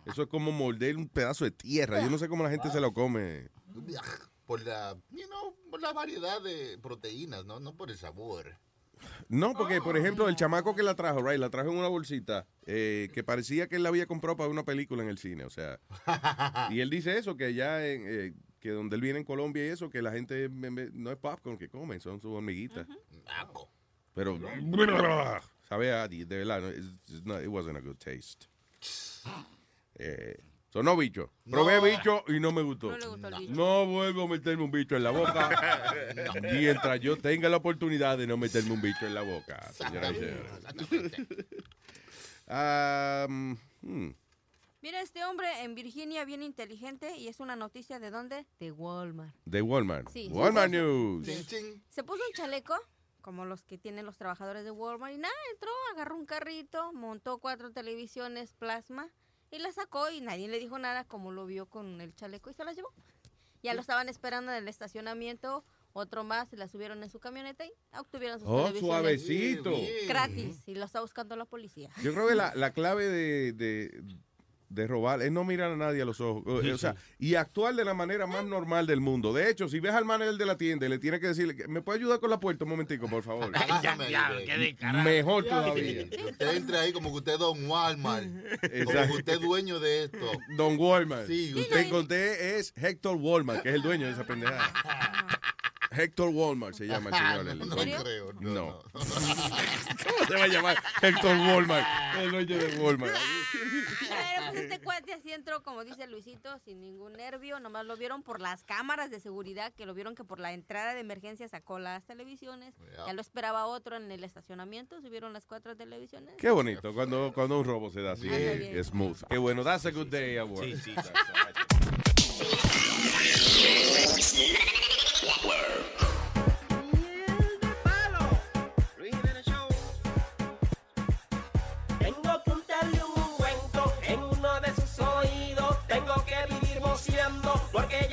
Eso es como morder un pedazo de tierra. Yo no sé cómo la gente se lo come. Por la, you know, por la variedad de proteínas, ¿no? No por el sabor. No, porque, por ejemplo, el chamaco que la trajo, right, la trajo en una bolsita eh, que parecía que él la había comprado para una película en el cine, o sea. y él dice eso, que allá, en, eh, que donde él viene en Colombia y eso, que la gente en vez- no es popcorn que comen, son sus hormiguitas. Pero, sabe de verdad, no, it wasn't a good taste. Eh, sonó bicho. Probé No. bicho y no me gustó. No le gustó el bicho. No vuelvo a meterme un bicho en la boca. Mientras yo tenga la oportunidad de no meterme un bicho en la boca, señora y señores. Hmm. Mira, este hombre en Virginia bien inteligente y es una noticia de dónde? De Walmart. De Walmart. Sí. Walmart. News. Se puso un chaleco, como los que tienen los trabajadores de Walmart, y nada, entró, agarró un carrito, montó cuatro televisiones plasma y la sacó y nadie le dijo nada como lo vio con el chaleco y se las llevó. Ya lo estaban esperando en el estacionamiento, otro más, se la subieron en su camioneta y obtuvieron sus Oh, suavecito. Gratis y lo está buscando la policía. Yo creo que la, la clave de, de, de robar es no mirar a nadie a los ojos. O, Sí, o sea, sí. y actuar de la manera más normal del mundo. De hecho, si ves al manager de la tienda, le tienes que decirle, ¿me puede ayudar con la puerta un momentico, por favor? ya, ya, qué de carajo. Mejor todavía. Que usted entre ahí como que usted es Don Walmart. Como que usted es dueño de esto. Don Walmart. Sí, usted conté es Héctor Walmart, que es el dueño de esa pendejada. Héctor Walmart se llama el señor. el No, no creo, no, No. ¿Cómo se va a llamar Héctor Walmart? El dueño de Walmart. Pero pues este cuate así entró, como dice Luisito, sin ningún nervio. Nomás lo vieron por las cámaras de seguridad, que lo vieron que por la entrada de emergencia sacó las televisiones. Ya lo esperaba otro en el estacionamiento, subieron las cuatro televisiones. Qué bonito cuando, cuando un robo se da así, eh, smooth. Qué bueno. That's a good day at work. Sí, sí. porque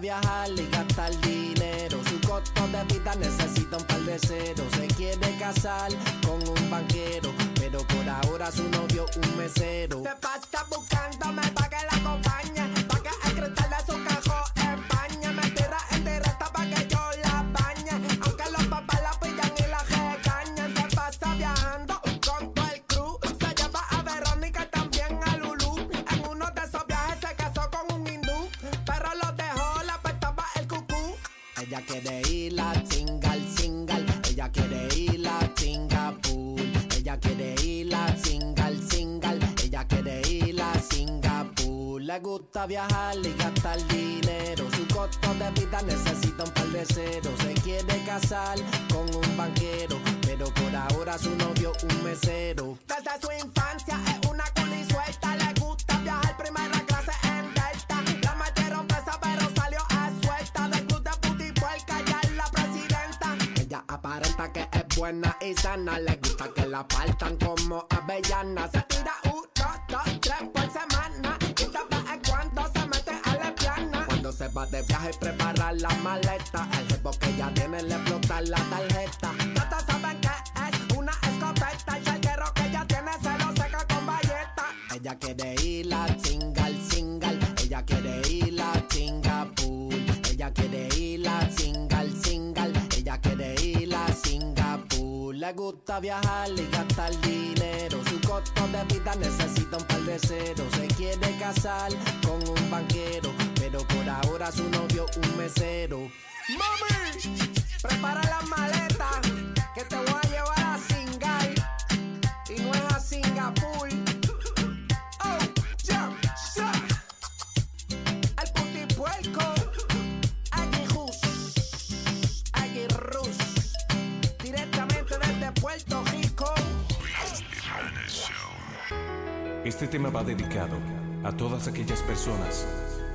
viajar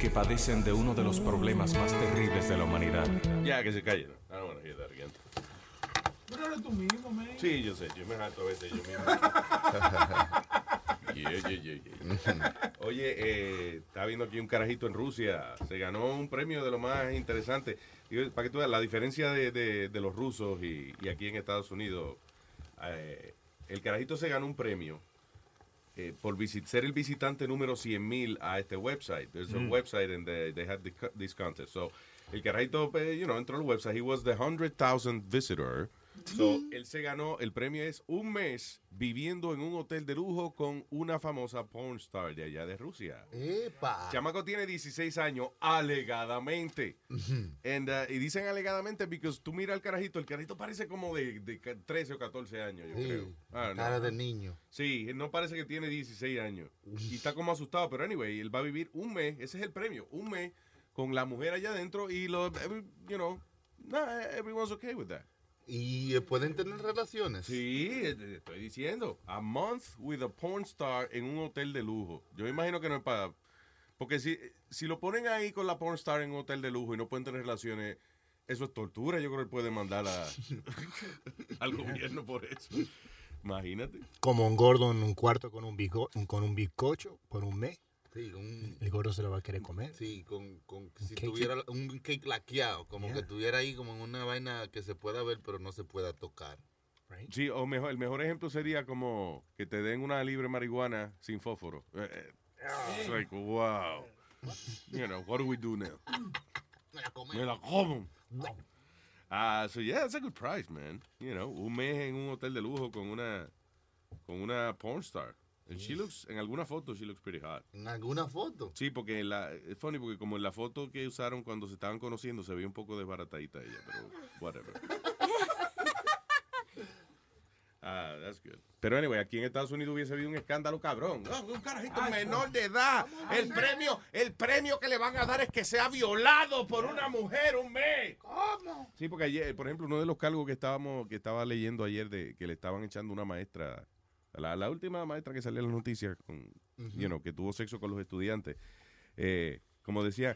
que padecen de uno de los problemas más terribles de la humanidad. Ya, que se callen. I don't want to hear that again. Pero eres tú mismo, man. Sí, yo sé, yo me harto a veces yo mismo. Yeah, yeah, yeah, yeah. Oye, eh, estaba viendo aquí un carajito en Rusia. Se ganó un premio de lo más interesante. Y para que tú veas la diferencia de, de- de los rusos y, y aquí en Estados Unidos. eh, el carajito se ganó un premio eh, por visit- ser el visitante número 100.000 a este website. There's a Mm. website and they, they had this contest. So, el carajito, eh, you know, entró al website. He was the 100,000 visitor. So, él se ganó, el premio es un mes viviendo en un hotel de lujo con una famosa porn star de allá de Rusia. ¡Epa! Chamaco tiene 16 años, alegadamente. And, uh, y dicen alegadamente porque tú miras al carajito, el carajito parece como de, de ca- 13 o 14 años, yo Sí, creo. Ah, no. cara de niño. Sí, no parece que tiene 16 años. Y está como asustado, pero anyway, él va a vivir un mes, ese es el premio, un mes con la mujer allá adentro y lo, every- you know, nah, everyone's okay with that. ¿Y eh, pueden tener relaciones? Sí, eh, estoy diciendo. A month with a porn star en un hotel de lujo. Yo imagino que no es para... Porque si, si lo ponen ahí con la porn star en un hotel de lujo y no pueden tener relaciones, eso es tortura. Yo creo que pueden mandar a, al gobierno por eso. Imagínate. Como un gordo en un cuarto con un, bico- con un bizcocho por un mes. Sí, un- El gordo se lo va a querer comer. Sí, con, con si cake. tuviera un cake laqueado, como Yeah. que estuviera ahí como en una vaina que se pueda ver pero no se pueda tocar. Sí, o mejor, el mejor ejemplo sería como que te den una libre marihuana sin fósforo. Eh, eh, It's like, wow. You know, what do we do now? Me la como. Ah, so yeah, it's a good price, man. You know, un mes en un hotel de lujo con una con una porn star. And she looks, en alguna foto, she looks pretty hot. En alguna foto. Sí, porque en la, es funny porque como en la foto que usaron cuando se estaban conociendo se veía un poco desbaratadita ella, pero whatever. Ah, that's good. Pero anyway, aquí en Estados Unidos hubiese habido un escándalo cabrón. No, un carajito menor de edad. El premio, el premio que le van a dar es que sea violado por una mujer un mes. ¿Cómo? Sí, porque ayer, por ejemplo, uno de los cargos que estábamos, que estaba leyendo ayer de que le estaban echando una maestra, la, la última maestra que salió en las noticias, con, Ujú. you know, que tuvo sexo con los estudiantes, eh, como decía,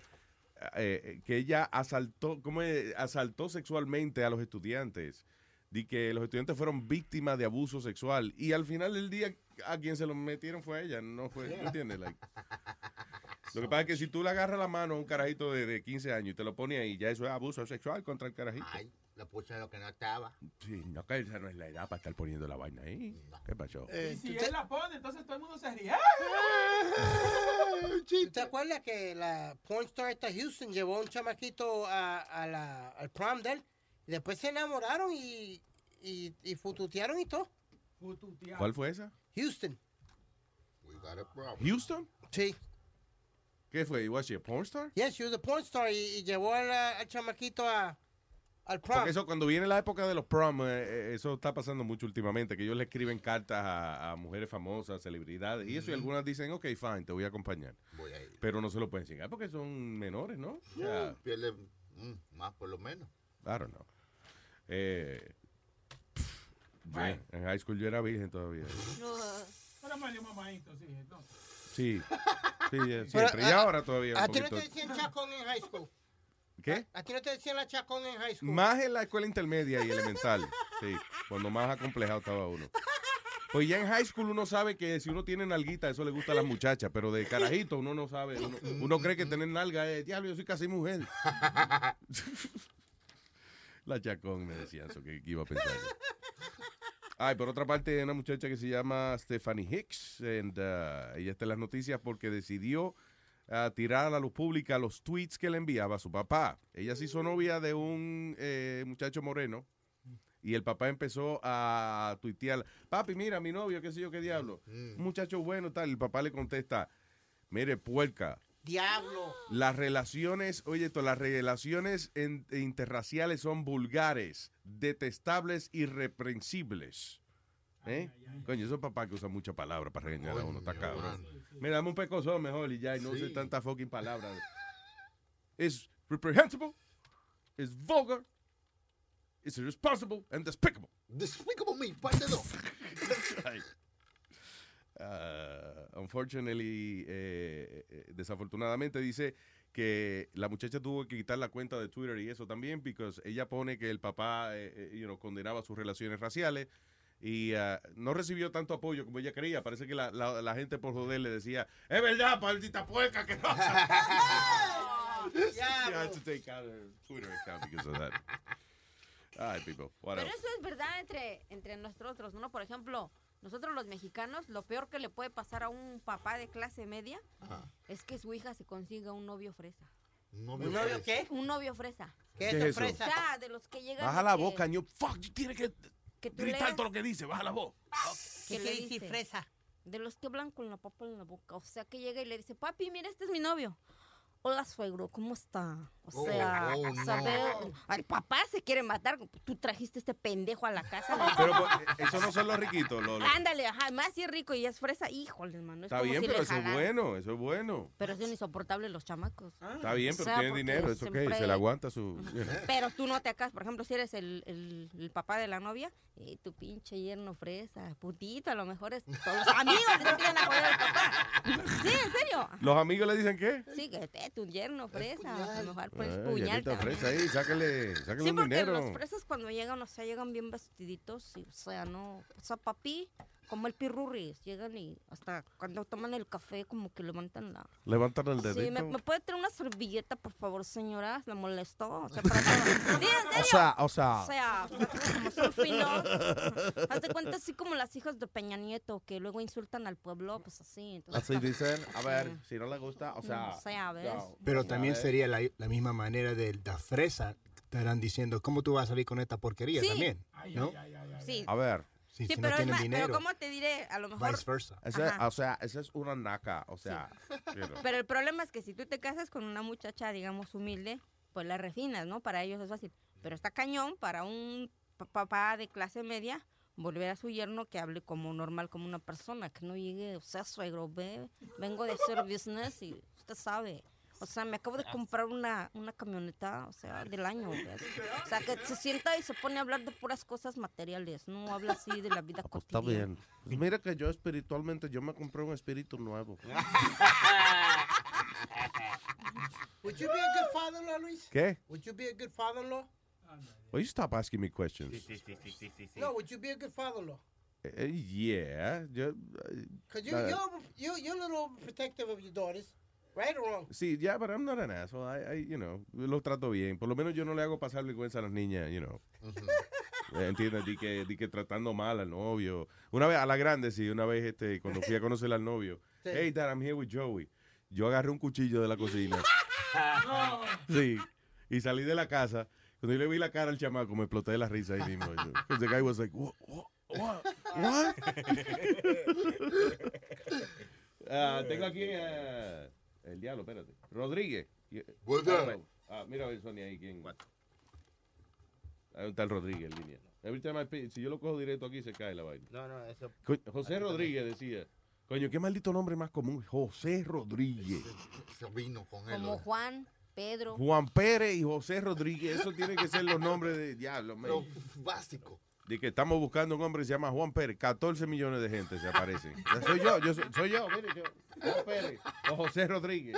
eh, que ella asaltó, como asaltó sexualmente a los estudiantes. de que los estudiantes fueron víctimas de abuso sexual y al final del día a quien se lo metieron fue a ella, no fue, ¿me entiendes? Like, lo que pasa es que si tú le agarras la mano a un carajito de, de 15 años y te lo pones ahí, ya eso es abuso sexual contra el carajito. Ay, la pucha de lo que no estaba. Sí, no, que esa no es la edad para estar poniendo la vaina ahí. ¿Qué pasó? Y si él la pone, entonces todo el mundo se ríe. ¿Tú te acuerdas que la porn star esta Houston llevó a un chamaquito a, a la, al prom de él? Y después se enamoraron y, y, y fututearon y todo. ¿Cuál fue esa? Houston. ¿Houston? Sí. ¿Qué fue? ¿Was she a porn star? Yes, she was a porn star y, y llevó al, al chamaquito a, al prom. Porque eso, cuando viene la época de los prom, eh, eh, eso está pasando mucho últimamente, que ellos le escriben cartas a, a mujeres famosas, celebridades, y eso, y algunas dicen, ok, fine, te voy a acompañar. Voy a ir. Pero no se lo pueden enseñar porque son menores, ¿no? Sea, Pierde mm, más por lo menos. I don't know. Eh, pff, en high school yo era virgen todavía. Pero medio mamadito, sí. entonces. Sí, sí, Pero, siempre. y ahora todavía un ¿A ti no poquito. te decían chacón en high school? ¿Qué? ¿A ti no te decían la chacón en high school? Más en la escuela intermedia y elemental. Sí, cuando más acomplejado estaba uno. Pues ya en high school uno sabe que si uno tiene nalguita, eso le gusta a las muchachas, pero de carajito uno no sabe. Uno, uno cree que tener nalga es, diablo, yo soy casi mujer. La chacón me decían eso, que, iba a pensar. Ay, por otra parte, una muchacha que se llama Stephanie Hicks, and, uh, ella está en las noticias porque decidió uh, tirar a la luz pública los tweets que le enviaba a su papá. Ella se hizo novia de un eh, muchacho moreno y el papá empezó a tuitear, papi, mira, mi novio, qué sé yo, qué diablo. Un muchacho bueno, tal. El papá le contesta, mire, puerca, Diablo. las relaciones, oye, esto, las relaciones en- interraciales son vulgares, detestables y reprensibles. ¿Eh? Coño, esos papás que usan muchas palabras para regañar a uno, está cabrón. Mira, dame un pecozón mejor y ya, y no use Sí. tantas fucking palabras. Es reprehensible, es vulgar, es irresponsible and despicable. Despicable me, parte dos. Uh, unfortunately, eh, eh, desafortunadamente dice que la muchacha tuvo que quitar la cuenta de Twitter y eso también, porque ella pone que el papá eh, eh, you know, condenaba sus relaciones raciales y uh, no recibió tanto apoyo como ella creía. Parece que la, la- la gente por joder le decía, es verdad, maldita puerca, que no. What Pero eso es verdad entre, entre nosotros, ¿no? Por ejemplo, nosotros los mexicanos, lo peor que le puede pasar a un papá de clase media es que su hija se consiga un novio fresa. ¿Un novio ¿Un novio fresa? qué? Un novio fresa. ¿Qué es ¿Qué es eso? O fresa? sea, de los que llegan... Baja la que- boca, ño. Fuck, you tienes que que tú gritar leas- todo lo que dice. Baja la voz. ¿Qué decir dice, fresa? De los que hablan con la papa en la boca. O sea, que llega y le dice, papi, mira, este es mi novio. Hola, suegro, ¿cómo está? O Oh, sea, oh, saber- no. el papá se quiere matar. Tú trajiste este pendejo a la casa. Pero pues, esos no son los riquitos. los- Ándale, ajá, más si es rico y es fresa, híjole, hermano. es Está como bien, si pero eso es bueno, eso es bueno. Pero son insoportables los chamacos. Está bien, O pero sea, tienen dinero, eso ok, siempre- se le aguanta su... Pero tú no te acas, por ejemplo, si eres el, el- el papá de la novia, eh, tu pinche yerno fresa, putito, a lo mejor es todos los amigos le empiezan a joder al papá. Sí, en serio. ¿Los amigos le dicen qué? Sí, que eh, tu yerno fresa, a lo mejor pones Ay, puñal. fresa ahí, Sí, un porque dinero. los fresas cuando llegan, o sea, llegan bien vestiditos, y, o sea, no, o sea, papi, como el pirurris, llegan y hasta cuando toman el café como que levantan la... Levantan el dedito. Sí, ¿me, me puede traer una servilleta, por favor, señora? ¿Le molestó? O sea, para todo. Sí, en serio. O sea, o sea. O sea, como son finos. Haz de cuenta así como las hijas de Peña Nieto, que luego insultan al pueblo, pues así. entonces- Así dicen, a ver, si no le gusta, o sea... O sea, ¿ves? Pero a también ver. sería la, la misma manera de la fresa. Estarán diciendo, ¿cómo tú vas a salir con esta porquería Sí. también? ¿No? Sí. A ver. Sí, Sí, si no pero, es tienen más, dinero. pero ¿cómo te diré? A lo mejor... Vice versa. Ese- o sea, esa es una naca, o sea... you know. Pero el problema es que si tú te casas con una muchacha, digamos, humilde, pues la refinas, ¿no? Para ellos es fácil. Pero está cañón para un pa- papá de clase media volver a su yerno que hable como normal, como una persona, que no llegue, o sea, suegro, ve, vengo de hacer business y usted sabe. O sea, me acabo de comprar una, una camioneta, o sea, del año. ¿ves? O sea, que se sienta y se pone a hablar de puras cosas materiales, no habla así de la vida Está cotidiana. bien. Pues mira que yo espiritualmente, yo me compré un espíritu nuevo. Would you be a good father-in-law, Luis? ¿Qué? Would you be a good father-in-law? Will you stop asking me questions? Sí, sí, sí, sí, sí, sí. No, would you be a good father-in-law? Eh, yeah. Because you, uh, you're, you, you're a little protective of your daughters, right or wrong? Sí, yeah, but I'm not an asshole. I, I, you know, lo trato bien. Por lo menos yo no le hago pasar vergüenza a las niñas, you know. ¿Entiendes? Di que, di que tratando mal al novio. Una vez, a la grande, sí, una vez este, cuando fui a conocer al novio. Sí. Hey, Dad, I'm here with Joey. Yo agarré un cuchillo de la cocina. Sí. Y salí de la casa. Cuando yo le vi la cara al chamaco, me exploté de la risa ahí mismo. The guy was like, what? what, what, what? Ah, tengo aquí eh, el diablo, espérate. Rodríguez. What's Ah, right. Ah, mira a ver, Sonia, ahí quién. Hay un tal Rodríguez en línea. Every time I pick- si yo lo cojo directo aquí, se cae la vaina. No, no, eso. José Rodríguez decía. Coño, qué maldito nombre más común. José Rodríguez. Se vino con él. Como Juan, Pedro. Juan Pérez y José Rodríguez. Eso tiene que ser los nombres de diablo. Pero básico. De que estamos buscando un hombre que se llama Juan Pérez. 14 millones de gente se aparecen. Soy yo, yo soy, soy yo, mire, yo. Juan Pérez o José Rodríguez.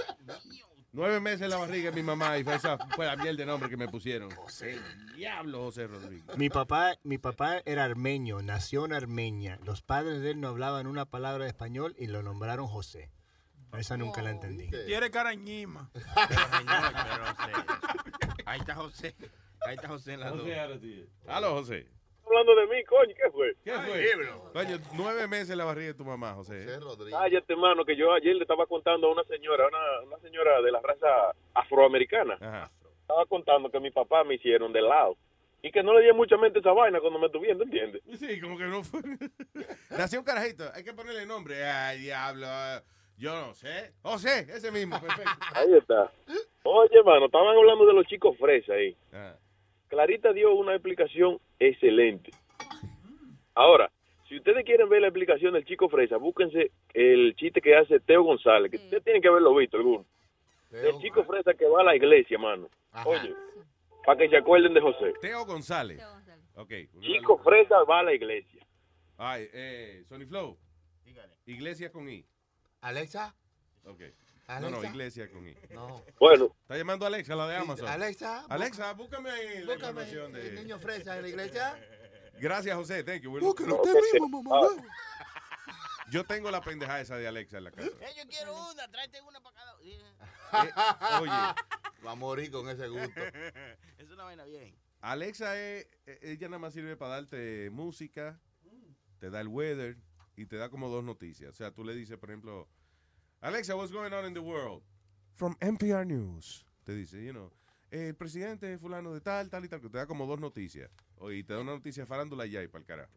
Nueve meses en la barriga de mi mamá y fue esa fue la miel de nombre que me pusieron. José, diablo José Rodríguez. Mi papá, mi papá era armenio, nació en Armenia. Los padres de él no hablaban una palabra de español y lo nombraron José. Esa nunca la entendí. Tiene carañima. Ahí está José. Ahí está José en la dos. José, ahora sí. Aló, José. Hablando de mí, coño, ¿qué fue? ¿Qué fue? Coño, nueve meses en la barriga de tu mamá, José. Cállate, hermano, que yo ayer le estaba contando a una señora, una, una señora de la raza afroamericana. Estaba contando que mi papá me hicieron de lado. Y que no le di mucha mente a esa vaina cuando me estuviendo, ¿entiendes? Sí, como que no fue. Nació un carajito, hay que ponerle nombre. Ay, diablo. Yo no sé. José, ese mismo, perfecto. Ahí está. Oye, hermano, estaban hablando de los chicos fresa ahí. Ah. Clarita dio una explicación excelente. Ahora, si ustedes quieren ver la explicación del chico fresa, búsquense el chiste que hace Teo González, que ustedes tienen que haberlo visto alguno. El chico fresa que va a la iglesia, mano. Oye, para que se acuerden de José. Teo González. Ok. Chico fresa va a la iglesia. Ay, eh, Sony Flow. Iglesia con I. Alexa. Ok. No, no, iglesia con I. No. Bueno. Está llamando a Alexa, la de Sí, Amazon. Alexa, Alexa, búscame ahí la Búscame información el de... niño fresa en la iglesia. Gracias, José. Thank you. Búsquelo usted mismo, mamá. Yo tengo la pendeja esa de Alexa en la casa. Eh, yo quiero una, tráete una para cada Eh, oye. Va a morir con ese gusto. Es una vaina bien. Alexa, es, eh, ella nada más sirve para darte música, te da el weather y te da como dos noticias. O sea, tú le dices, por ejemplo, Alexa, what's going on in the world? From NPR News. Te dice, you know, el presidente fulano de tal, tal y tal, que te da como dos noticias. O- Y te da una noticia farándula y ya, y para el carajo.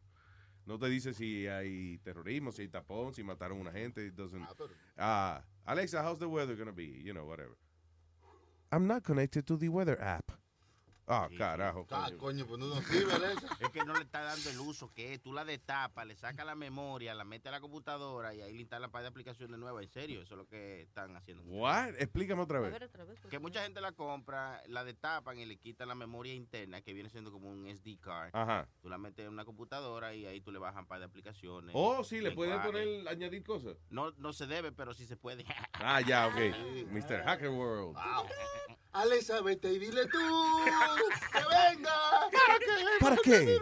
No te dice si hay terrorismo, si hay tapón, si mataron a una gente. it doesn't- Ah, Alexa, how's the weather gonna be? You know, whatever. I'm not connected to the weather app. Ah, carajo. Ah, coño. coño, pues no nos sirve Alexa. Es que no le está dando el uso que es. Tú la destapas, le sacas la memoria, la metes a la computadora y ahí le instalan para de aplicaciones nuevas. En serio, eso es lo que están haciendo. What? Explícame otra vez. Que mucha gente la compra, la destapan y le quitan la memoria interna, que viene siendo como un SD card. Ajá. Tú la metes en una computadora y ahí tú le bajas para de aplicaciones. Oh, sí, le puedes poner, añadir cosas. No, no se debe, pero sí se puede. Ah, ya, ok. Mr. Hacker World. Alexa, vete y dile tú que venga. ¿Para qué? ¿Para qué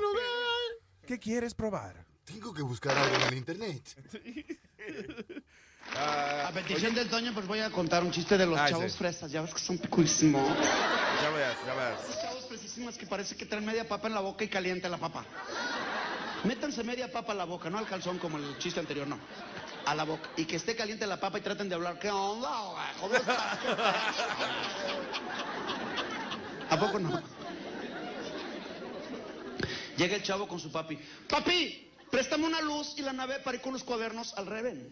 qué? quieres probar? Tengo que buscar algo en el internet. A petición del Toño, pues voy a contar un chiste de los Ah, chavos sí. fresas. Ya ves que son picuísimos. Ya veas, ya veas. Chavos fresísimos que parece que traen media papa en la boca y caliente la papa. Métanse media papa a la boca, no al calzón como el chiste anterior, no. A la boca. Y que esté caliente la papa y traten de hablar. ¿Qué onda? ¿Cómo estás? ¿A poco no? Llega el chavo con su papi. Papi, préstame una luz y la nave para ir con los cuadernos al reven.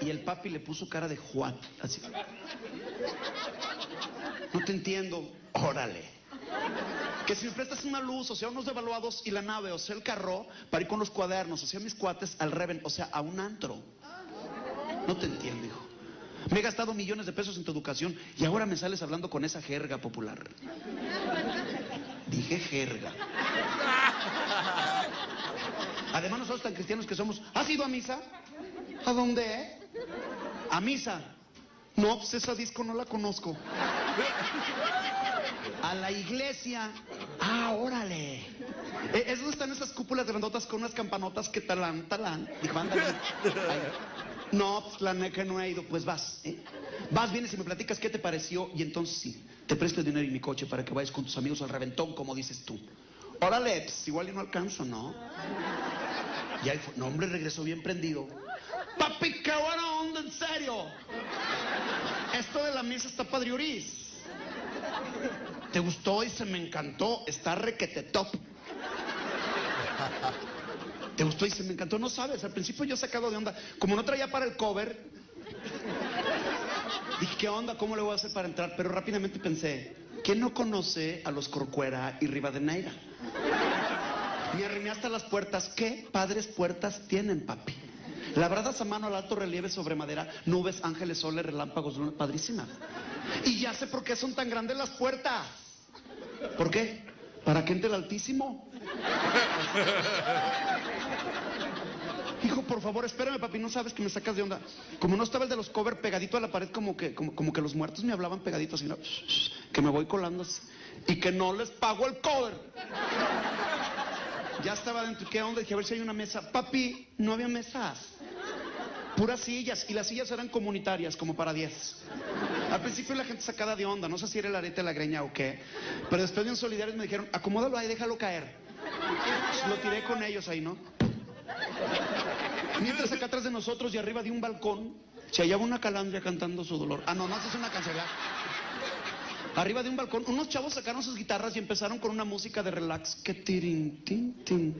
Y el papi le puso cara de Juan, así. No te entiendo. Órale. Que si me prestas una luz, o sea, unos devaluados y la nave, o sea, el carro, para ir con los cuadernos, o sea, mis cuates al reven, o sea, a un antro. No te entiendo, hijo. Me he gastado millones de pesos en tu educación y ahora me sales hablando con esa jerga popular. Dije jerga. Además, nosotros tan cristianos que somos, ¿has ido a misa? ¿A dónde? A misa. No, pues esa disco no la conozco. A la iglesia. Ah, órale. Eh, Es donde están esas cúpulas grandotas con unas campanotas que talán, talán. Dijo, ándale. No, pues la neta que no he ido. Pues vas. ¿eh? Vas, vienes y me platicas qué te pareció. Y entonces sí, te presto el dinero y mi coche para que vayas con tus amigos al reventón, como dices tú. Órale, pues, igual y no alcanzo, ¿no? Y ahí fue. No, hombre, regresó bien prendido. Papi, qué buena onda, en serio. Esto de la misa está padriuris. ¿Te gustó y se me encantó? Está requete top. ¿Te gustó y se me encantó? No sabes, al principio yo sacado de onda. Como no traía para el cover, dije, ¿qué onda? ¿Cómo le voy a hacer para entrar? Pero rápidamente pensé, ¿quién no conoce a los Corcuera y Rivadeneira? Me arrimé hasta las puertas. ¿Qué padres puertas tienen, papi? Labradas a mano al alto relieve sobre madera, nubes, ángeles, soles, relámpagos, luna, padrísima. Y ya sé por qué son tan grandes las puertas. ¿Por qué? Para que entre el Altísimo. Hijo, por favor, espérame, papi, no sabes que me sacas de onda. Como no estaba el de los cover pegadito a la pared, como que, como, como que los muertos me hablaban pegaditos, así, ¿no? que me voy colando así, y que no les pago el cover. Ya estaba dentro, ¿qué onda? Dije, a ver si hay una mesa. Papi, no había mesas. Puras sillas, y las sillas eran comunitarias, como para 10. Al principio la gente sacada de onda, no sé si era el arete la greña o qué, pero después bien solidarios me dijeron, acomódalo ahí, déjalo caer. Lo tiré con ellos ahí, ¿no? Mientras acá atrás de nosotros y arriba de un balcón se hallaba una calandria cantando su dolor. Ah, no, no, es una. ¿verdad? Arriba de un balcón, unos chavos sacaron sus guitarras y empezaron con una música de relax. Que tirin, tin, tin.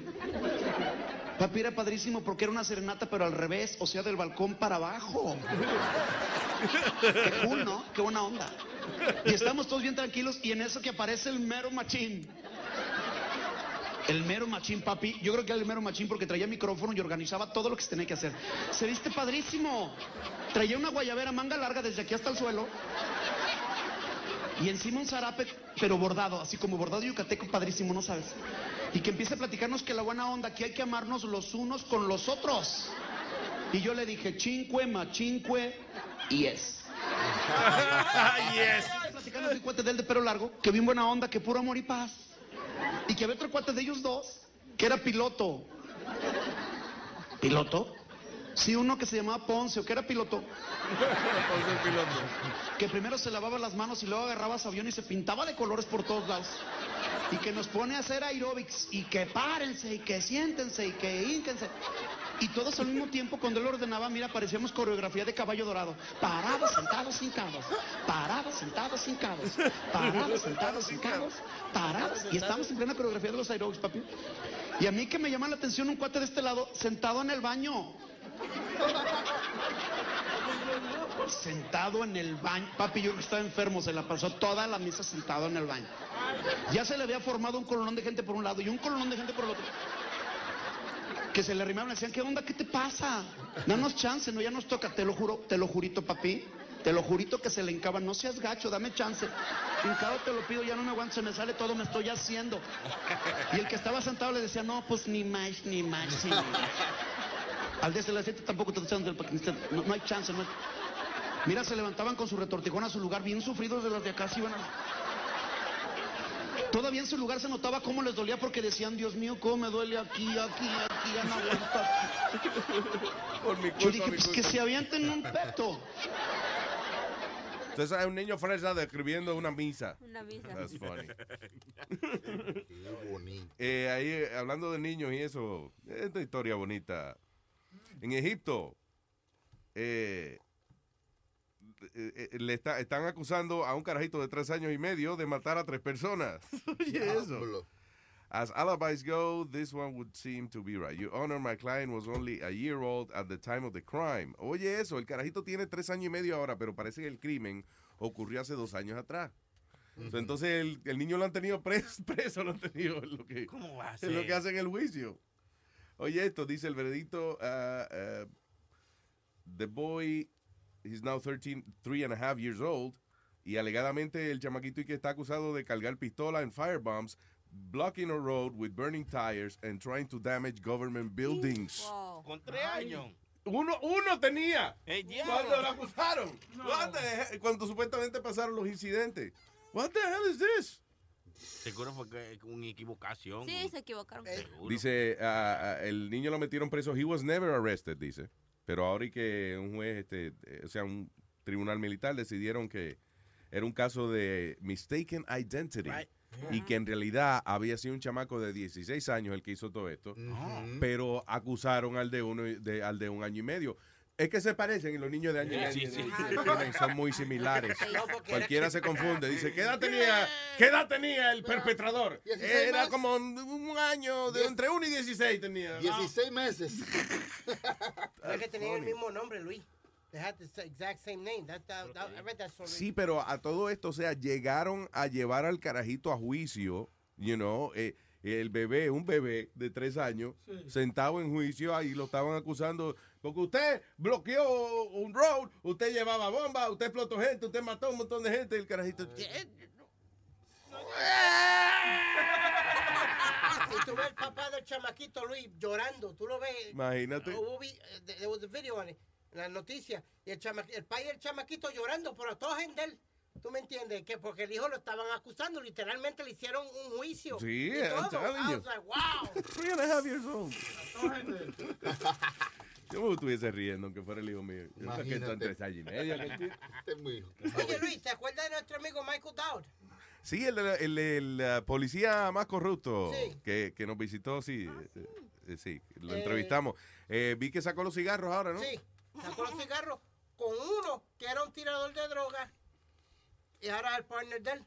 Papi era padrísimo porque era una serenata, pero al revés, o sea, del balcón para abajo. Qué cool, ¿no? Qué buena onda. Y estamos todos bien tranquilos y en eso que aparece el mero machín. El mero machín, papi. Yo creo que era el mero machín porque traía micrófono y organizaba todo lo que se tenía que hacer. Se viste padrísimo. Traía una guayabera manga larga desde aquí hasta el suelo. Y encima un zarape, pero bordado, así como bordado yucateco, padrísimo, ¿no sabes? Y que empiece a platicarnos que la buena onda, que hay que amarnos los unos con los otros. Y yo le dije, chinque, machinque, y es. Yes. Platicando con un cuate de él de pelo largo, que bien buena onda, que puro amor y paz. Y que había otro cuate de ellos dos, que era piloto. ¿Piloto? Sí, uno que se llamaba Ponce, o que era piloto. Que primero se lavaba las manos y luego agarraba su avión y se pintaba de colores por todos lados. Y que nos pone a hacer aeróbics y que párense y que siéntense y que ínquense. Y todos al mismo tiempo, cuando él ordenaba, mira, parecíamos coreografía de caballo dorado. Parados, sentados, hincados. Parados, sentados, hincados. Parados, sentados, hincados. Parados. Y estamos en plena coreografía de los aeróbics, papi. Y a mí que me llama la atención un cuate de este lado, sentado en el baño. Sentado en el baño. Papi, yo que estaba enfermo, se la pasó toda la misa sentado en el baño. Ya se le había formado un colonón de gente por un lado y un colonón de gente por el otro. Que se le arrimaban y decían, ¿qué onda? ¿Qué te pasa? Danos chance, no, ya nos toca. Te lo juro, te lo jurito, papi. Te lo jurito que se le hincaba. No seas gacho, dame chance. Hincado te lo pido, ya no me aguanto, se me sale todo, me estoy haciendo. Y el que estaba sentado le decía, no, pues ni más, ni más, sí, ni más. Al día tampoco te echan del paquinista. No, no hay chance, no hay- Mira, se levantaban con su retortijón a su lugar, bien sufridos de las de acá, se iban a... Todavía en su lugar se notaba cómo les dolía porque decían, Dios mío, cómo me duele aquí, aquí, aquí, ya no aguanto aquí". Por mi Yo dije, mi pues culpa. que se avienten un peto. Entonces hay un niño fresa describiendo una misa. Una misa. That's funny. Eh, ahí, eh, hablando de niños y eso, esta historia bonita. En Egipto, eh, eh, eh, le está- están acusando a un carajito de tres años y medio de matar a tres personas. Oye, eso. As alibis go, this one would seem to be right. Your Honor, my client was only a year old at the time of the crime. Oye, eso, el carajito tiene tres años y medio ahora, pero parece que el crimen ocurrió hace dos años atrás. So, entonces el, el niño lo han tenido preso, preso lo han tenido en lo que, ¿Cómo va a en lo ser? que hacen el juicio. Oye, esto dice el veredicto. uh, uh, the boy, he's now 13, three and a half years old. Y alegadamente el chamaquito y que está acusado de cargar pistola and firebombs, blocking a road with burning tires and trying to damage government buildings. Con tres años. Uno, uno tenía diablo. cuando lo acusaron. Cuando, cuando supuestamente pasaron los incidentes. What the hell is this? Seguro fue que una equivocación. Sí, se equivocaron. Dice, ah, ah, el niño lo metieron preso. He was never arrested, dice. Pero ahora y que un juez, este, eh, o sea, un tribunal militar decidieron que era un caso de mistaken identity. Y que en realidad había sido un chamaco de 16 años el que hizo todo esto. Pero acusaron al de uno de, al de un año y medio. Es que se parecen y los niños de año y medio Sí, sí, sí. tienen- son muy similares. Cualquiera era- se confunde. Dice, ¿qué edad tenía, ¿qué edad tenía el perpetrador? 16 Era como un, un año, de entre 1 y 16 tenía. 16 meses. Es que tenían el mismo nombre, Luis. They had the exact same name. That, that, that- I read that story. Sí, pero a todo esto, o sea, llegaron a llevar al carajito a juicio, you know, eh, el bebé, un bebé de tres años, sentado en juicio, ahí lo estaban acusando, porque usted bloqueó un road, usted llevaba bomba, usted explotó gente, usted mató a un montón de gente, y el carajito... "Eh, Y tú ves el papá del chamaquito Luis llorando, tú lo ves. Imagínate. Hubo vi- there was a video on it, en las noticias. Y el, chama, el padre del chamaquito llorando, pero todo gente él. ¿Tú me entiendes? Que porque el hijo lo estaban acusando, literalmente le hicieron un juicio. Sí, y I'm todo. telling I you. was like, wow. Three and a half years old. Yo me estuviese riendo, aunque fuera el hijo mío. Yo que son Imagínate. tres años y tipo. Este es muy hijo. Oye, Luis, ¿te acuerdas de nuestro amigo Michael Dowd? Sí, el, el, el, policía más corrupto Sí. que, que nos visitó, sí, eh, eh, sí, lo Eh. entrevistamos. Eh, vi que sacó los cigarros ahora, ¿no? Sí, sacó los cigarros con uno que era un tirador de droga y ahora es el partner de él.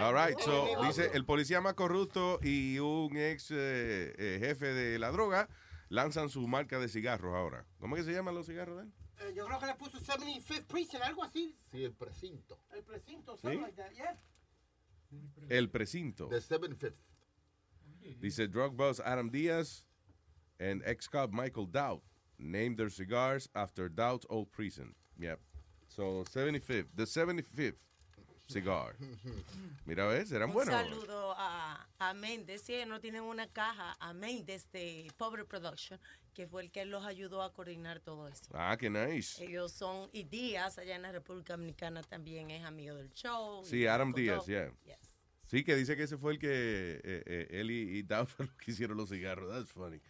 All right, so, dice el policía más corrupto y un ex jefe de la droga lanzan su marca de cigarros ahora. ¿Cómo es que se llaman los cigarros de él? Eh, yo creo que le puso 75th Precinct, algo así. Sí, el precinto. El precinto, something ¿Sí? like that, yeah. El precinto. The 75th. Dice drug boss Adam Diaz and ex-cop Michael Dowd named their cigars after Dowd's old precinct. Yep. So 75th, the 75th cigar. Mira, ves, eran Un buenos. saludo a, a Méndez, sí, no tienen una caja, a Méndez de Pobre Production, que fue el que los ayudó a coordinar todo eso. Ah, qué nice. Ellos son, y Díaz, allá en la República Dominicana, también es amigo del show. Sí, Adam Díaz, yeah. Sí, que dice que ese fue el que eh, eh, él y, y que hicieron los cigarros. That's funny.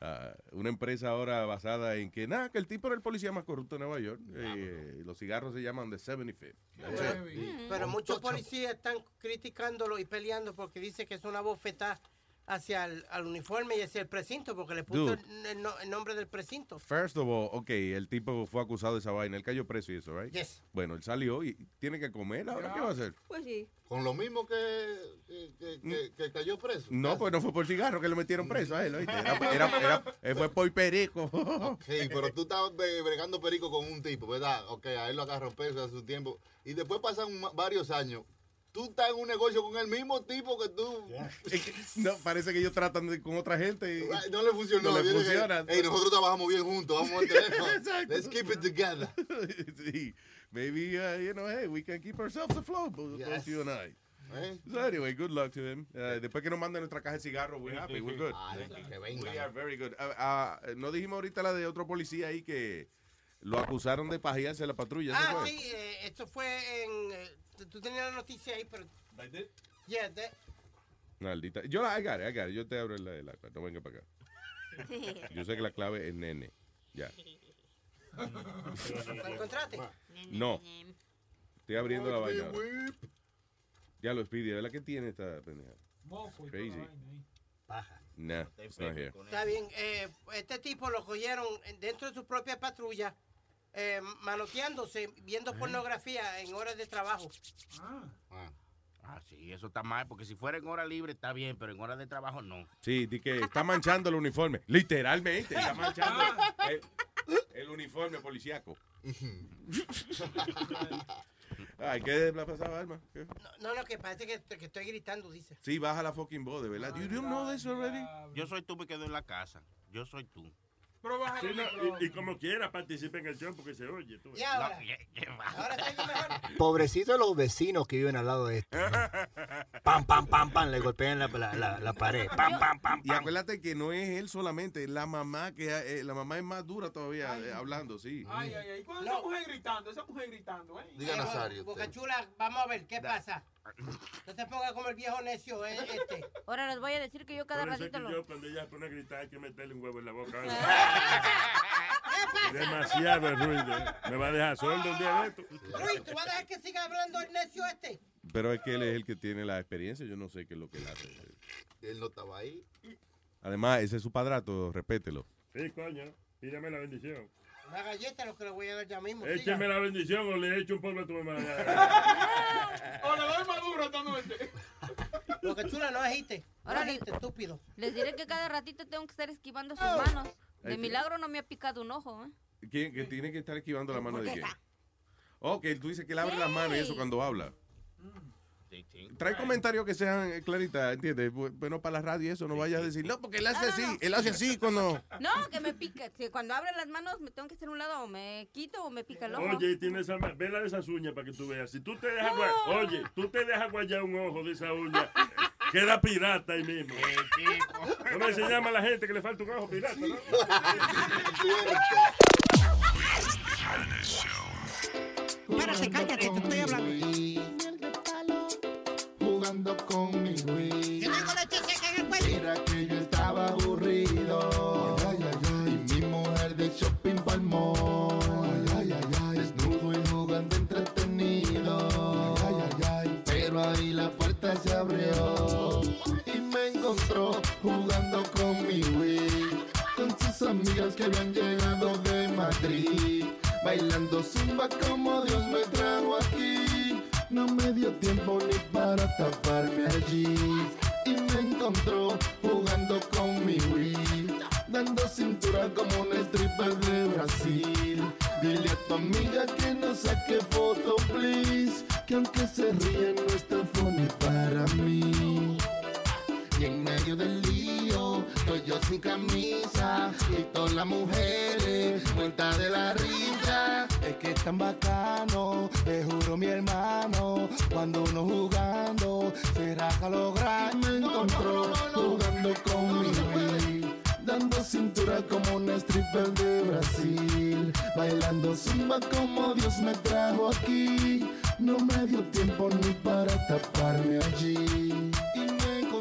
Ah, una empresa ahora basada en que, nada, que el tipo era el policía más corrupto de Nueva York. eh, los cigarros se llaman The 75th. That's it. Pero muchos policías están criticándolo y peleando porque dice que es una bofetada hacia el al uniforme y hacia el precinto porque le puso el, el no- el nombre del precinto. First of all, ok, el tipo fue acusado de esa vaina, él cayó preso y eso, right? Yes. Bueno, él salió y tiene que comer, ¿ahora qué va a hacer? Pues sí. Con lo mismo que, que, que- que- que cayó preso. No, pues no fue por cigarro que le metieron preso a él, ¿oíste? Era, era- fue por perico. Sí, pero tú estabas bregando perico con un tipo, ¿verdad? Ok, a él lo agarró preso hace su tiempo. Y después pasan varios años. Tú estás en un negocio con el mismo tipo que tú. No, parece que ellos tratan de- con otra gente y No le funcionó. No le funciona. "Ey, nosotros trabajamos bien juntos, vamos a mantenernos. Let's keep it together. sí. Maybe, uh, you know, hey, we can keep ourselves afloat, both both Yes. you and I. Eh. So anyway, good luck to him. Uh, después que nos manden nuestra caja de cigarros, we're happy, we're good. Ay, que venga. We are very good. Ah, no dijimos ahorita la de otro policía ahí que lo acusaron de pajearse en la patrulla. ¿eso Ah, fue? sí, eh, esto fue en... eh, tú tenías la noticia ahí, pero... Yeah, that- Maldita. Yo la I got it, I got it. Yo te abro la, la, no venga para acá. Yo sé que la clave es nene. Ya. ¿La encontraste? No. Estoy abriendo la vaina. Ya lo Speedy, ¿verdad que tiene esta pendeja? Crazy. Nah, it's not here. Está bien. eh, este tipo lo cogieron dentro de su propia patrulla, eh, manoteándose, viendo pornografía en horas de trabajo. Ah, sí, eso está mal, porque si fuera en hora libre está bien, pero en hora de trabajo no. Sí, di que está manchando el uniforme. Literalmente, está manchando el, el uniforme policíaco. Ay, ¿qué le ha pasado, Alma? ¿Qué? No, no, que parece que, que estoy gritando, dice. Sí, baja la fucking voz, de verdad. You don't know this already? Yo soy tú, me quedo en la casa. Yo soy tú. Sí, no, y, y como quiera, participa en el show porque se oye. Tú. Y ahora, ahora se oye mejor. Pobrecitos los vecinos que viven al lado de esto. ¿no? Pam, pam, pam, pam, le golpean la, la, la, la pared. Pam, pam, pam, Y acuérdate que no es él solamente, es la mamá que eh, la mamá es más dura todavía eh, hablando, sí. Ay, ay, ay. Cuando esa mujer gritando, esa mujer gritando, ¿eh? Diga Eh, Nazario. Boca Chula, vamos a ver, ¿qué pasa? No te pongas como el viejo necio eh, este. Ahora les voy a decir que yo cada Por eso es ratito que lo... yo cuando ella se pone a gritar hay que meterle un huevo en la boca. Demasiado ruido. Me va a dejar sordo un día de esto. Luis, ¿tú vas a dejar que siga hablando el necio este? Pero es que él es el que tiene la experiencia. Yo no sé qué es lo que él hace. Él no estaba ahí. Además, ese es su padrato. Respételo. Sí, coño. Pídame la bendición. Una galleta lo que le voy a dar ya mismo. Écheme la bendición o le echo un polvo a tu mamá. O le doy maduro esta noche. Lo que chula no agite. No Ahora agite, estúpido. Les diré que cada ratito tengo que estar esquivando sus manos. De Ay, milagro no me ha picado un ojo, ¿eh? ¿Quién, que tiene que estar esquivando la mano de Porque quién? Oh, que tú dices que él abre las manos y eso cuando habla. Trae comentarios que sean eh, claritas, ¿entiendes? Bu- Bueno, para la radio eso, no vayas a decir, no, porque él hace así, él hace así cuando... No, que me pica. Si cuando abre las manos me tengo que hacer un lado o me quito o me pica el ojo. Oye, tiene esa, vela de esas uñas para que tú veas. Si tú te dejas gua- oye, tú te dejas guayar un ojo de esa uña, queda pirata ahí mismo. ¿Cómo se llama la gente que le falta un ojo pirata, no? Espérate, cállate, te estoy hablando. Jugando con mi Wii. Yo tengo leche seca en el cuello. Mira que yo estaba aburrido. Ay, ay, ay. Y mi mujer de shopping palmó. Ay, ay, ay. Desnudo y jugando entretenido. Ay, ay, ay. Pero ahí la puerta se abrió. Y me encontró jugando con mi Wii. Con sus amigas que habían llegado de Madrid. Bailando zumba como Dios me trajo aquí. No me dio tiempo ni para taparme allí. Y me encontró jugando con mi Wii. Dando cintura como un stripper de Brasil. Dile a tu amiga que no saque foto, please. Que aunque se ríe no está funny para mí. Y en medio del lío, estoy yo sin camisa y todas las mujeres cuenta de la risa. Es que es tan bacano, te juro mi hermano, cuando uno jugando se raja lo grande. Me encontró jugando con mi Wii, dando cintura como un stripper de Brasil, bailando zumba como Dios me trajo aquí. No me dio tiempo ni para taparme allí.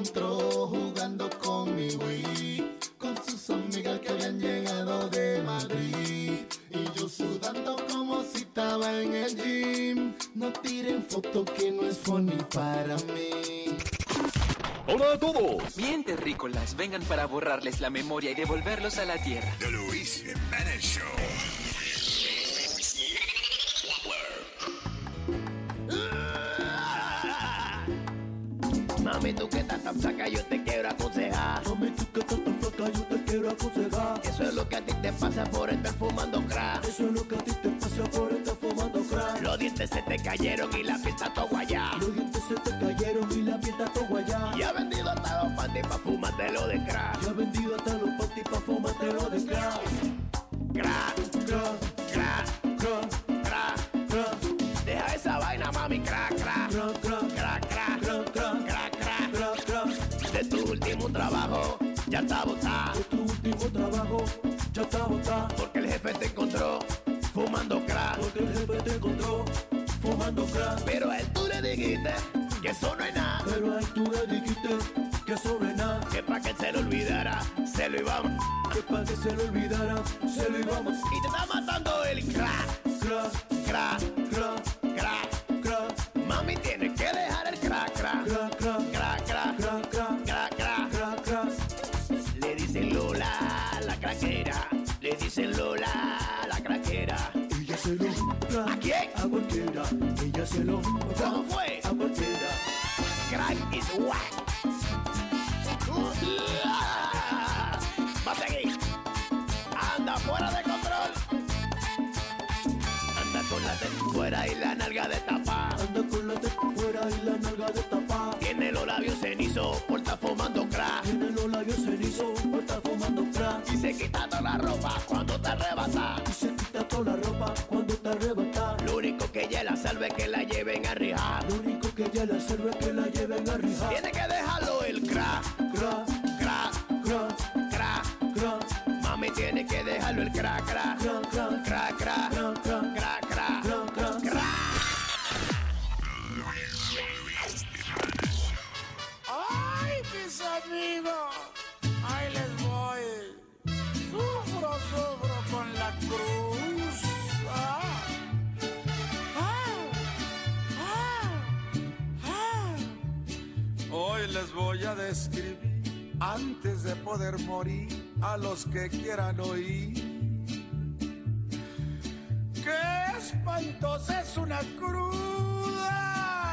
Encontró jugando con mi Wii, con sus amigas que habían llegado de Madrid. Y yo sudando como si estaba en el gym. No tiren fotos que no es funny para mí. Hola a todos. Bien terrícolas, vengan para borrarles la memoria y devolverlos a la tierra. The Luis Jiménez Show. Mami, tú que estás tan flaca, yo te quiero aconsejar. Mami, tú que estás tan flaca, yo te quiero aconsejar. Eso es lo que a ti te pasa por estar fumando crack. Eso es lo que a ti te pasa por estar fumando crack. Los dientes se te cayeron y la piel está todo guayá. Los dientes se te cayeron y la piel está todo guayá. Y ha vendido hasta los panties pa' fumártelo de crack. Y ha vendido hasta los panties pa' fumártelo de crack. Crack, crack, crack, crack, crack, crack. Deja esa vaina, mami, crack, crack, crack, crack, ya está botado. De tu último trabajo, ya está botado. Porque el jefe te encontró fumando crack. Porque el jefe te encontró fumando crack. Pero a él tú le dijiste que eso no es nada. Pero a él tú le dijiste que eso no es nada. Que para que se lo olvidara, se lo íbamos. Que para que se lo olvidara, se lo íbamos. Y te está matando el. Crack, crack, crack, crack, Lola, la craquera. Ella se lo ¿A quién? A cualquiera. Ella se lo ¿Cómo fue? A cualquiera. Crack is whack. Va a seguir. Anda fuera de control. Anda con la teta fuera y la nalga de tapa. Anda con la teta fuera y la nalga de tapa. Tiene los labios cenizos por estar fumando crack. Tiene los labios cenizos por estar se quita toda la ropa cuando te arrebata. Y se quita toda la ropa cuando te arrebata. Lo único que ella la salve es que la lleven a rijar. Lo único que ella la salve es que la lleven a rijar. Tiene que dejarlo el cra, cra, cra, cra, cra, cra. Mami tiene que dejarlo el cra, cra, cra, cra, cra, cra, cra, cra, cra, cra, cra. ¡Ay, mis amigos! Ah. Ah. Ah. Hoy les voy a describir antes de poder morir a los que quieran oír. Qué espantosa es una cruda.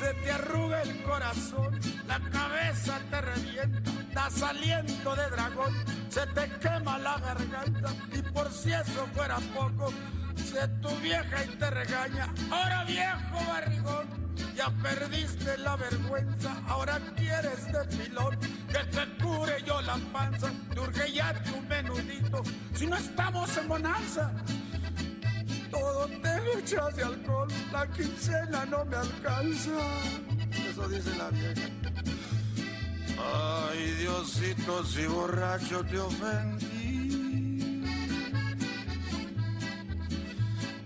Se te arruga el corazón, la cabeza te revienta, das aliento de dragón, se te quema la garganta y por si eso fuera poco, se tu vieja y te regaña. Ahora viejo barrigón. Ya perdiste la vergüenza, ahora quieres de que te cure yo la panza, te urge ya tu menudito, si no estamos en bonanza. Todo te lo echas de alcohol, la quincena no me alcanza. Eso dice la vieja. Ay, Diosito, si borracho te ofendí.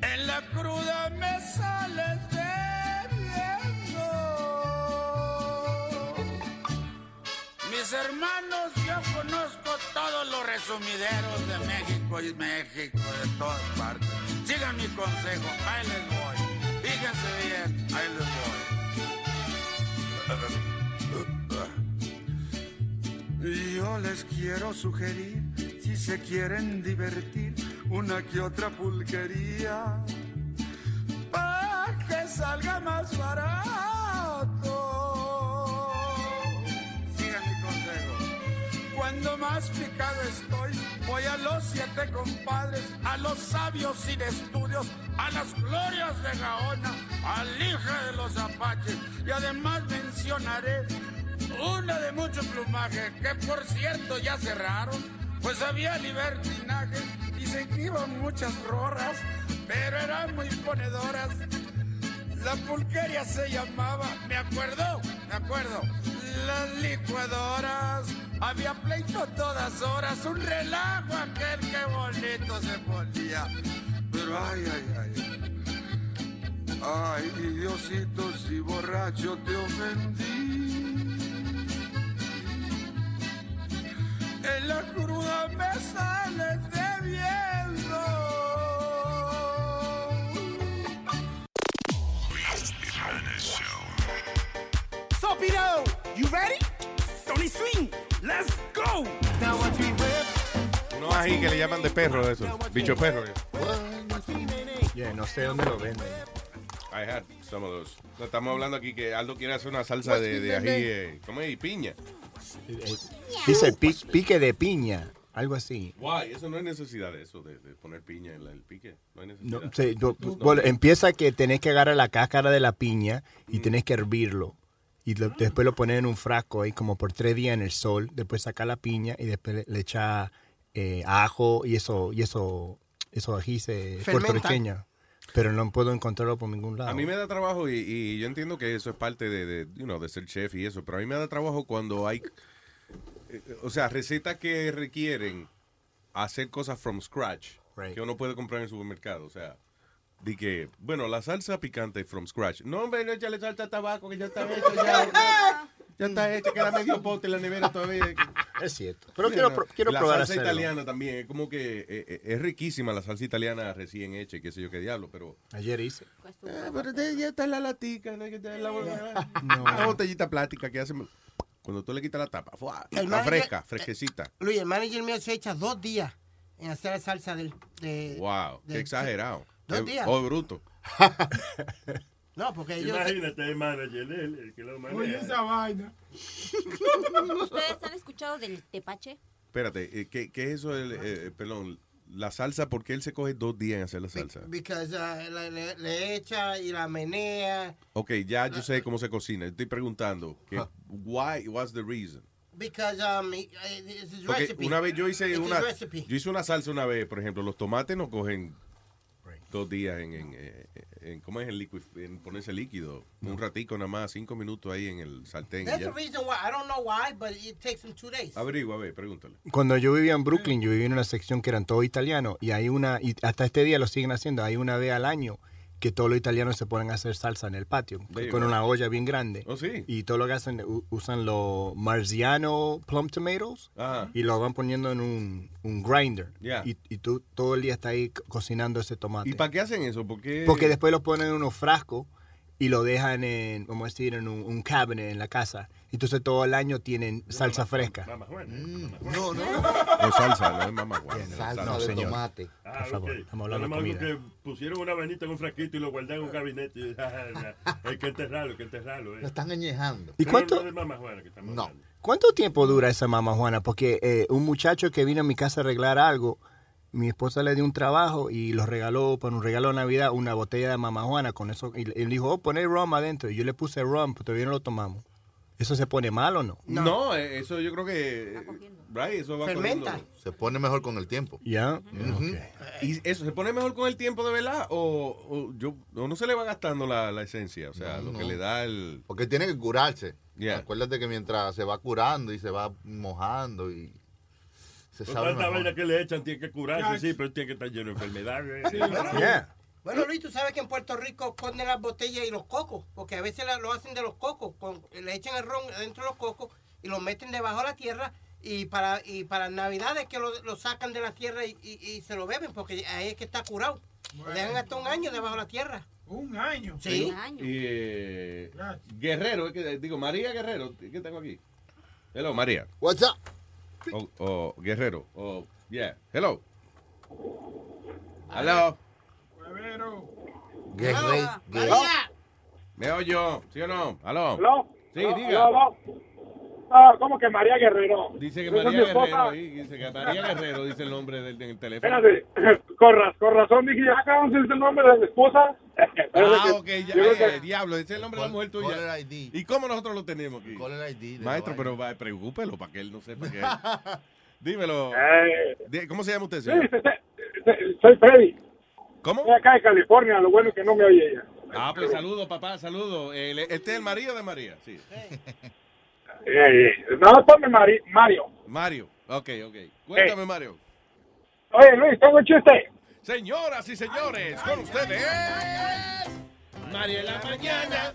En la cruda me sales debiendo. Mis hermanos, yo conozco todos los resumideros de México y México, de todas partes. Sigan mi consejo, ahí les voy. Fíjense bien, ahí les voy. Yo les quiero sugerir, si se quieren divertir, una que otra pulquería, para que salga más barato. Sigan mi consejo. Cuando más picado estoy, voy a los siete compadres, a los sabios sin estudios, a las glorias de Gaona, al hija de los apaches, y además mencionaré una de mucho plumaje, que por cierto ya cerraron, pues había libertinaje, y se iban muchas rorras, pero eran muy ponedoras. La pulqueria se llamaba, me acuerdo, me acuerdo, las licuadoras. Había pleito todas horas, un relajo aquel que bonito se ponía. Pero ay, ay, ay. Ay, Diosito, si borracho te ofendí. En la cruda me sales debiendo. Sopito, you ready? Tony Swing, let's go. Now what we rip. No ahí que le llaman de perro eso. Bicho perro. Yeah, no sé dónde lo venden. I had some of those. No, estamos hablando aquí que Aldo quiere hacer una salsa de, de ají, eh, ¿cómo es? Y piña. Dice pi- pique de piña, algo así. Guay, eso no hay necesidad de eso, de, de poner piña en la- el pique. No hay No, necesidad. sí, no, bueno, empieza que tenés que agarrar la cáscara de la piña y tenés que hervirlo. Y lo- después lo pones en un frasco ahí como por tres días en el sol. Después saca la piña y después le, echa eh, ajo y eso, y eso, eso ají se Fermenta. puertorriqueña. Pero no puedo encontrarlo por ningún lado. A mí me da trabajo y, y yo entiendo que eso es parte de, de, you know, de ser chef y eso, pero a mí me da trabajo cuando hay, eh, o sea, recetas que requieren hacer cosas from scratch, que uno puede comprar en el supermercado, o sea, de que, bueno, la salsa picante from scratch. No, hombre, no échale salsa a tabaco que ya está hecho, ya, ya está hecha, queda medio pote en la nevera todavía. Es cierto. Pero quiero, pro- quiero la probar salsa hacerlo. italiana también, es como que eh, eh, es riquísima la salsa italiana recién hecha, y qué sé yo qué diablo, pero... Ayer hice. Eh, pero ya está la latica, no hay que tener la, la botellita plástica que hace cuando tú le quitas la tapa, ¡fua! El está manager- fresca, fresquecita. Luis, el manager mío se echa dos días en hacer la salsa del, de... Wow, de- qué exagerado. Dos Qué- días. Oh, bruto. No, porque ellos... Imagínate el manager, él, el que lo maneja. Oye, esa vaina. ¿Ustedes han escuchado del tepache? Espérate, eh, ¿qué, qué es eso? del, eh, perdón, la salsa, ¿por qué él se coge dos días en hacer la salsa? Because, uh, le, le- le echa y la menea. Ok, ya yo sé cómo se cocina. Estoy preguntando, que, why, what's the reason? Because um, it's his Porque recipe. una vez yo hice It's una, recipe. yo hice una salsa una vez, por ejemplo, los tomates no cogen dos días en, en, eh, en- ¿cómo es? En, liquid, en ponerse líquido, un ratico nada más, cinco minutos ahí en el sartén. That's the reason why. I don't know why, but it takes him two days. Averigua, a ver, pregúntale. Cuando yo vivía en Brooklyn, yo vivía en una sección que eran todos italianos y hay una, y hasta este día lo siguen haciendo, hay una vez al año que todos los italianos se ponen a hacer salsa en el patio con una olla bien grande. Oh, sí. Y todo lo que hacen, usan los Marziano plum tomatoes Ajá. y lo van poniendo en un, un grinder. Y, y tú todo el día estás ahí co- cocinando ese tomate. ¿Y para qué hacen eso? Porque, Porque después lo ponen en unos frascos y lo dejan en, vamos a decir, en un, un cabinet en la casa. Entonces todo el año tienen salsa fresca. No, no. No salsa, no es mamá Salsa No, de señor. tomate. Ah, Por favor, ok. estamos hablando de comida. que pusieron una vainita en un frasquito y lo guardaron en un gabinete. y- hay que enterrarlo, hay que enterrarlo. Eh. Lo están añejando. ¿Y Pero cuánto- no Mama Juana que estamos No. ¿Cuánto tiempo dura esa mamá Juana? Porque eh, un muchacho que vino a mi casa a arreglar algo, mi esposa le dio un trabajo y lo regaló para un regalo de Navidad una botella de mamá Juana con eso. Y él dijo, oh, poner rum adentro. Y yo le puse rum, pero todavía no lo tomamos. ¿Eso se pone mal o no? No, eh, eso yo creo que. Right, eso va Fermenta. Se pone mejor con el tiempo. Ya. ¿Y eso se pone mejor con el tiempo de verdad? ¿O, o yo, o no se le va gastando la, la esencia? O sea, No, lo que le da el. Porque tiene que curarse. Yeah. Acuérdate que mientras se va curando y se va mojando y se Con sabe tanta mejor. vaina que le echan, tiene que curarse, sí, pero tiene que estar lleno de enfermedades. Bueno, Luis, tú sabes que en Puerto Rico ponen las botellas y los cocos, porque a veces la- lo hacen de los cocos, con- le echan el ron dentro de los cocos y lo meten debajo de la tierra y para y para Navidades que lo, lo sacan de la tierra y, y- y se lo beben, porque ahí es que está curado. Lo dejan hasta un año debajo de la tierra. Un año. Sí. Y, eh, Guerrero, es que, digo, María Guerrero, ¿qué tengo aquí? Hello, María. What's up? O, o Guerrero. O, yeah. Hello. Hello. Guerre- guerre- ¿Me oyo? ¿Sí o no? ¿Aló? ¿Aló? Sí, ¿Aló? diga. ¿Aló? Ah, ¿cómo que María Guerrero? Dice que María. Guerrero, dice que María Guerrero dice el nombre del, del teléfono. Espérate, con, raz- con razón dije, acaban de decir el nombre de mi esposa. Ah, ok, ya, eh, que- diablo, ese es el nombre de la mujer tuya. ID. ¿Y cómo nosotros lo tenemos aquí? Caller ID de Maestro, pero va, preocúpelo para que él no sepa qué es. Dímelo. Eh, Di- ¿Cómo se llama usted, señor? soy Freddy. ¿Cómo? Estoy acá de California, lo bueno es que no me oye ella. Ah, pues saludo, papá, saludo. El- Este es el marido de María, sí. Eh, eh, no, ponme Mari- Mario. Mario, ok, ok. Cuéntame, Eh. Mario. Oye, Luis, tengo un chiste. Señoras y señores, con ustedes, María la mañana.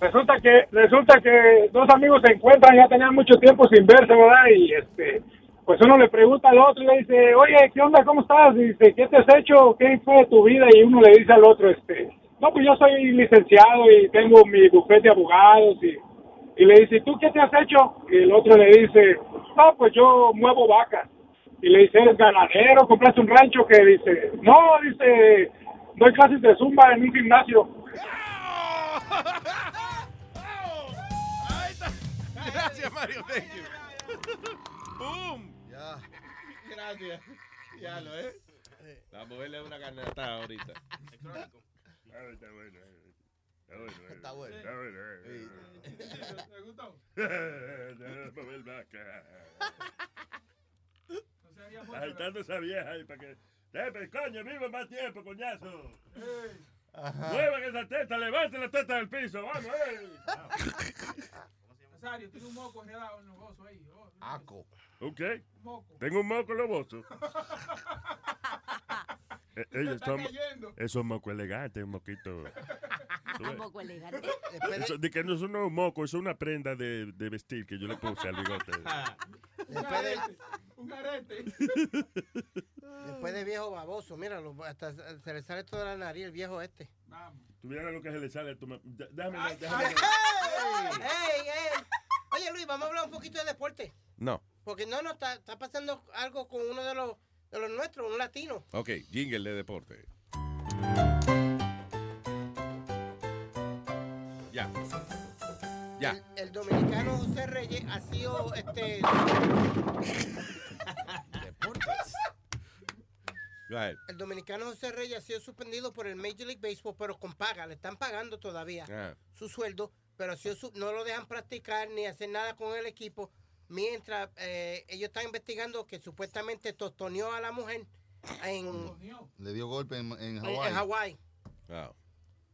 Resulta que, resulta que dos amigos se encuentran, ya tenían mucho tiempo sin verse, ¿verdad? Y este, pues uno le pregunta al otro y le dice, oye, ¿qué onda? ¿Cómo estás? Y dice, ¿qué te has hecho? ¿Qué fue de tu vida? Y uno le dice al otro, este, no, pues yo soy licenciado y tengo mi bufete de abogados y, y le dice, ¿tú qué te has hecho? Y el otro le dice, no, pues yo muevo vacas. Y le dice, ¿eres ganadero? ¿Compraste un rancho? Que dice, no, dice, doy clases de zumba en un gimnasio. Gracias, Mario, thank you. Boom. Ya. Gracias. Ya lo es. Vamos a verle una carnata ahorita. Ah, Está bueno. eh. Está bueno. eh. Está bueno. Está bueno. eh. ¿Te gustó? Vamos a ver vaca. Agitando esa vieja ahí para que. Eh, coño, viva más tiempo, coñazo. Muevan esa teta, levanten la teta del piso, vamos, eh. Nazario, tiene un moco enredado en los gozos ahí. Oh, Aco. Ok. Tengo un moco loboso. Eh, Se ellos está son, cayendo. esos mocos elegantes, un moquito. Poco elegante. Eso, de que no es un moco, es una prenda de, de vestir que yo le puse al bigote. Después de, Un arete. después de viejo baboso, míralo, hasta se le sale toda la nariz el viejo este. Tú vieras lo que se le sale ma- Ya- Déjame, ¡Ey! déjame. ¡Ey, ey! Oye, Luis, vamos a hablar un poquito de deporte. No. Porque no, no, está, está pasando algo con uno de los, de los nuestros, un latino. Ok, jingle de deporte. Ya. El dominicano José Reyes ha sido este. Go ahead. El dominicano José Reyes ha sido suspendido por el Major League Baseball, pero con paga. Le están pagando todavía Ah. su sueldo, pero ha sido su- no lo dejan practicar ni hacer nada con el equipo. Mientras eh, ellos están investigando que supuestamente tostoneó a la mujer en, Le dio golpe en, en en Hawái. Hawái. Wow.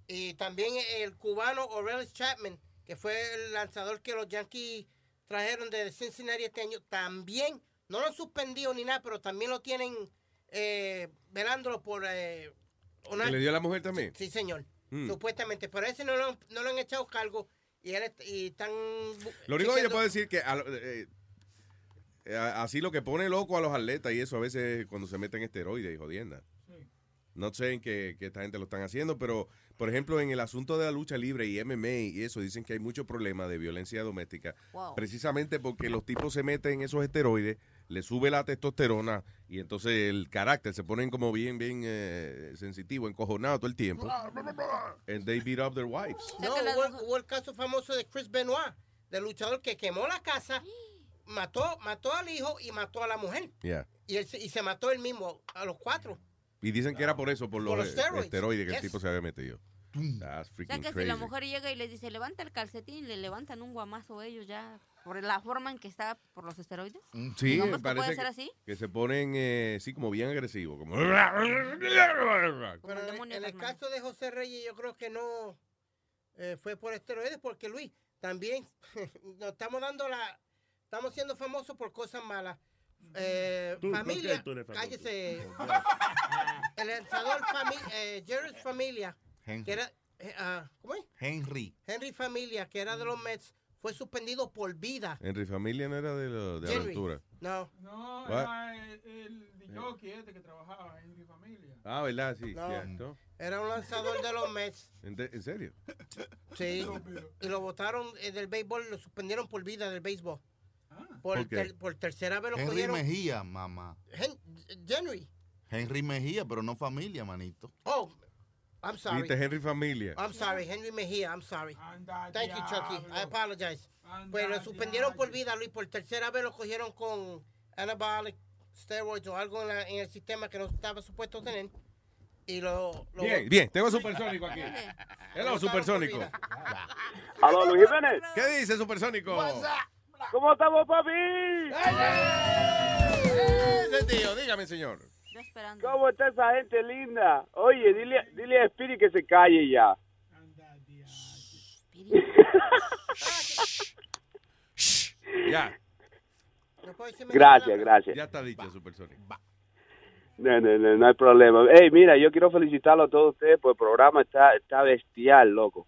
Y también el cubano Aurelius Chapman, que fue el lanzador que los Yankees trajeron de Cincinnati este año, también, no lo han suspendido ni nada, pero también lo tienen eh, velándolo por, eh, una- ¿Que le dio a la mujer también? Sí, señor. Mm. Supuestamente. Pero a ese no lo, no lo han echado cargo y, él, y están... Lo único que yo puedo decir que a eh, eh, así lo que pone loco a los atletas y eso a veces es cuando se meten esteroides y jodienda. No sé en qué, qué esta gente lo están haciendo, pero por ejemplo en el asunto de la lucha libre y MMA y eso dicen que hay muchos problemas de violencia doméstica Wow. precisamente porque los tipos se meten esos esteroides, le sube la testosterona y entonces el carácter se ponen como bien, bien eh, sensitivo, encojonado todo el tiempo. And they beat up their wives. No, hubo, hubo el caso famoso de Chris Benoit, del luchador que quemó la casa, mató, mató al hijo y mató a la mujer. Yeah. Y, él se- y se mató él mismo, a los cuatro. Y dicen que era por eso, por los, Por los steroids. esteroides que Yes. el tipo se había metido. That's O sea que crazy. si la mujer llega y le dice, levanta el calcetín, le levantan un guamazo ellos ya, por la forma en que está por los esteroides. Sí, ¿No me ves que parece puede que, ser así? que se ponen, eh, sí, como bien agresivos. Como... Pero en, en el caso de José Reyes, yo creo que no eh, fue por esteroides, porque Luis, también nos estamos dando la. Estamos siendo famosos por cosas malas. Eh, Tú, ¿por familia, tú cállese. el lanzador fami- eh, Jerry's Familia, Henry. que era. eh, ah, ¿Cómo es? Henry. Henry Familia, que era de los Mets, fue suspendido por vida. Henry Familia no era de, lo- de Henry. aventura. No. No, What? era el, el de jockey este que trabajaba en mi familia. Ah, ¿verdad? Sí, No. cierto. Era un lanzador de los Mets. ¿En, de- en serio? Sí. Y lo votaron eh, del béisbol, lo suspendieron por vida del béisbol. Por, ¿Por ter- por tercera vez lo Henry cogieron. Mejía, mamá. Hen- Henry. Henry Mejía, pero no familia, manito. Oh, I'm sorry. Viste, Henry Familia. I'm sorry, Henry Mejía, I'm sorry. Thank you, Chucky. I apologize. Pues lo suspendieron por vida, Luis. Por tercera vez lo cogieron con anabolic steroids o algo en, la- en el sistema que no estaba supuesto tener. Y lo... lo Bien, bien, tengo Supersónico aquí. Hello, Supersónico. Aló, Luis Jiménez. ¿Qué dice Supersónico? ¿Cómo estamos, papi? Ese tío, dígame, señor. ¿Cómo está esa gente linda? Oye, dile, dile a Spirit que se calle ya. Ya. Gracias, gracias. Ya está dicho, Supersónico. No, no, no, no hay problema. Hey, mira, yo quiero felicitarlo a todos ustedes por el programa. Está, está bestial, loco.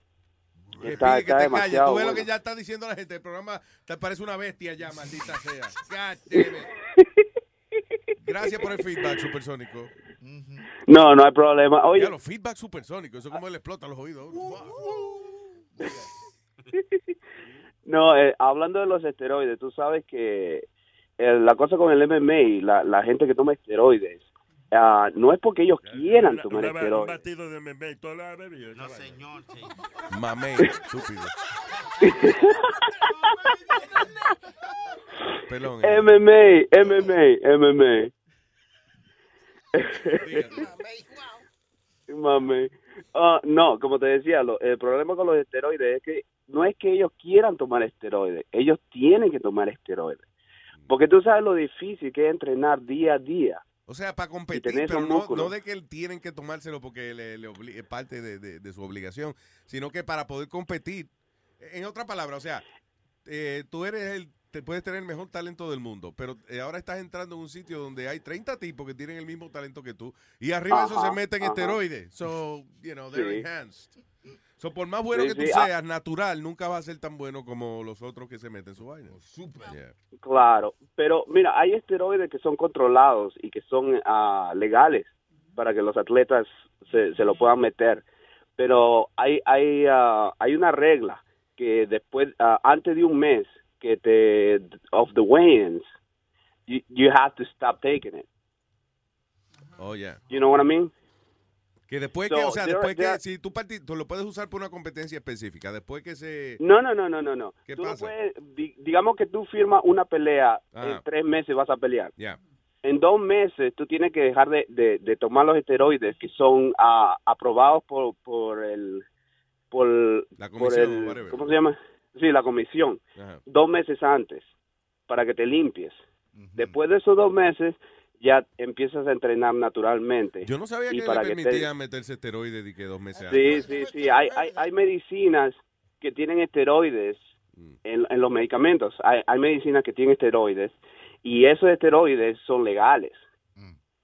Que Está, pide que está te calles. Tú ves lo bueno. que ya está diciendo la gente. El programa te parece una bestia ya, maldita sea. Gracias por el feedback, Supersónico. No, no hay problema. Oye, Ya, los feedback supersónicos, eso como le explota los oídos. no, eh, hablando de los esteroides, tú sabes que eh, la cosa con el MMA, la, la gente que toma esteroides, ah, no es porque ellos quieran tomar Una- un esteroides. batido de meme y toda la bebida. No, señor. Mamé, estúpido. Pelón. eh. MMA, MMA, MMA. Mami. Ah, no, como te decía, lo- el problema con los esteroides es que no es que ellos quieran tomar esteroides, ellos tienen que tomar esteroides. Porque tú sabes lo difícil que es entrenar día a día. O sea, para competir, pero no, no de que tienen que tomárselo porque le, le obli- es parte de, de- de su obligación, sino que para poder competir. En otra palabra, o sea, eh, tú eres el, te puedes tener el mejor talento del mundo, pero eh, ahora estás entrando en un sitio donde hay 30 tipos que tienen el mismo talento que tú y arriba de eso Ajá, se meten ajá. esteroides. So, you know, they're Sí. enhanced. So, por más bueno Sí, que tú sí, ah. seas, natural, nunca va a ser tan bueno como los otros que se meten su vaina. Yeah. Claro, pero mira, hay esteroides que son controlados y que son ah, legales para que los atletas se, se lo puedan meter. Pero hay hay ah, hay una regla que después ah, antes de un mes que te of the weigh-ins you, you have to stop taking it. Oh, yeah. You know what I mean? Que después So, que, o sea, there- después there- que, si tú, tú lo puedes usar por una competencia específica, después que se... No, no, no, no, no, no. ¿Qué Tú no pasa? puedes- di- digamos que tú firmas una pelea, Ah. en tres meses vas a pelear. Ya. en dos meses tú tienes que dejar de, de- de tomar los esteroides que son ah, aprobados por, por el por, La por comisión, el- whatever. ¿cómo se llama? Sí, la comisión. Ajá. Dos meses antes para que te limpies. Después de esos dos meses ya empiezas a entrenar naturalmente. Yo no sabía Y que para le que te- permitían meterse esteroides y que dos meses Sí, antes. sí, sí. Hay, hay, hay medicinas que tienen esteroides Mm. en, en los medicamentos. Hay, hay medicinas que tienen esteroides y esos esteroides son legales.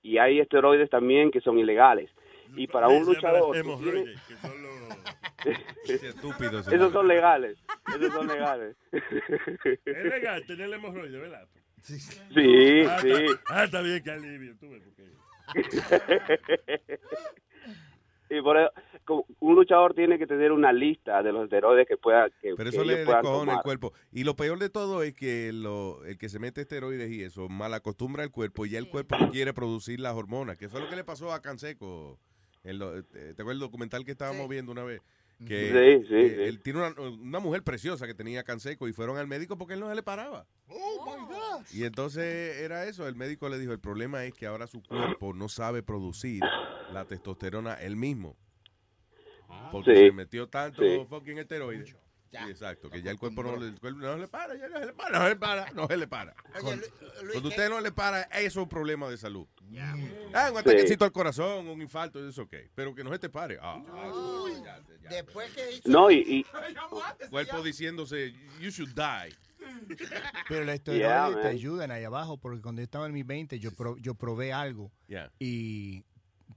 Y hay esteroides también que son ilegales. Y para un luchador... tú hemorroides, tienes- que son los- estúpidos. Esos son legales. Esos son legales. Es legal tener hemorroides, ¿verdad? Sí, Ah, sí. está- Ah, está bien, que alivio. Tú ves, porque... y por eso, como un luchador tiene que tener una lista de los esteroides que pueda que, Pero que eso ellos le puedan descojona el tomar. cuerpo. Y lo peor de todo es que lo, el que se mete esteroides y eso mal acostumbra el cuerpo y ya el cuerpo no quiere producir las hormonas. Que eso es lo que le pasó a Canseco. En lo- eh, ¿Te acuerdas el documental que estábamos viendo una vez? Que, Sí, sí, que sí. él tiene una, una mujer preciosa que tenía Canseco y fueron al médico porque él no se le paraba. Oh my God. Y entonces era eso, el médico le dijo, el problema es que ahora su cuerpo no sabe producir la testosterona él mismo. Porque Sí. se metió tanto Sí. fucking Sí, exacto, que ya el cuerpo no, le- el cuerpo no le para, ya no se le para, no se le para, no se le para. Cuando, cuando usted no le para, eso es un problema de salud. Ah, un ataquecito al corazón, un infarto, eso ok. Pero que no se te pare. Ah, Después que hizo... No, y, y cuerpo diciéndose, you should die. Pero esteroides Yeah, te ayudan ahí abajo, porque cuando yo estaba en mis 20, yo, pro- yo probé algo Yeah. y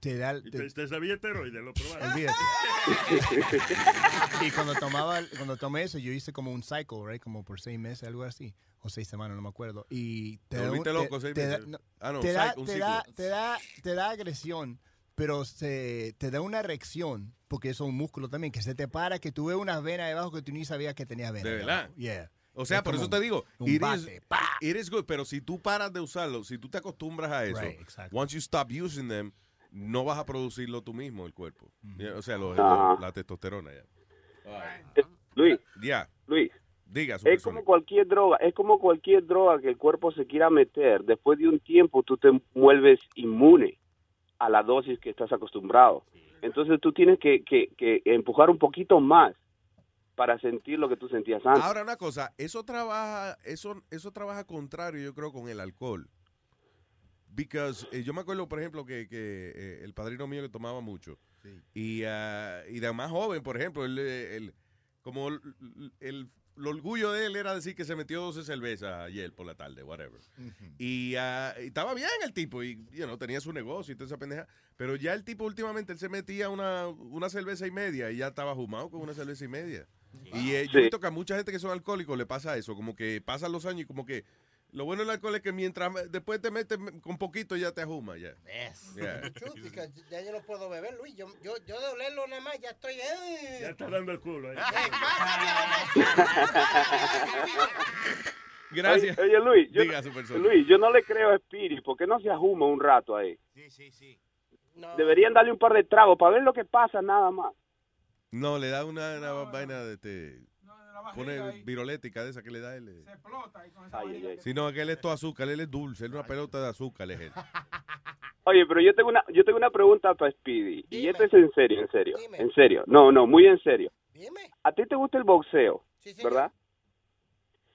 te da... ¿Y te- te, te sabía esteroides? ¿Lo probaron? Olvídate. y cuando tomaba, cuando tomé eso, yo hice como un cycle, right? Como por seis meses, algo así. O seis semanas, no me acuerdo. Y te, Te da, volviste un- loco, seis te da- meses. no, Ah, no, te da, cycle, un te da, ciclo. te da, te da agresión, pero se, te da una erección, porque eso es un músculo también, que se te para, que tú ves unas venas debajo que tú ni sabías que tenías venas. De verdad. Yeah. O sea, Es por eso te digo, un it is, it is good, pero si tú paras de usarlo, si tú te acostumbras a eso, Right, exacto. once you stop using them, no vas a producirlo tú mismo, el cuerpo. O sea, lo- Ajá. lo- la testosterona ya. Luis, Ya. Luis, Diga, es como cualquier droga, es como cualquier droga que el cuerpo se quiera meter. Después de un tiempo tú te vuelves inmune a la dosis que estás acostumbrado. Entonces tú tienes que, que, que empujar un poquito más para sentir lo que tú sentías antes. Ahora una cosa, eso trabaja, eso, eso trabaja contrario, yo creo, con el alcohol. Because eh, yo me acuerdo, por ejemplo, que, que, eh, el padrino mío que tomaba mucho. Y, ah, y de más joven, por ejemplo, él, eh, él- como el, el- el orgullo de él era decir que se metió 12 cervezas ayer por la tarde, whatever. Y, ah, y estaba bien el tipo, y you know, tenía su negocio y toda esa pendeja. Pero ya el tipo últimamente él se metía una, una cerveza y media y ya estaba fumado con una cerveza y media. Y eh, yo Sí. he visto que a mucha gente que son alcohólicos le pasa eso, como que pasan los años y como que lo bueno del alcohol es que mientras después te metes con poquito ya te ajuma ya. Yeah. Because ya yo no puedo beber, Luis. Yo, yo, yo de olerlo nada más, ya estoy... eh. Ya está dando el culo ahí. Gracias. Oye, oye, Luis, yo, Diga, supersónico. Luis, yo no le creo a Spirit. ¿Por qué no se ajuma un rato ahí? Deberían darle un par de tragos para ver lo que pasa nada más. No, le da una, una vaina de este, pone virolética de esa que le da él. eh. Ay, ay, ay. Si no, aquel es todo azúcar, él es dulce, él es una pelota de azúcar, es él. Oye, pero yo tengo una, yo tengo una pregunta para Speedy. Y esto es en serio, en serio. En serio. No, no, muy en serio. A ti te gusta el boxeo, ¿verdad?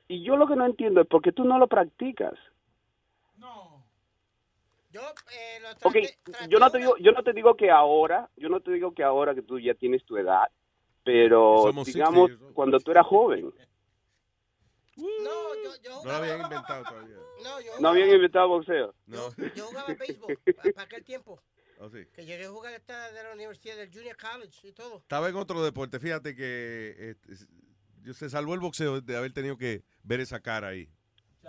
Y yo lo que no entiendo es por qué tú no lo practicas. Yo, eh, lo traté- yo no te digo, yo no te digo que ahora, yo no te digo que ahora que tú ya tienes tu edad, pero Somos 60 digamos cuando tú eras joven, No, yo, yo No lo habían inventado todavía. No, yo no habían inventado boxeo. No. Yo jugaba béisbol para aquel tiempo. Oh, sí. Que llegué a jugar hasta de la universidad del Junior College y todo. Estaba en otro deporte, fíjate que yo se salvó el boxeo de haber tenido que ver esa cara ahí.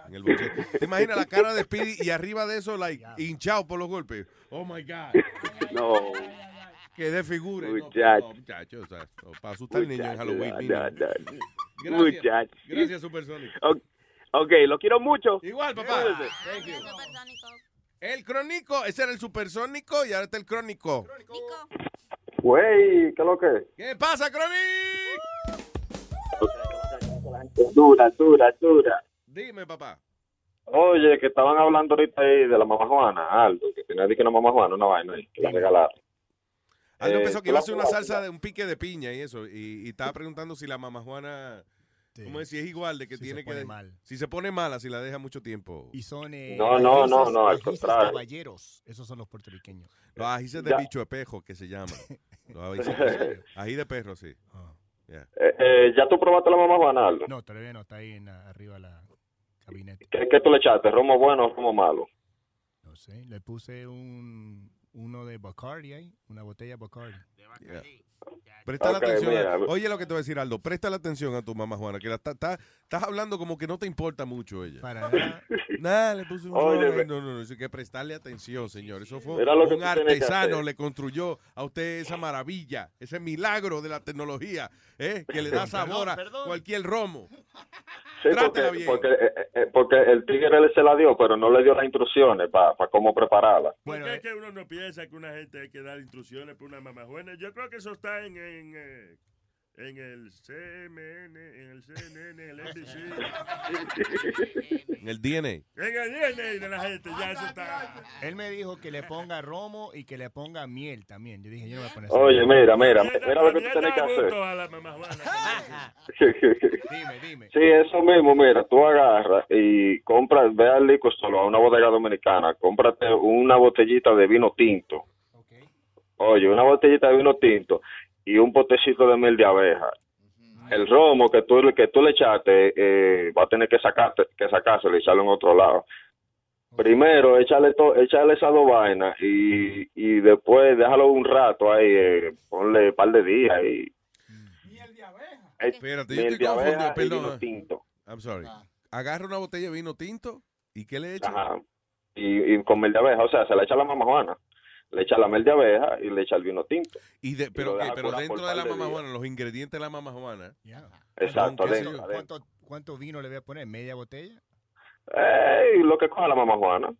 En el boxeo. ¿Te imaginas la cara de Speedy y arriba de eso, like, hinchado por los golpes? Oh my God. No. Que de figura. No, Muchacho. no, muchacho, o sea, no, para asustar al niño en Muchacho, Halloween. no, no. Gracias. Muchacho. Gracias, Supersónico. Ok, ok, lo quiero mucho. Igual, papá. Thank you. El crónico, ese era el supersónico y ahora está el crónico. Güey, ¿qué lo que? ¿Qué pasa, crónico? Dura, dura, dura. Dime, papá. Oye, que estaban hablando ahorita ahí de la mamá Juana, Aldo, que tenía que una mamá Juana, una vaina ahí, que la regalaron. Aldo Eh, pensó que ¿tú iba a hacer una salsa de un pique de piña y eso. Y, y estaba preguntando si la mamá Juana, ¿cómo es? Si es igual de que Si se tiene que. pone mal. Si se pone mala, si la deja mucho tiempo. Y son. eh, No, no, no, ajices- no, al contrario. caballeros. Esos son los puertorriqueños. Los ajíes de Ya. bicho de pejo, que se llaman. Los ajíes- ají de perro, sí. Yeah. Eh, eh, ¿Ya tú probaste la mamá Juana, Aldo? No, todavía no, está ahí en arriba de la gabinete. ¿Qué, qué tú le echaste? ¿Romo bueno o romo malo? No sé, le puse un uno de Bacardi ahí, una botella de Bacardi. Yeah. Presta la Ok, atención. a- mira. oye lo que te voy a decir, Aldo. Presta la atención a tu mamá Juana, que la está- está- estás hablando como que no te importa mucho ella. Para nada. Nada, le puso un Oye, ve- No, no, no. Eso hay que prestarle atención, señor. Eso fue lo un artesano, le construyó a usted esa maravilla, ese milagro de la tecnología, ¿eh? que le da sabor a cualquier romo. Sí, Trátela porque, bien. porque, eh, eh, porque el tigre se la dio, pero no le dio las instrucciones para cómo prepararla. ¿Por qué eh. es que uno no piensa que una gente hay que dar instrucciones para una mamá buena? Yo creo que eso está en, en, eh, en el CMN, en el CNN, en el NBC. En el DNA. En el DNA de la gente, ya eso está. Él me dijo que le ponga romo y que le ponga miel también. Yo dije, yo no voy a poner Oye, mira, mira, mira lo que tú tienes que hacer. Dime, dime. Sí, eso mismo, mira, tú agarras y compras, ve al liquor store, a una bodega dominicana, cómprate una botellita de vino tinto. Oye, una botellita de vino tinto y un potecito de miel de abeja. El romo que tú, que tú le echaste, eh, va a tener que sacarte, que sacárselo y echarlo en otro lado. Primero, échale, to, échale esas dos vainas y, y después déjalo un rato ahí, eh, ponle un par de días y... Espérate, yo Miel estoy de abeja confundido, y perdón. vino tinto. I'm sorry. Agarra una botella de vino tinto y ¿qué le echa? Ajá. Y, y con miel de abeja, o sea, se le echa la mamá Juana, le echa la miel de abeja y le echa el vino tinto. Y de, pero, pero dentro de la par de mamá días. Juana, los ingredientes de la mamá Juana. Exacto, ¿Qué sé adentro. ¿Cuánto, ¿Cuánto vino le voy a poner? ¿Media botella? Ey, lo que coja la mamá Juana.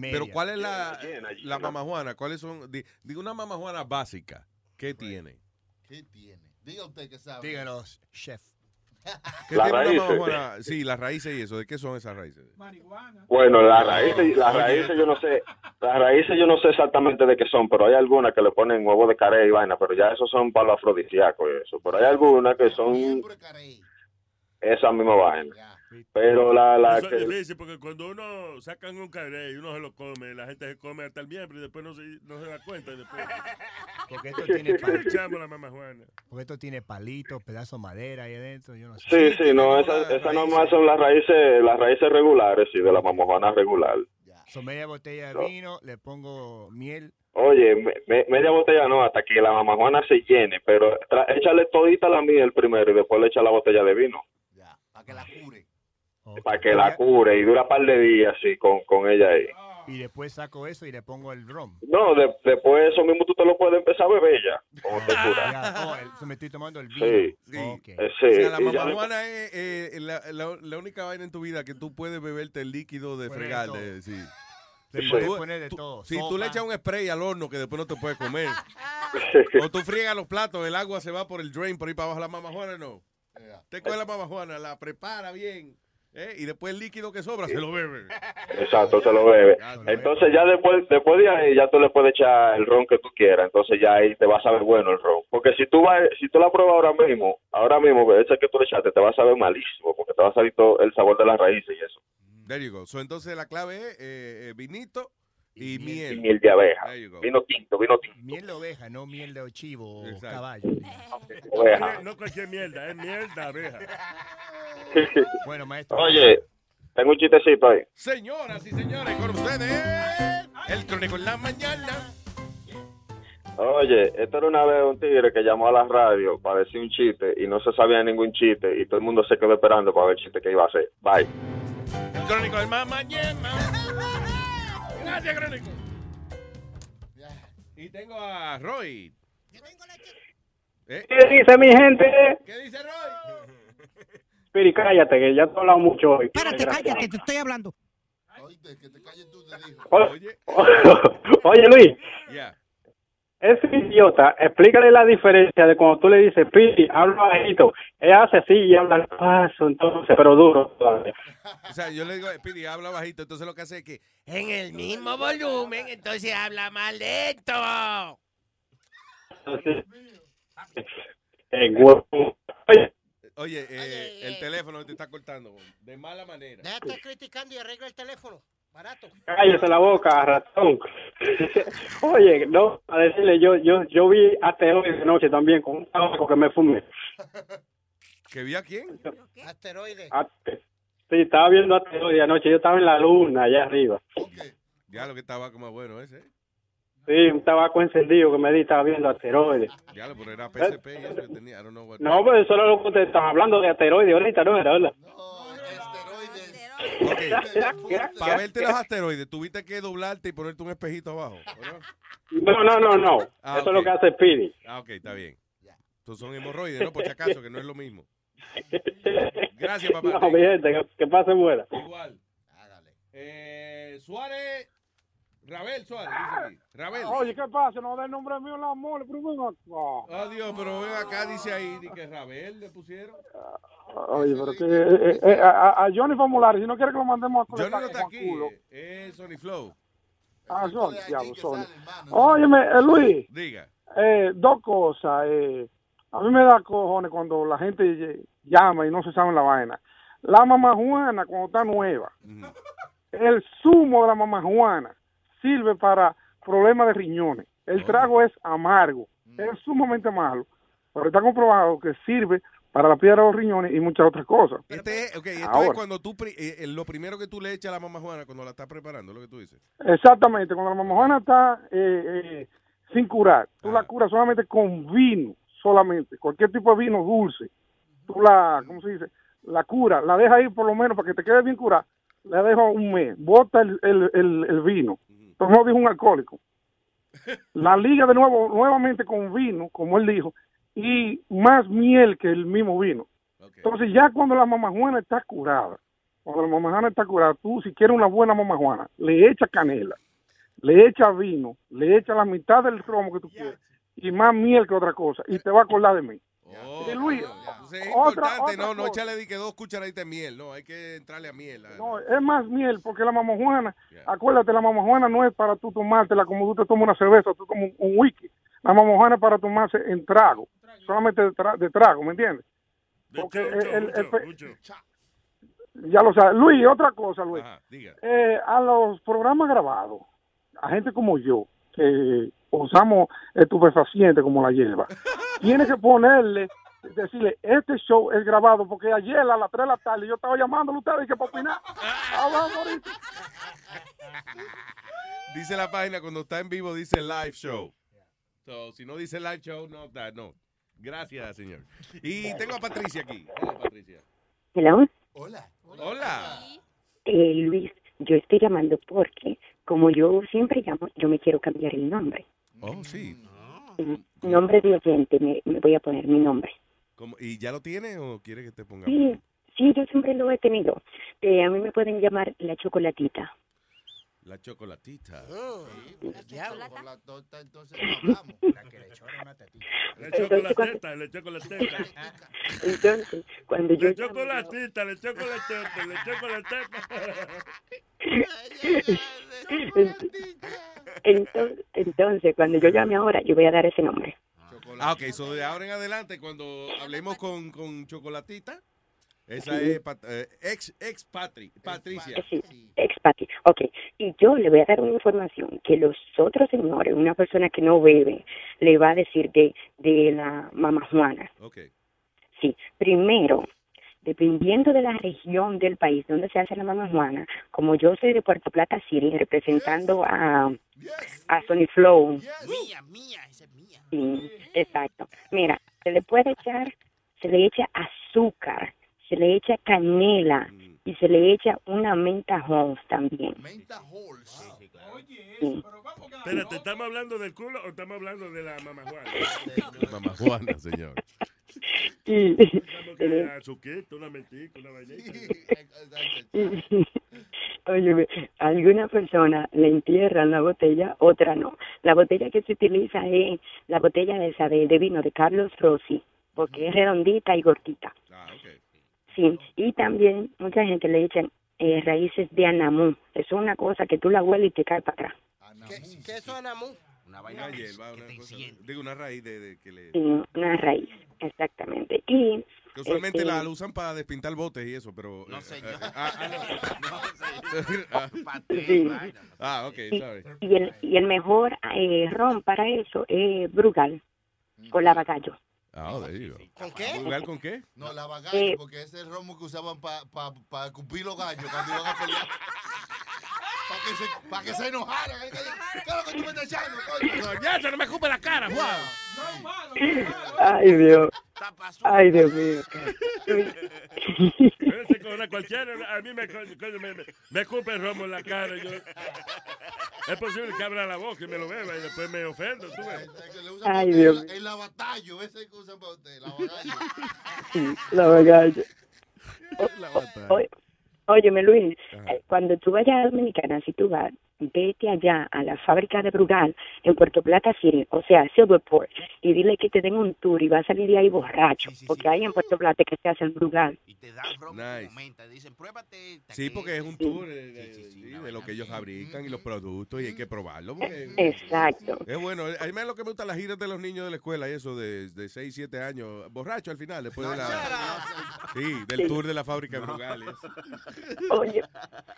Pero. ¿cuál es la, la mamá Juana? ¿Cuáles son? di- Digo una mamá Juana básica. ¿Qué tiene? ¿Qué tiene? Diga usted que sabe. Díganos, chef. ¿Qué Las mamá raíces. Sí, las raíces y eso. ¿De qué son esas raíces? Bueno, las raíces, las raíces yo no sé, las raíces yo no sé exactamente de qué son, pero hay algunas que le ponen huevo de carey y vaina, pero ya esos son para los afrodisíacos y eso. Pero hay algunas que son esa misma vaina. Pero la, la Eso que, es difícil porque cuando uno sacan un carey y uno se lo come, la gente se come hasta el miembro y después no se, no se da cuenta. Y después... Porque esto tiene echamos la mamá Juana. Porque esto tiene palitos, pedazos de madera ahí adentro. Yo no sé. sí, sí, no, esas esa nomás son las raíces, las raíces regulares, sí, de la mamá Juana regular. Son media botella de vino, le pongo miel. Oye, me- me- media botella no, hasta que la mamá Juana se llene, pero tra- échale todita la miel primero y después le echa la botella de vino. Para que la cure. Para que la cure y dura un par de días, sí, con, con ella ahí. Y después saco eso y le pongo el rom. No, de- después eso mismo tú te lo puedes empezar a beber ya, como te cura. Ya, oh, el- me estoy tomando el vino. Sí. Eh, sí, o sea, la y mamá ya le- Juana es eh, la, la- la única vaina en tu vida que tú puedes beberte el líquido de fregar. sí. Le Sí. puedes poner de todo. Si tú le echas un spray al horno que después no te puedes comer. o tú friegas los platos, el agua se va por el drain por ahí para abajo. La mamá Juana no. Te coge la mamá Juana, la prepara bien. ¿Eh? Y después el líquido que sobra se lo bebe. Exacto, se lo bebe. Entonces ya después, después de ahí ya tú le puedes echar el ron que tú quieras, entonces ya ahí te va a saber bueno el ron. Porque si tú vas, si tú la pruebas ahora mismo, ahora mismo ese que tú le echaste te va a saber malísimo, porque te va a salir todo el sabor de las raíces y eso. There you go. So, entonces la clave es eh, eh, vinito y, miel. Y miel de abeja. Vino tinto, vino tinto. Miel de oveja, no miel de chivo o caballo. Oveja. No cualquier mierda, es mierda abeja. Bueno, maestro. Oye, tengo un chistecito ahí. Señoras y señores, con ustedes, el crónico en la mañana. Oye, esto era una vez un tigre que llamó a la radio para decir un chiste y no se sabía ningún chiste y todo el mundo se quedó esperando para ver el chiste que iba a hacer. Bye. El crónico del más mañana. Gracias, crónico. Y tengo a Roy. ¿Eh? ¿Qué dice mi gente? ¿Qué dice Roy? Piri, cállate, que ya te he hablado mucho hoy. Espérate, cállate, te estoy hablando. Oye, Oye, Luis, Ya. Ese idiota, explícale la diferencia de cuando tú le dices, Piri, habla bajito. Él hace así y habla paso, entonces, pero duro todavía. O sea, yo le digo, Pidi, habla bajito. Entonces lo que hace es que En el mismo volumen, entonces habla más lento. Eh. Oye, Oye, eh, el teléfono te está cortando de mala manera. Déjate criticando y arregla el teléfono. Barato. cállese la boca, ratón. Oye, no, a decirle, yo yo yo vi hoy de noche también con un tabaco que me fumé. ¿Que vi a quién? Asteroide. Ah, Sí, estaba viendo de anoche. Yo estaba en la luna allá arriba. Ya lo que estaba como bueno ese. Sí, un tabaco encendido que me di, estaba viendo asteroides. Ya, pero era PSP y eso que tenía. I don't know what- No, pues eso era lo que te estaba hablando de asteroides ahorita, ¿no? Era, ¿verdad? Para verte los asteroides, tuviste que doblarte y ponerte un espejito abajo. No, no, no, no. Ah, eso es lo que hace Speedy. Ah, ok, está bien. Entonces son hemorroides, ¿no? Por si acaso, que no es lo mismo. Gracias, papá. No, mi gente, que, que pase buena. Igual. Eh, Suárez. Rabel Suárez, dice aquí. Rabel. Oye, ¿qué pasa? No da el nombre mío en la mole, pero ven acá. Adiós, pero ven acá, dice ahí, que Rabel le pusieron. Oye, pero que eh, eh, a, a Johnny Formulari, si no quiere que lo mandemos a Johnny no está aquí, eh, es Sony Flow. Ah, Johnny, diablo, Johnny. Óyeme, eh, Luis, Diga. eh, dos cosas. Eh, a mí me da cojones cuando la gente ll- llama y no se sabe la vaina. La mamá Juana, cuando está nueva, el zumo de la mamá Juana sirve para problemas de riñones. El trago es amargo, es sumamente malo, pero está comprobado que sirve para la piedra de los riñones y muchas otras cosas. Este esto Ahora. es cuando tú, eh, eh, lo primero que tú le echas a la mamá Juana cuando la estás preparando, lo que tú dices. Exactamente, cuando la mamá Juana está eh, eh, sin curar, tú la curas solamente con vino, solamente, cualquier tipo de vino dulce. Tú la, ¿cómo se dice? La cura, la dejas ahí por lo menos para que te quede bien curada, la dejo un mes, bota el, el, el, el vino, pero no dijo un alcohólico. La liga de nuevo, nuevamente con vino, como él dijo, y más miel que el mismo vino. Entonces ya cuando la mamá Juana está curada, cuando la mamá Juana está curada, tú si quieres una buena mamá Juana, le echa canela, le echa vino, le echa la mitad del romo que tú quieres y más miel que otra cosa y te va a acordar de mí. Y Luis, Sí, es otra, importante, otra no, no echarle di que dos cucharaditas de miel, no, hay que entrarle a miel. a- No, es más miel porque la mamá Juana, acuérdate, la mamá Juana no es para tú tomártela como tú te tomas una cerveza, tú tomas un, un whisky. La mamá Juana es para tomarse en trago, solamente de, tra- de trago, ¿me entiendes? Porque el- el- el fe- ya lo sabes. Luis, otra cosa, Luis. diga. Eh, a los programas grabados, a gente como yo, que usamos estupefacientes como la hierba, tiene que ponerle, decirle, este show es grabado, porque ayer a las 3 de la tarde yo estaba llamándole a ustedes que para opinar. Hablamos ahorita. Dice la página cuando está en vivo, dice live show. So, si no dice live show, no, da- no. Gracias, señor. Y tengo a Patricia aquí. Hola, Patricia. Hello. Hola. Eh, Luis, yo estoy llamando porque, como yo siempre llamo, yo me quiero cambiar el nombre. Oh, sí. Mm, Nombre de oyente, me, me voy a poner mi nombre. ¿Cómo? ¿Y ya lo tiene o quiere que te ponga? Sí, sí, yo siempre lo he tenido. Eh, a mí me pueden llamar la chocolatita. La chocolatita. La torta, entonces no hablamos. Le chocolateta, chocolateta. Entonces, cuando yo Le chocolatita, le chocolateta, le chocolateta. entonces, entonces, cuando yo llame ahora, yo voy a dar ese nombre. Ah, ok, so de ahora en adelante, cuando hablemos con, con Chocolatita, esa es Pat- eh, ex, ex Patri, Patricia. Sí, expati. Ok, y yo le voy a dar una información que los otros señores, una persona que no bebe, le va a decir de, de la mamá Juana. Ok. Sí, primero, dependiendo de la región del país donde se hace la mamá Juana, como yo soy de Puerto Plata City, representando a, a Sony Flow. Mía, mía, esa es mía. Sí, exacto. Mira, se le puede echar, se le echa azúcar, se le echa canela y se le echa una menta Halls también. Sí. Espérate, ¿estamos hablando del culo o estamos hablando de la mamá Juana? Mamá Juana, señor. Y. Oye, alguna persona le entierran la botella, otra no. La botella que se utiliza es la botella de esa de, de vino de Carlos Rossi, porque es redondita y gordita. Sí, y también mucha gente le echan eh, raíces de anamú. Eso es una cosa que tú la hueles y te cae para atrás. ¿Qué, qué es anamú? Una vaina hierba, una cosa, digo, una raíz de, de que le... Sí, una raíz, exactamente. Y Que usualmente este, la, la usan para despintar botes y eso, pero... No, señor. ah, ah, no. Sí. ah, ok, sorry. y el, y el mejor eh, ron para eso es Brugal, con lavagallo. Ah, oh, there you go. ¿Con qué? ¿Brugal con qué? No, la bagallo, Eh. porque ese es el romo que usaban para pa, pa, pa escupir los gallos cuando iban a pelear. Para que, se, pa' que se enojaran. ¿Qué es lo que tú me estás echando, coño? Coñazo, no me escupe la cara, Juan. Ay, Dios. Ay, Dios mío. Con cualquiera, a mí me, me, me, me escupe el romo en la cara. Yo, es posible que abra la boca y me lo beba y después me ofendo. ¿tú ves? Ay, Dios. El lavatallo, ese que usan para usted, lavatallo. La bagalla. La batalla. Oye, óyeme, Luis, eh, cuando tú vayas a Dominicana, si tú vas, vete allá a la fábrica de Brugal en Puerto Plata City, o sea, Silverport, y dile que te den un tour y va a salir de ahí borracho, porque ahí en Puerto Plata que se hace el Brugal. Nice. Sí, porque es un tour de, de- sí, de lo que ellos fabrican y los productos y hay que probarlo. porque- Exacto. Es bueno. A mí me lo que me gusta las giras de los niños de la escuela y eso de, de 6, 7 años. Borracho al final, después de la... Sí, del Sí. tour de la fábrica de Brugales. Oye,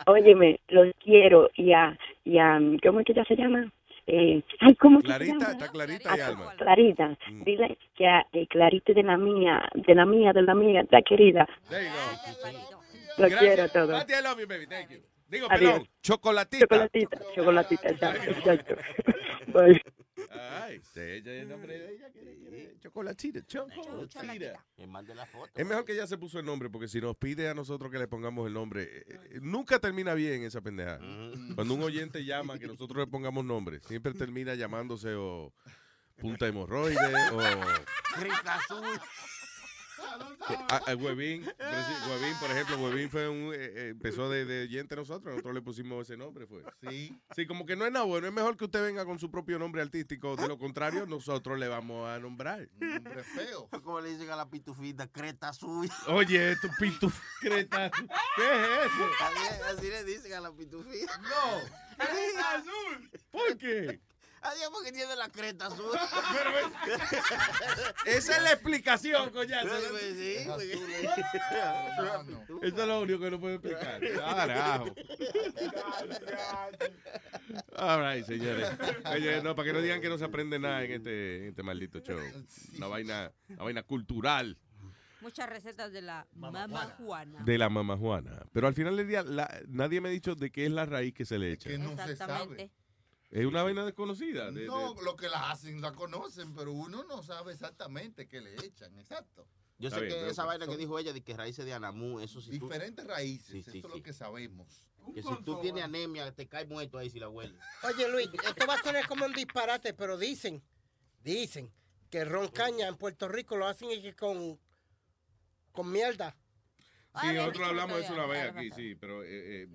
óyeme, los quiero y a, y a, ¿cómo es que ella se llama? Eh, ay, ¿cómo se Clarita, llama? está Clarita y Alma. Clarita, dile que a eh, Clarita de la mía, de la mía, de la mía, la querida. There you go. Lo Gracias. quiero a todos. Mati, I love you, baby. Thank you. Digo, Adiós. perdón, chocolatita. Chocolatita, chocolatita, exacto, exacto. Bye. Ay, ella es el nombre de ella. que- que- Chocolatita, chocolatita. La foto. Es mejor que ella se puso el nombre, porque si nos pide a nosotros que le pongamos el nombre, eh, eh, nunca termina bien esa pendeja. Cuando un oyente llama que nosotros le pongamos nombre, siempre termina llamándose o punta hemorroide o Crista azul. A, a Huevín. Por ejemplo, Huevín fue un, eh, eh, empezó de, de oyente nosotros, nosotros le pusimos ese nombre, fue. Sí. Sí, como que no es nada bueno, es mejor que usted venga con su propio nombre artístico, de lo contrario, nosotros le vamos a nombrar. Nombre feo. Como le dicen a la pitufita, creta azul. Oye, tu pitu creta. ¿Qué es eso? Así, así le dicen a la pitufita. No. Creta azul. ¿Por qué? Adiós, porque tiene la creta azul. Esa es la explicación, coñazo. Sí, porque- Eso es lo único que no puedo explicar. Carajo. All right, señores. Oye, no, para que no digan que no se aprende nada en este, en este maldito show. Una vaina, una vaina cultural Muchas recetas de la mamá Juana. de la mamá Juana. Pero al final del día, la- nadie me ha dicho de qué es la raíz que se le echa. Que no se Exactamente. sabe. Es una vaina desconocida. de- de- No, lo que la hacen la conocen, pero uno no sabe exactamente qué le echan, exacto. Yo Está sé bien, que esa vaina que dijo ella de que raíces de anamú, eso sí. tú- Diferentes raíces, Sí, sí, eso es lo que sabemos. Que si tú tienes anemia, te caes muerto ahí si la hueles. Oye, Luis, esto va a sonar como un disparate, pero dicen, dicen que ron caña en Puerto Rico lo hacen y que con, con mierda. Sí, nosotros hablamos de eso una vez aquí, sí, pero eh, eh,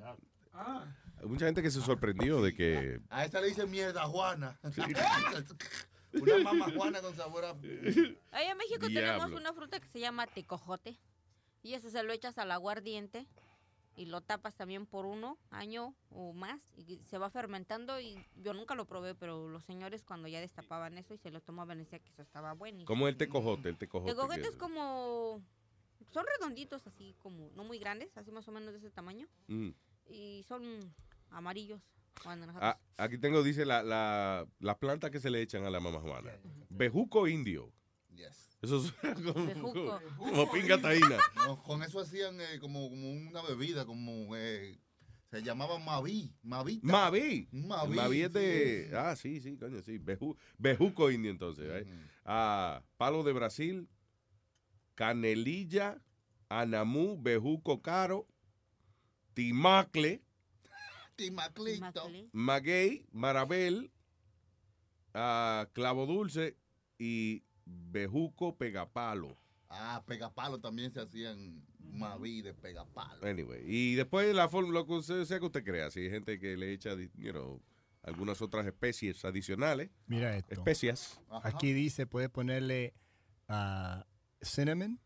hay mucha gente que se sorprendió de que A esta le dicen mierda Juana. Una mamá Juana con sabor a... Ahí en México tenemos una fruta que se llama tecojote. Y ese se lo echas al aguardiente y lo tapas también por uno año o más y se va fermentando y yo nunca lo probé, pero los señores cuando ya destapaban eso y se lo tomaban decían que eso estaba bueno. ¿Cómo el tecojote? El tecojote. Tecojote es como son redonditos así como no muy grandes, así más o menos de ese tamaño Mm. y son amarillos. Cuando nosotros- Ah, aquí tengo, dice, la, la, las plantas que se le echan a la mamá Juana. Bejuco indio. Eso suena como, Bejuco. como pinga taína. No, con eso hacían eh, como, como una bebida, como eh, se llamaba Maví. Mavita. Maví. Maví. Maví es de... sí. Ah, sí, sí, coño, sí. Beju- bejuco indio, entonces. ¿eh? Ah, palo de Brasil, canelilla, anamú, bejuco caro, timacle, Timaclito. maguey, marabel, ah, clavo dulce y bejuco pegapalo. Ah, pegapalo también se hacían Maví de pegapalo. Anyway, y después la forma, lo que usted, sea que usted crea, si hay gente que le echa, you know, algunas otras especies adicionales. Mira esto. Especias. Aquí dice, puede ponerle ah, cinnamon.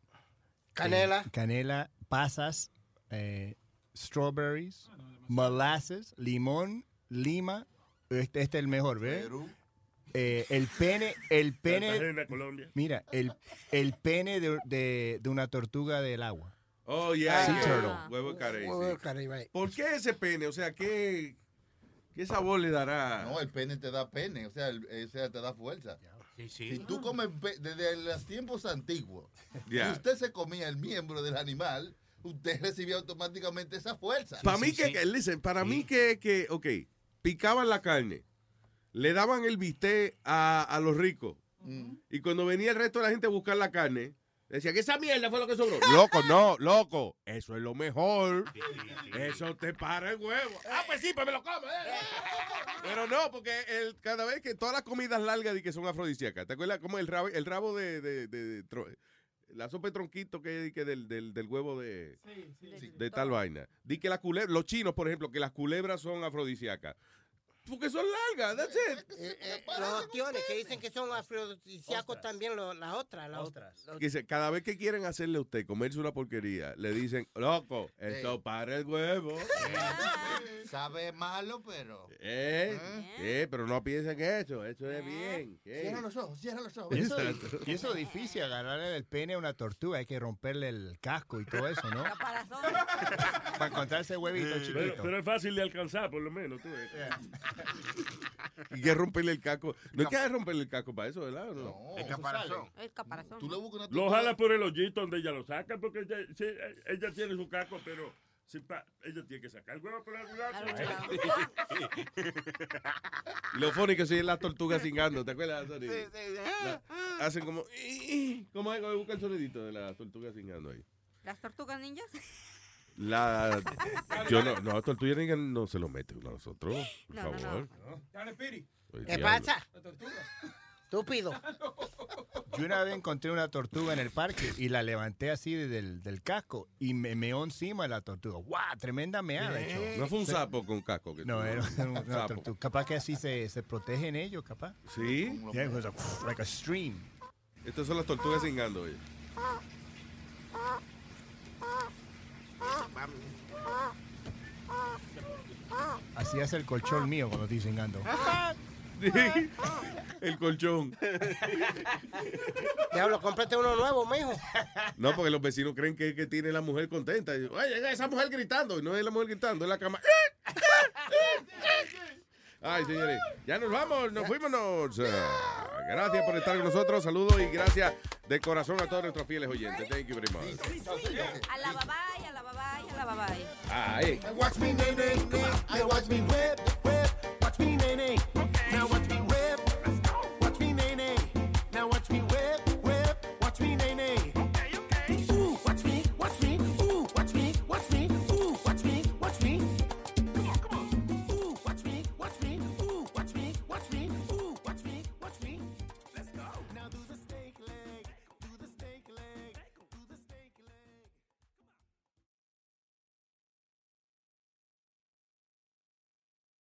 Canela. eh, canela, pasas, eh, strawberries, molasses, limón, lima. Este, este es el mejor, ¿ves? Eh, el pene, el pene. Mira, el, el pene de, de- de una tortuga del agua. Oh, yeah. Sea yeah. turtle. Huevo de carey, Huevo de carey, right. ¿Por qué ese pene? O sea, ¿qué, qué sabor le dará? No, el pene te da pene, o sea, el- o sea te da fuerza. Sí, sí. Si tú comes desde los tiempos antiguos, Ya. si usted se comía el miembro del animal, usted recibía automáticamente esa fuerza. Para mí que, listen, para mí que, que, ok, picaban la carne, le daban el bistec a, a los ricos, y cuando venía el resto de la gente a buscar la carne, decían que esa mierda fue lo que sobró. Loco, no, loco, eso es lo mejor. Eso te para el huevo. Ah, pues sí, pues me lo como. eh. Pero no, porque el, cada vez que todas las comidas largas di que son afrodisíacas, ¿te acuerdas como el rabo, el rabo de, de- de- de la sopa de tronquito que, que del, del, del huevo de, de tal vaina? Di que las culebras, los chinos, por ejemplo, que las culebras son afrodisíacas. Porque son largas, that's it. Eh, eh, los ostiones que dicen que son afrodisíacos también lo- las otras. Las otras. Dice, cada vez que quieren hacerle a usted comerse una porquería, le dicen, loco, eso para el huevo. Sabe malo, pero. Eh, eh, pero no piensen eso, eso es bien. eh. Cierra los ojos, cierra los ojos. Y eso, Exacto. y eso es difícil, agarrarle el pene a una tortuga, hay que romperle el casco y todo eso, ¿no? Para encontrar ese huevito chiquito. pero es fácil de alcanzar, por lo menos. Tú ves. Y que romperle el caco. No hay que romperle el caco para eso, ¿verdad? ¿O no? El caparazón. El caparazón. Tú le buscas una Lo jala por el hoyito donde ella lo saca, porque ella, sí, ella tiene su caco, pero si pa- ella tiene que sacar el huevo por algún lado. Lo funny que soy las tortugas cingando, ¿te acuerdas? Sí, sí, sí. La- hacen como... ¿Cómo es busca el sonidito de las tortugas cingando ahí? ¿Las tortugas ninjas? La... Yo no, no, tortuga ninja no se lo mete a nosotros, por No, favor. Dale, Piri. Oye, ¿Qué pasa? Estúpido. Yo una vez encontré una tortuga en el parque y la levanté así del, del casco y me meó encima de la tortuga. ¡Guau! Tremenda meada. hecho. No fue un sapo con casco. Que No, tú- era una sapo. tortuga. Capaz que así se, se protegen ellos, capaz. ¿Sí? Yeah, it was a- like a stream. Estas son las tortugas cingando, oye. Así hace el colchón mío cuando estoy cingando. El colchón. Diablo, cómprate uno nuevo, mijo. No, porque los vecinos creen que, que tiene la mujer contenta. Y, Oye, esa mujer gritando. Y no es la mujer gritando, es la cama. Ay, señores, ya nos vamos, nos fuimos. Gracias por estar con nosotros. Saludos y gracias de corazón a todos nuestros fieles oyentes. Thank you very much. A la babay, a la babay, a la babay. Ay. Watch me, nay. I watch me whip, whip. Watch me, nay,